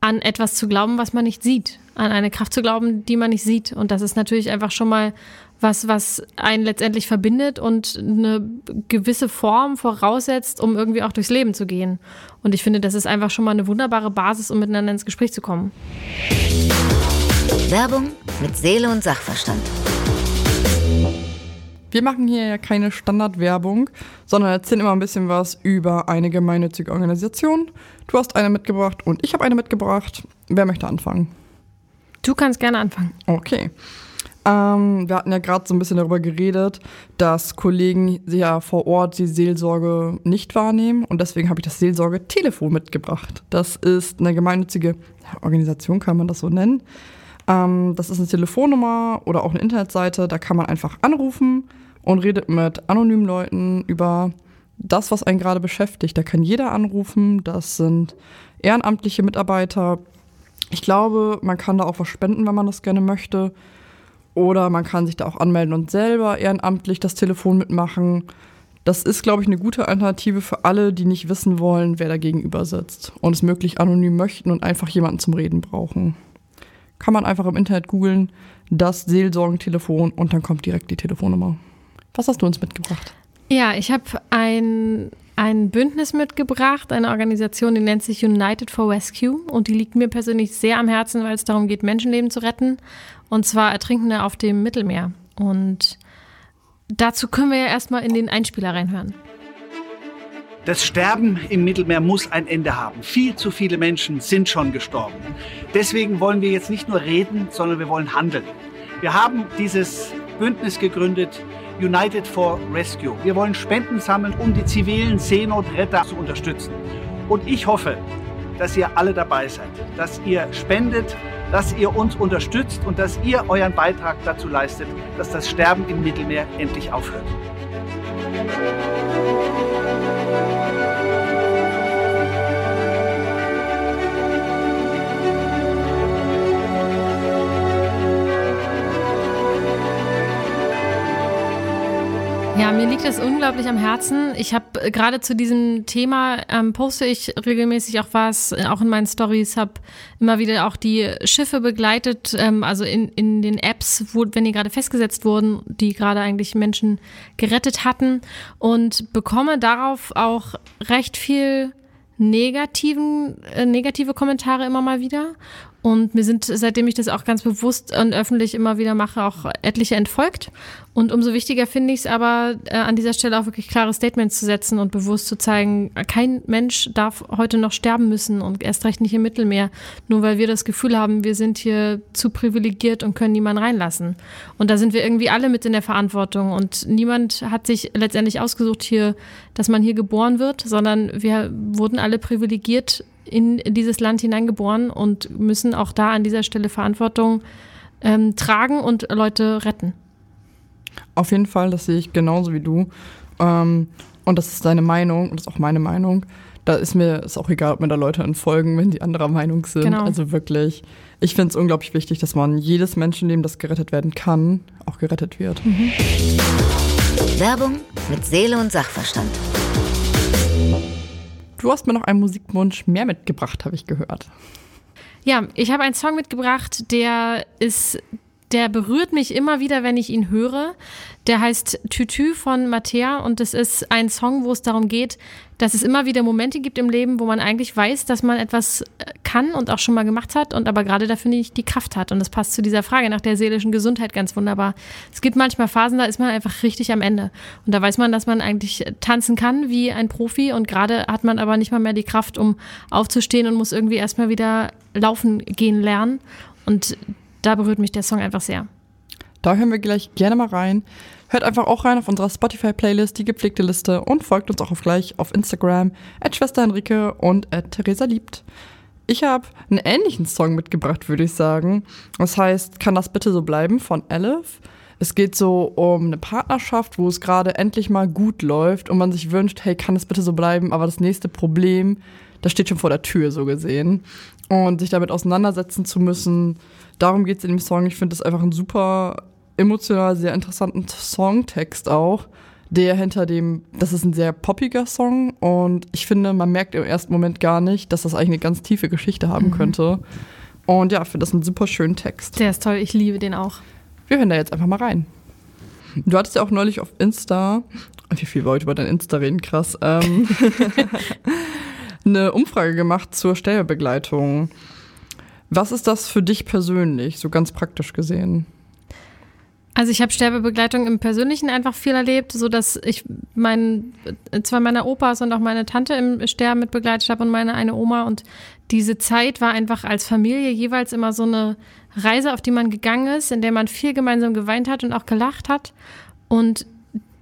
an etwas zu glauben, was man nicht sieht. An eine Kraft zu glauben, die man nicht sieht. Und das ist natürlich einfach schon mal was, was einen letztendlich verbindet und eine gewisse Form voraussetzt, um irgendwie auch durchs Leben zu gehen. Und ich finde, das ist einfach schon mal eine wunderbare Basis, um miteinander ins Gespräch zu kommen. Werbung mit Seele und Sachverstand. Wir machen hier ja keine Standardwerbung, sondern erzählen immer ein bisschen was über eine gemeinnützige Organisation. Du hast eine mitgebracht und ich habe eine mitgebracht. Wer möchte anfangen? Du kannst gerne anfangen. Okay. Ähm, wir hatten ja gerade so ein bisschen darüber geredet, dass Kollegen ja vor Ort die Seelsorge nicht wahrnehmen und deswegen habe ich das Seelsorge-Telefon mitgebracht. Das ist eine gemeinnützige Organisation, kann man das so nennen. Ähm, das ist eine Telefonnummer oder auch eine Internetseite, da kann man einfach anrufen und redet mit anonymen Leuten über das, was einen gerade beschäftigt. Da kann jeder anrufen, das sind ehrenamtliche Mitarbeiter. Ich glaube, man kann da auch was spenden, wenn man das gerne möchte. Oder man kann sich da auch anmelden und selber ehrenamtlich das Telefon mitmachen. Das ist, glaube ich, eine gute Alternative für alle, die nicht wissen wollen, wer da gegenüber sitzt und es möglich anonym möchten und einfach jemanden zum Reden brauchen. Kann man einfach im Internet googeln, das Seelsorgentelefon und dann kommt direkt die Telefonnummer. Was hast du uns mitgebracht? Ja, ich habe ein, ein Bündnis mitgebracht, eine Organisation, die nennt sich United for Rescue und die liegt mir persönlich sehr am Herzen, weil es darum geht, Menschenleben zu retten und zwar Ertrinkende auf dem Mittelmeer. Und dazu können wir ja erstmal in den Einspieler reinhören. Das Sterben im Mittelmeer muss ein Ende haben. Viel zu viele Menschen sind schon gestorben. Deswegen wollen wir jetzt nicht nur reden, sondern wir wollen handeln. Wir haben dieses Bündnis gegründet, United for Rescue. Wir wollen Spenden sammeln, um die zivilen Seenotretter zu unterstützen. Und ich hoffe, dass ihr alle dabei seid, dass ihr spendet, dass ihr uns unterstützt und dass ihr euren Beitrag dazu leistet, dass das Sterben im Mittelmeer endlich aufhört. Thank you. Ja, mir liegt das unglaublich am Herzen. Ich habe äh, gerade zu diesem Thema ähm, poste ich regelmäßig auch was, äh, auch in meinen Stories, habe immer wieder auch die Schiffe begleitet, ähm, also in, in den Apps, wo, wenn die gerade festgesetzt wurden, die gerade eigentlich Menschen gerettet hatten und bekomme darauf auch recht viel negativen, äh, negative Kommentare immer mal wieder. Und mir sind, seitdem ich das auch ganz bewusst und öffentlich immer wieder mache, auch etliche entfolgt. Und umso wichtiger finde ich es aber, äh, an dieser Stelle auch wirklich klare Statements zu setzen und bewusst zu zeigen, kein Mensch darf heute noch sterben müssen und erst recht nicht im Mittelmeer, nur weil wir das Gefühl haben, wir sind hier zu privilegiert und können niemanden reinlassen. Und da sind wir irgendwie alle mit in der Verantwortung. Und niemand hat sich letztendlich ausgesucht hier, dass man hier geboren wird, sondern wir wurden alle privilegiert in dieses Land hineingeboren und müssen auch da an dieser Stelle Verantwortung ähm, tragen und Leute retten. Auf jeden Fall, das sehe ich genauso wie du. Ähm, und das ist deine Meinung und das ist auch meine Meinung. Da ist mir ist auch egal, ob mir da Leute entfolgen, wenn die anderer Meinung sind. Genau. Also wirklich, ich finde es unglaublich wichtig, dass man jedes Menschenleben, das gerettet werden kann, auch gerettet wird. Mhm. Werbung mit Seele und Sachverstand. Du hast mir noch einen Musikwunsch mehr mitgebracht, habe ich gehört. Ja, ich habe einen Song mitgebracht, der ist der berührt mich immer wieder, wenn ich ihn höre. Der heißt Tütü von Mattea und das ist ein Song, wo es darum geht, dass es immer wieder Momente gibt im Leben, wo man eigentlich weiß, dass man etwas äh, kann und auch schon mal gemacht hat und aber gerade dafür nicht die Kraft hat. Und das passt zu dieser Frage nach der seelischen Gesundheit ganz wunderbar. Es gibt manchmal Phasen, da ist man einfach richtig am Ende. Und da weiß man, dass man eigentlich tanzen kann wie ein Profi und gerade hat man aber nicht mal mehr die Kraft, um aufzustehen und muss irgendwie erstmal wieder laufen gehen lernen. Und da berührt mich der Song einfach sehr. Da hören wir gleich gerne mal rein. Hört einfach auch rein auf unserer Spotify-Playlist, die gepflegte Liste und folgt uns auch auf gleich auf Instagram, at Schwester Henrike und at Theresa Liebt. Ich habe einen ähnlichen Song mitgebracht, würde ich sagen. Das heißt, kann das bitte so bleiben von Elif. Es geht so um eine Partnerschaft, wo es gerade endlich mal gut läuft und man sich wünscht, hey, kann es bitte so bleiben, aber das nächste Problem, das steht schon vor der Tür, so gesehen. Und sich damit auseinandersetzen zu müssen, darum geht es in dem Song. Ich finde es einfach ein super emotional, sehr interessanten Songtext auch, der hinter dem, das ist ein sehr poppiger Song und ich finde, man merkt im ersten Moment gar nicht, dass das eigentlich eine ganz tiefe Geschichte haben mhm. könnte. Und ja, ich finde das einen super schönen Text. Der ist toll, ich liebe den auch. Wir hören da jetzt einfach mal rein. Du hattest ja auch neulich auf Insta, wie viel wir heute über dein Insta reden, krass, ähm, eine Umfrage gemacht zur Stellbegleitung. Was ist das für dich persönlich, so ganz praktisch gesehen? Also ich habe Sterbebegleitung im Persönlichen einfach viel erlebt, so dass ich mein, zwei meiner Opas und auch meine Tante im Sterben mit begleitet habe und meine eine Oma und diese Zeit war einfach als Familie jeweils immer so eine Reise, auf die man gegangen ist, in der man viel gemeinsam geweint hat und auch gelacht hat. Und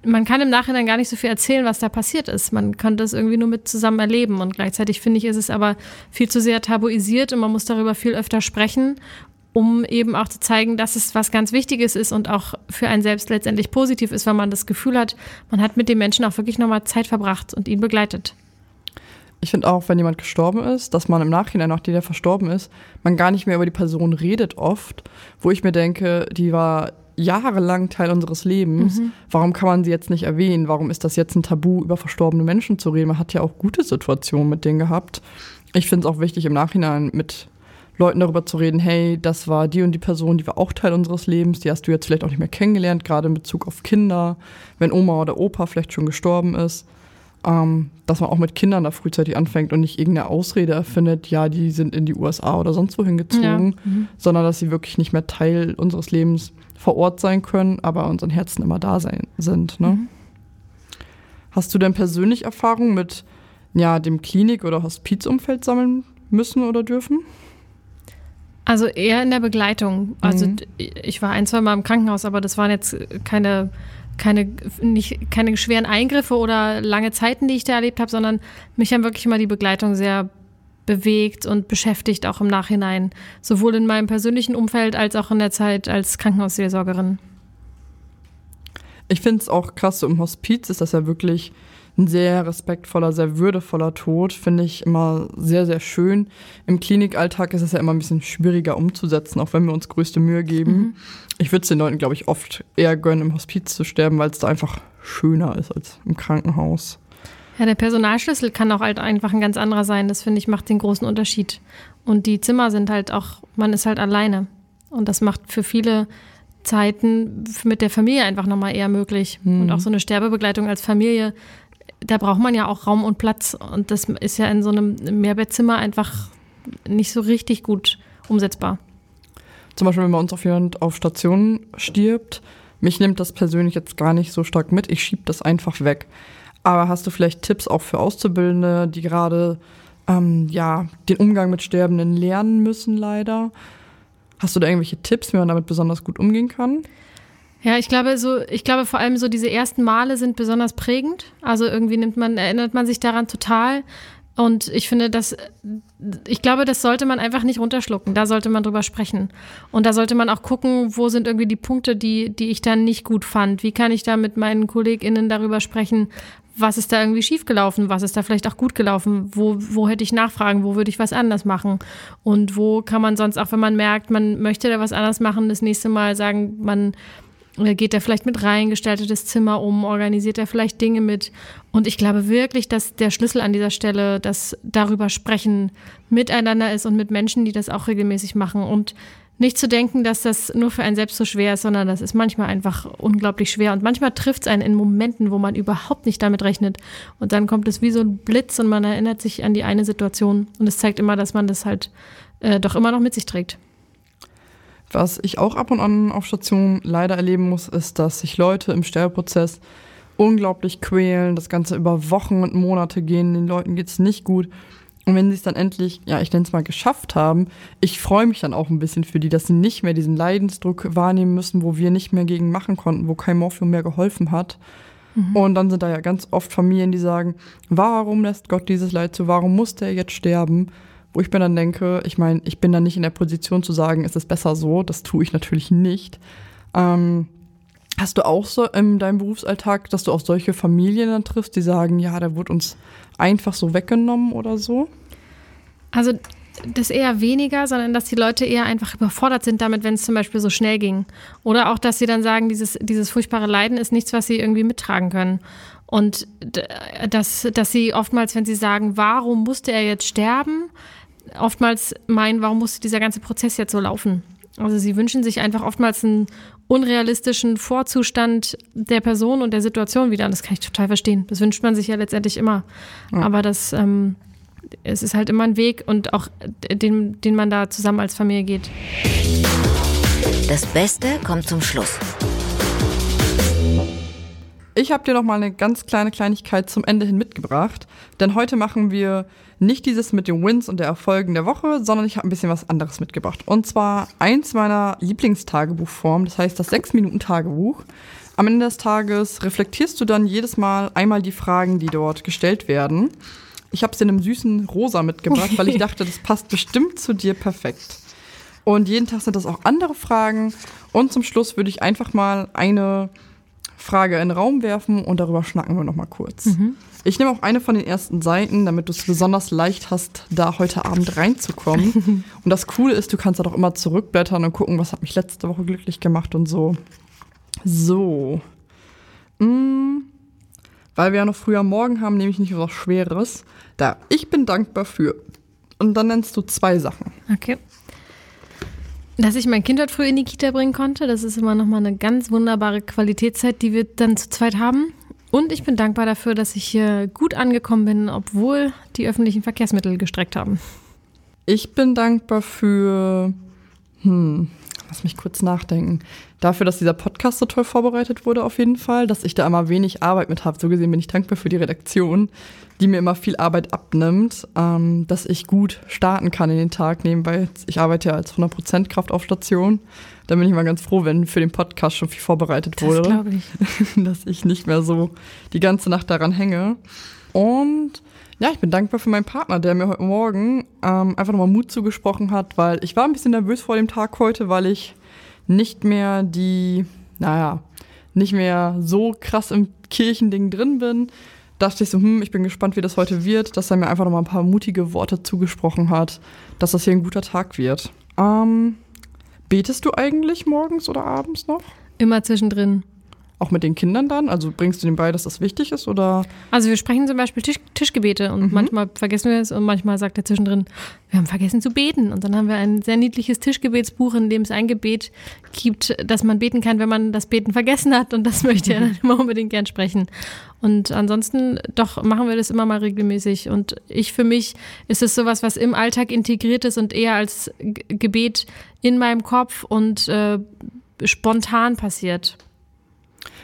man kann im Nachhinein gar nicht so viel erzählen, was da passiert ist. Man kann das irgendwie nur mit zusammen erleben. Und gleichzeitig finde ich, ist es aber viel zu sehr tabuisiert und man muss darüber viel öfter sprechen, um eben auch zu zeigen, dass es was ganz Wichtiges ist und auch für einen selbst letztendlich positiv ist, weil man das Gefühl hat, man hat mit dem Menschen auch wirklich nochmal Zeit verbracht und ihn begleitet. Ich finde auch, wenn jemand gestorben ist, dass man im Nachhinein, nachdem der verstorben ist, man gar nicht mehr über die Person redet oft, wo ich mir denke, die war jahrelang Teil unseres Lebens. Mhm. Warum kann man sie jetzt nicht erwähnen? Warum ist das jetzt ein Tabu, über verstorbene Menschen zu reden? Man hat ja auch gute Situationen mit denen gehabt. Ich finde es auch wichtig, im Nachhinein mit Leuten darüber zu reden, hey, das war die und die Person, die war auch Teil unseres Lebens, die hast du jetzt vielleicht auch nicht mehr kennengelernt, gerade in Bezug auf Kinder, wenn Oma oder Opa vielleicht schon gestorben ist. Ähm, dass man auch mit Kindern da frühzeitig anfängt und nicht irgendeine Ausrede erfindet, ja, die sind in die USA oder sonst wohin gezogen, ja. mhm. sondern dass sie wirklich nicht mehr Teil unseres Lebens vor Ort sein können, aber unseren Herzen immer da sein sind. Ne? Mhm. Hast du denn persönlich Erfahrung mit ja, dem Klinik- oder Hospizumfeld sammeln müssen oder dürfen? Also eher in der Begleitung. Also mhm. ich war ein, zwei Mal im Krankenhaus, aber das waren jetzt keine, keine, nicht, keine schweren Eingriffe oder lange Zeiten, die ich da erlebt habe, sondern mich haben wirklich immer die Begleitung sehr bewegt und beschäftigt, auch im Nachhinein. Sowohl in meinem persönlichen Umfeld als auch in der Zeit als Krankenhausseelsorgerin. Ich finde es auch krass, so im Hospiz ist das ja wirklich ein sehr respektvoller, sehr würdevoller Tod, finde ich immer sehr, sehr schön. Im Klinikalltag ist es ja immer ein bisschen schwieriger umzusetzen, auch wenn wir uns größte Mühe geben. Mhm. Ich würde es den Leuten, glaube ich, oft eher gönnen, im Hospiz zu sterben, weil es da einfach schöner ist als im Krankenhaus. Ja, der Personalschlüssel kann auch halt einfach ein ganz anderer sein. Das finde ich macht den großen Unterschied. Und die Zimmer sind halt auch, man ist halt alleine. Und das macht für viele Zeiten mit der Familie einfach nochmal eher möglich. Mhm. Und auch so eine Sterbebegleitung als Familie, da braucht man ja auch Raum und Platz. Und das ist ja in so einem Mehrbettzimmer einfach nicht so richtig gut umsetzbar. Zum Beispiel, wenn bei uns auf jemand auf Station stirbt, mich nimmt das persönlich jetzt gar nicht so stark mit. Ich schiebe das einfach weg. Aber hast du vielleicht Tipps auch für Auszubildende, die gerade ähm, ja, den Umgang mit Sterbenden lernen müssen, leider? Hast du da irgendwelche Tipps, wie man damit besonders gut umgehen kann? Ja, ich glaube so, ich glaube vor allem so diese ersten Male sind besonders prägend. Also irgendwie nimmt man, erinnert man sich daran total. Und ich finde, dass ich glaube, das sollte man einfach nicht runterschlucken. Da sollte man drüber sprechen. Und da sollte man auch gucken, wo sind irgendwie die Punkte, die, die ich dann nicht gut fand. Wie kann ich da mit meinen KollegInnen darüber sprechen? Was ist da irgendwie schiefgelaufen? Was ist da vielleicht auch gut gelaufen? Wo, wo hätte ich nachfragen? Wo würde ich was anders machen? Und wo kann man sonst auch, wenn man merkt, man möchte da was anders machen, das nächste Mal sagen, man, geht er vielleicht mit rein, gestaltet das Zimmer um, organisiert er vielleicht Dinge mit. Und ich glaube wirklich, dass der Schlüssel an dieser Stelle, dass darüber sprechen miteinander ist und mit Menschen, die das auch regelmäßig machen. Und nicht zu denken, dass das nur für einen selbst so schwer ist, sondern das ist manchmal einfach unglaublich schwer. Und manchmal trifft es einen in Momenten, wo man überhaupt nicht damit rechnet. Und dann kommt es wie so ein Blitz und man erinnert sich an die eine Situation. Und es zeigt immer, dass man das halt äh, doch immer noch mit sich trägt. Was ich auch ab und an auf Station leider erleben muss, ist, dass sich Leute im Sterbeprozess unglaublich quälen, das Ganze über Wochen und Monate gehen, den Leuten geht es nicht gut. Und wenn sie es dann endlich, ja, ich nenne es mal, geschafft haben, ich freue mich dann auch ein bisschen für die, dass sie nicht mehr diesen Leidensdruck wahrnehmen müssen, wo wir nicht mehr gegen machen konnten, wo kein Morphium mehr geholfen hat. Mhm. Und dann sind da ja ganz oft Familien, die sagen, warum lässt Gott dieses Leid zu, warum muss der jetzt sterben? wo ich mir dann denke, ich meine, ich bin dann nicht in der Position zu sagen, ist es besser so, das tue ich natürlich nicht. Ähm, hast du auch so in deinem Berufsalltag, dass du auch solche Familien dann triffst, die sagen, ja, da wurde uns einfach so weggenommen oder so? Also das eher weniger, sondern dass die Leute eher einfach überfordert sind damit, wenn es zum Beispiel so schnell ging. Oder auch, dass sie dann sagen, dieses, dieses furchtbare Leiden ist nichts, was sie irgendwie mittragen können. Und dass, dass sie oftmals, wenn sie sagen, warum musste er jetzt sterben, oftmals meinen, warum muss dieser ganze Prozess jetzt so laufen? Also sie wünschen sich einfach oftmals einen unrealistischen Vorzustand der Person und der Situation wieder. Und das kann ich total verstehen. Das wünscht man sich ja letztendlich immer. Ja. Aber das, ähm, es ist halt immer ein Weg und auch den, den man da zusammen als Familie geht. Das Beste kommt zum Schluss. Ich habe dir noch mal eine ganz kleine Kleinigkeit zum Ende hin mitgebracht, denn heute machen wir nicht dieses mit den Wins und der Erfolgen der Woche, sondern ich habe ein bisschen was anderes mitgebracht. Und zwar eins meiner Lieblingstagebuchformen, das heißt das 6-Minuten-Tagebuch. Am Ende des Tages reflektierst du dann jedes Mal einmal die Fragen, die dort gestellt werden. Ich habe es in einem süßen Rosa mitgebracht, weil ich dachte, das passt bestimmt zu dir perfekt. Und jeden Tag sind das auch andere Fragen. Und zum Schluss würde ich einfach mal eine Frage in den Raum werfen und darüber schnacken wir noch mal kurz. Ich nehme auch eine von den ersten Seiten, damit du es besonders leicht hast, da heute Abend reinzukommen. und das Coole ist, du kannst da doch immer zurückblättern und gucken, was hat mich letzte Woche glücklich gemacht und so. So. Mm. Weil wir ja noch früher Morgen haben, nehme ich nicht was Schweres. Da, ich bin dankbar für. Und dann nennst du zwei Sachen. Okay. Dass ich mein Kind heute früh in die Kita bringen konnte, das ist immer nochmal eine ganz wunderbare Qualitätszeit, die wir dann zu zweit haben. Und ich bin dankbar dafür, dass ich hier gut angekommen bin, obwohl die öffentlichen Verkehrsmittel gestreckt haben. Ich bin dankbar für, hm, lass mich kurz nachdenken. Dafür, dass dieser Podcast so toll vorbereitet wurde, auf jeden Fall, dass ich da immer wenig Arbeit mit habe. So gesehen bin ich dankbar für die Redaktion, die mir immer viel Arbeit abnimmt, ähm, dass ich gut starten kann in den Tag nebenbei. Ich arbeite ja als 100% Kraft auf Station. Da bin ich mal ganz froh, wenn für den Podcast schon viel vorbereitet Das wurde. glaube ich. dass ich nicht mehr so die ganze Nacht daran hänge. Und ja, ich bin dankbar für meinen Partner, der mir heute Morgen ähm, einfach nochmal Mut zugesprochen hat, weil ich war ein bisschen nervös vor dem Tag heute, weil ich nicht mehr die, naja, nicht mehr so krass im Kirchending drin bin. Dachte ich so, hm, ich bin gespannt, wie das heute wird, dass er mir einfach nochmal ein paar mutige Worte zugesprochen hat, dass das hier ein guter Tag wird. Ähm, betest du eigentlich morgens oder abends noch? Immer zwischendrin. Auch mit den Kindern dann? Also bringst du denen bei, dass das wichtig ist? Oder Also wir sprechen zum Beispiel Tisch, Tischgebete und manchmal vergessen wir es und manchmal sagt er zwischendrin, wir haben vergessen zu beten. Und dann haben wir ein sehr niedliches Tischgebetsbuch, in dem es ein Gebet gibt, dass man beten kann, wenn man das Beten vergessen hat. Und das möchte er dann immer unbedingt gern sprechen. Und ansonsten doch machen wir das immer mal regelmäßig. Und ich für mich ist es sowas, was im Alltag integriert ist und eher als Gebet in meinem Kopf und äh, spontan passiert.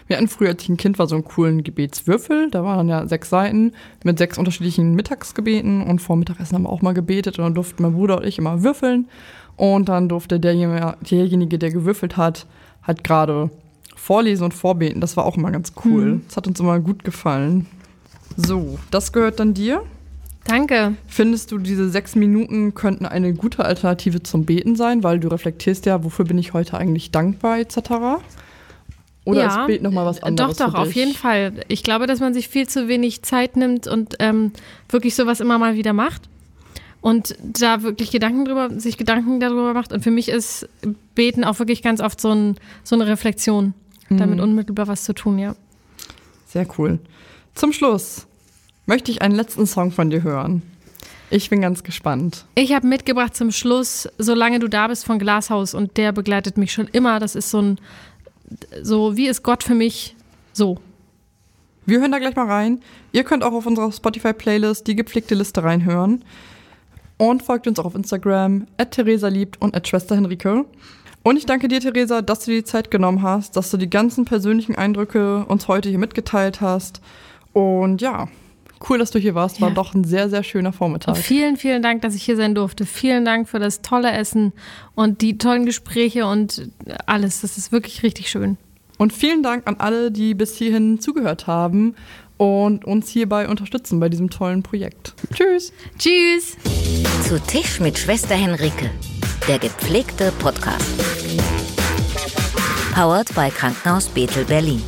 Wir hatten früher, als ich ein Kind war, so einen coolen Gebetswürfel. Da waren dann ja sechs Seiten mit sechs unterschiedlichen Mittagsgebeten. Und vor Mittagessen haben wir auch mal gebetet. Und dann durften mein Bruder und ich immer würfeln. Und dann durfte derjenige, derjenige der gewürfelt hat, halt gerade vorlesen und vorbeten. Das war auch immer ganz cool. Das hat uns immer gut gefallen. So, das gehört dann dir. Danke. Findest du, diese sechs Minuten könnten eine gute Alternative zum Beten sein, weil du reflektierst ja, wofür bin ich heute eigentlich dankbar, etc. Oder ist Beten nochmal was anderes? Doch, doch, auf jeden Fall. Ich glaube, dass man sich viel zu wenig Zeit nimmt und ähm, wirklich sowas immer mal wieder macht. Und da wirklich Gedanken drüber, sich Gedanken darüber macht. Und für mich ist Beten auch wirklich ganz oft so, ein, so eine Reflexion. Damit Mhm. unmittelbar was zu tun, ja. Sehr cool. Zum Schluss möchte ich einen letzten Song von dir hören. Ich bin ganz gespannt. Ich habe mitgebracht zum Schluss, Solange du da bist von Glashaus und der begleitet mich schon immer. Das ist so ein, so wie ist Gott für mich so. Wir hören da gleich mal rein. Ihr könnt auch auf unserer Spotify-Playlist die gepflegte Liste reinhören. Und folgt uns auch auf Instagram, at Theresa liebt und at Schwester Henrike. Und ich danke dir, Theresa, dass du dir die Zeit genommen hast, dass du die ganzen persönlichen Eindrücke uns heute hier mitgeteilt hast. Und ja, cool, dass du hier warst. War Ja. doch ein sehr, sehr schöner Vormittag. Vielen, vielen Dank, dass ich hier sein durfte. Vielen Dank für das tolle Essen und die tollen Gespräche und alles. Das ist wirklich richtig schön. Und vielen Dank an alle, die bis hierhin zugehört haben und uns hierbei unterstützen bei diesem tollen Projekt. Tschüss! Tschüss! Zu Tisch mit Schwester Henrike, der gepflegte Podcast. Powered bei Krankenhaus Bethel Berlin.